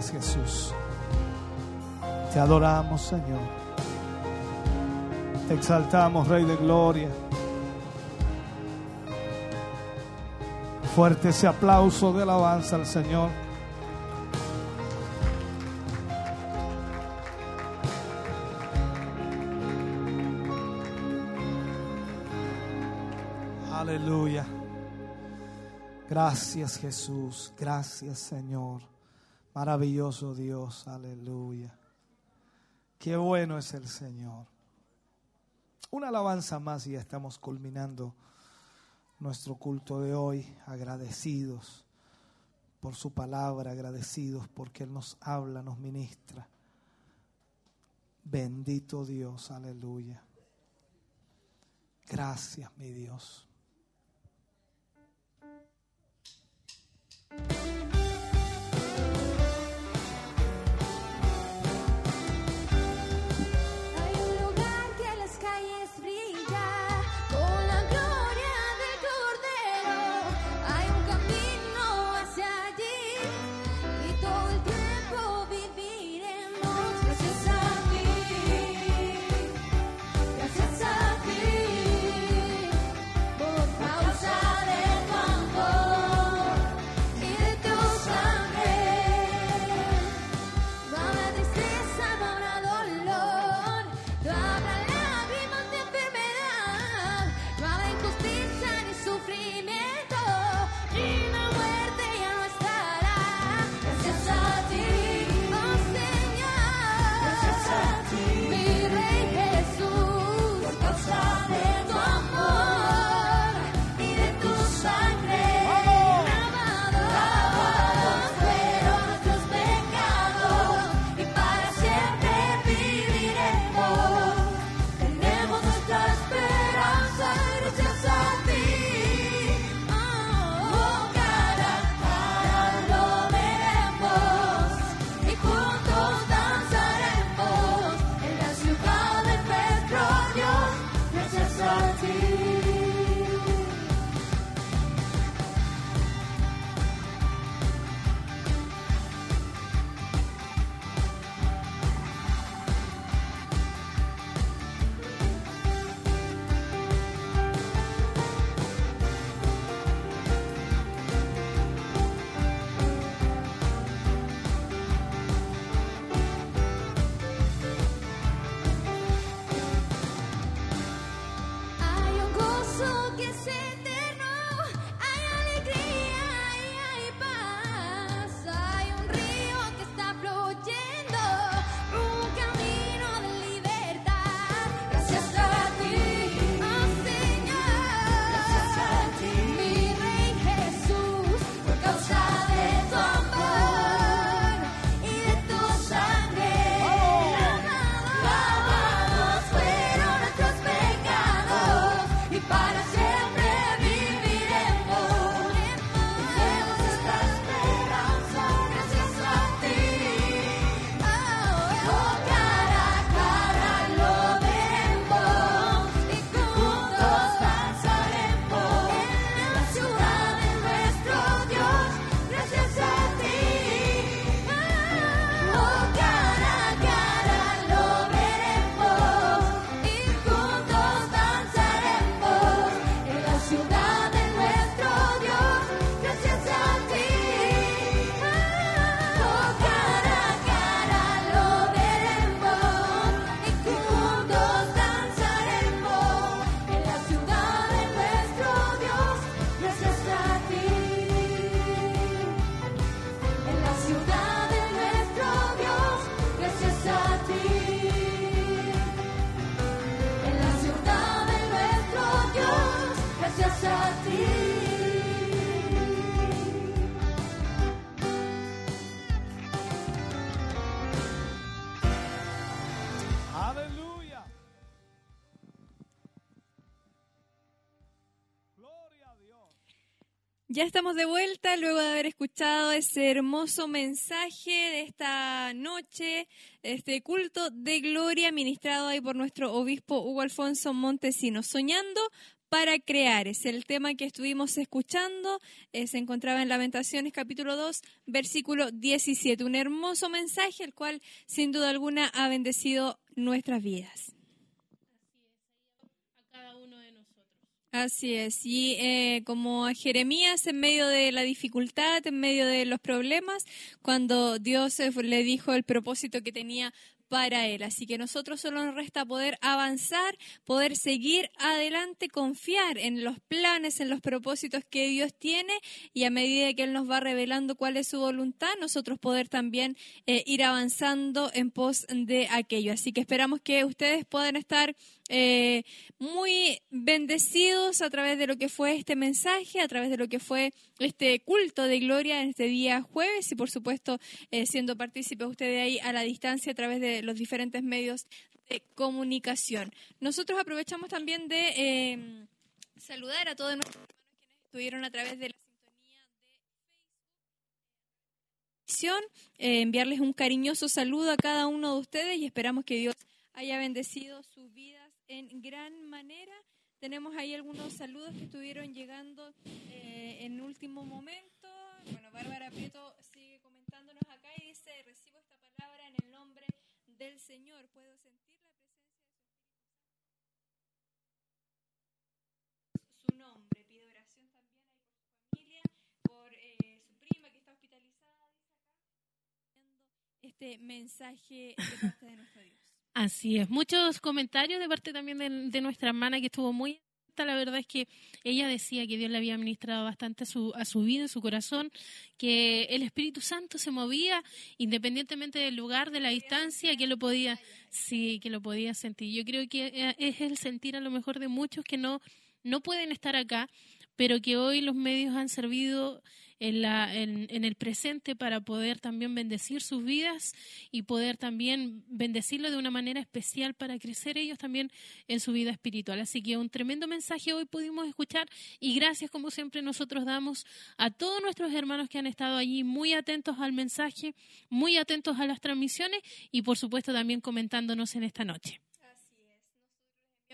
G: Jesús. Te adoramos, Señor. Te exaltamos, Rey de Gloria. Fuerte ese aplauso de alabanza al Señor. Aleluya. Gracias Jesús. Gracias Señor. Maravilloso Dios. Aleluya. Qué bueno es el Señor. Una alabanza más y ya estamos culminando nuestro culto de hoy. Agradecidos por su palabra, agradecidos porque Él nos habla, nos ministra. Bendito Dios, aleluya. Gracias, mi Dios.
B: Ya estamos de vuelta luego de haber escuchado ese hermoso mensaje de esta noche, este culto de gloria ministrado ahí por nuestro obispo Hugo Alfonso Montesino. Soñando para crear es el tema que estuvimos escuchando. Eh, se encontraba en Lamentaciones capítulo 2, versículo 17. Un hermoso mensaje, el cual sin duda alguna ha bendecido nuestras vidas. Así es, y eh, como Jeremías en medio de la dificultad, en medio de los problemas, cuando Dios le dijo el propósito que tenía para Él. Así que nosotros solo nos resta poder avanzar, poder seguir adelante, confiar en los planes, en los propósitos que Dios tiene y a medida que Él nos va revelando cuál es su voluntad, nosotros poder también eh, ir avanzando en pos de aquello. Así que esperamos que ustedes puedan estar eh, muy bendecidos a través de lo que fue este mensaje, a través de lo que fue este culto de gloria en este día jueves y por supuesto eh, siendo partícipe usted ahí a la distancia a través de los diferentes medios de comunicación. Nosotros aprovechamos también de eh, saludar a todos nuestros hermanos quienes estuvieron a través de la sintonía de Facebook. enviarles un cariñoso saludo a cada uno de ustedes y esperamos que Dios haya bendecido sus vidas en gran manera. Tenemos ahí algunos saludos que estuvieron llegando eh, en último momento. Bueno, Bárbara Prieto sigue comentándonos acá y dice, recibo esta palabra en el nombre del Señor. Puedo sentir la presencia de su nombre. Pido oración también ahí por su familia, por eh, su prima que está hospitalizada. Este mensaje de parte de nuestro Dios.
C: Así es, muchos comentarios de parte también de, nuestra hermana que estuvo muy la verdad es que ella decía que Dios le había ministrado bastante a su, a su vida, a su corazón, que el Espíritu Santo se movía independientemente del lugar, de la distancia, que lo podía, sí, que lo podía sentir. Yo creo que eh, es el sentir a lo mejor de muchos que no, no pueden estar acá, pero que hoy los medios han servido en, la, en, el presente para poder también bendecir sus vidas y poder también bendecirlo de una manera especial para crecer ellos también en su vida espiritual. Así que un tremendo mensaje hoy pudimos escuchar y gracias como siempre nosotros damos a todos nuestros hermanos que han estado allí muy atentos al mensaje, muy atentos a las transmisiones y por supuesto también comentándonos en esta noche.
B: Así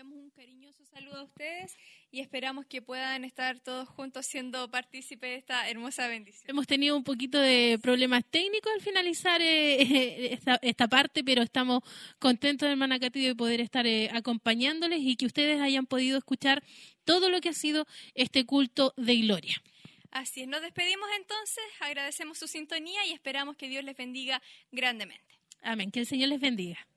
B: un cariñoso saludo a ustedes y esperamos que puedan estar todos juntos siendo partícipes de esta hermosa bendición.
C: Hemos tenido un poquito de problemas técnicos al finalizar eh, esta, parte, pero estamos contentos, hermana Katy, de poder estar eh, acompañándoles y que ustedes hayan podido escuchar todo lo que ha sido este culto de gloria.
B: Así es, nos despedimos entonces, agradecemos su sintonía y esperamos que Dios les bendiga grandemente.
C: Amén, que el Señor les bendiga.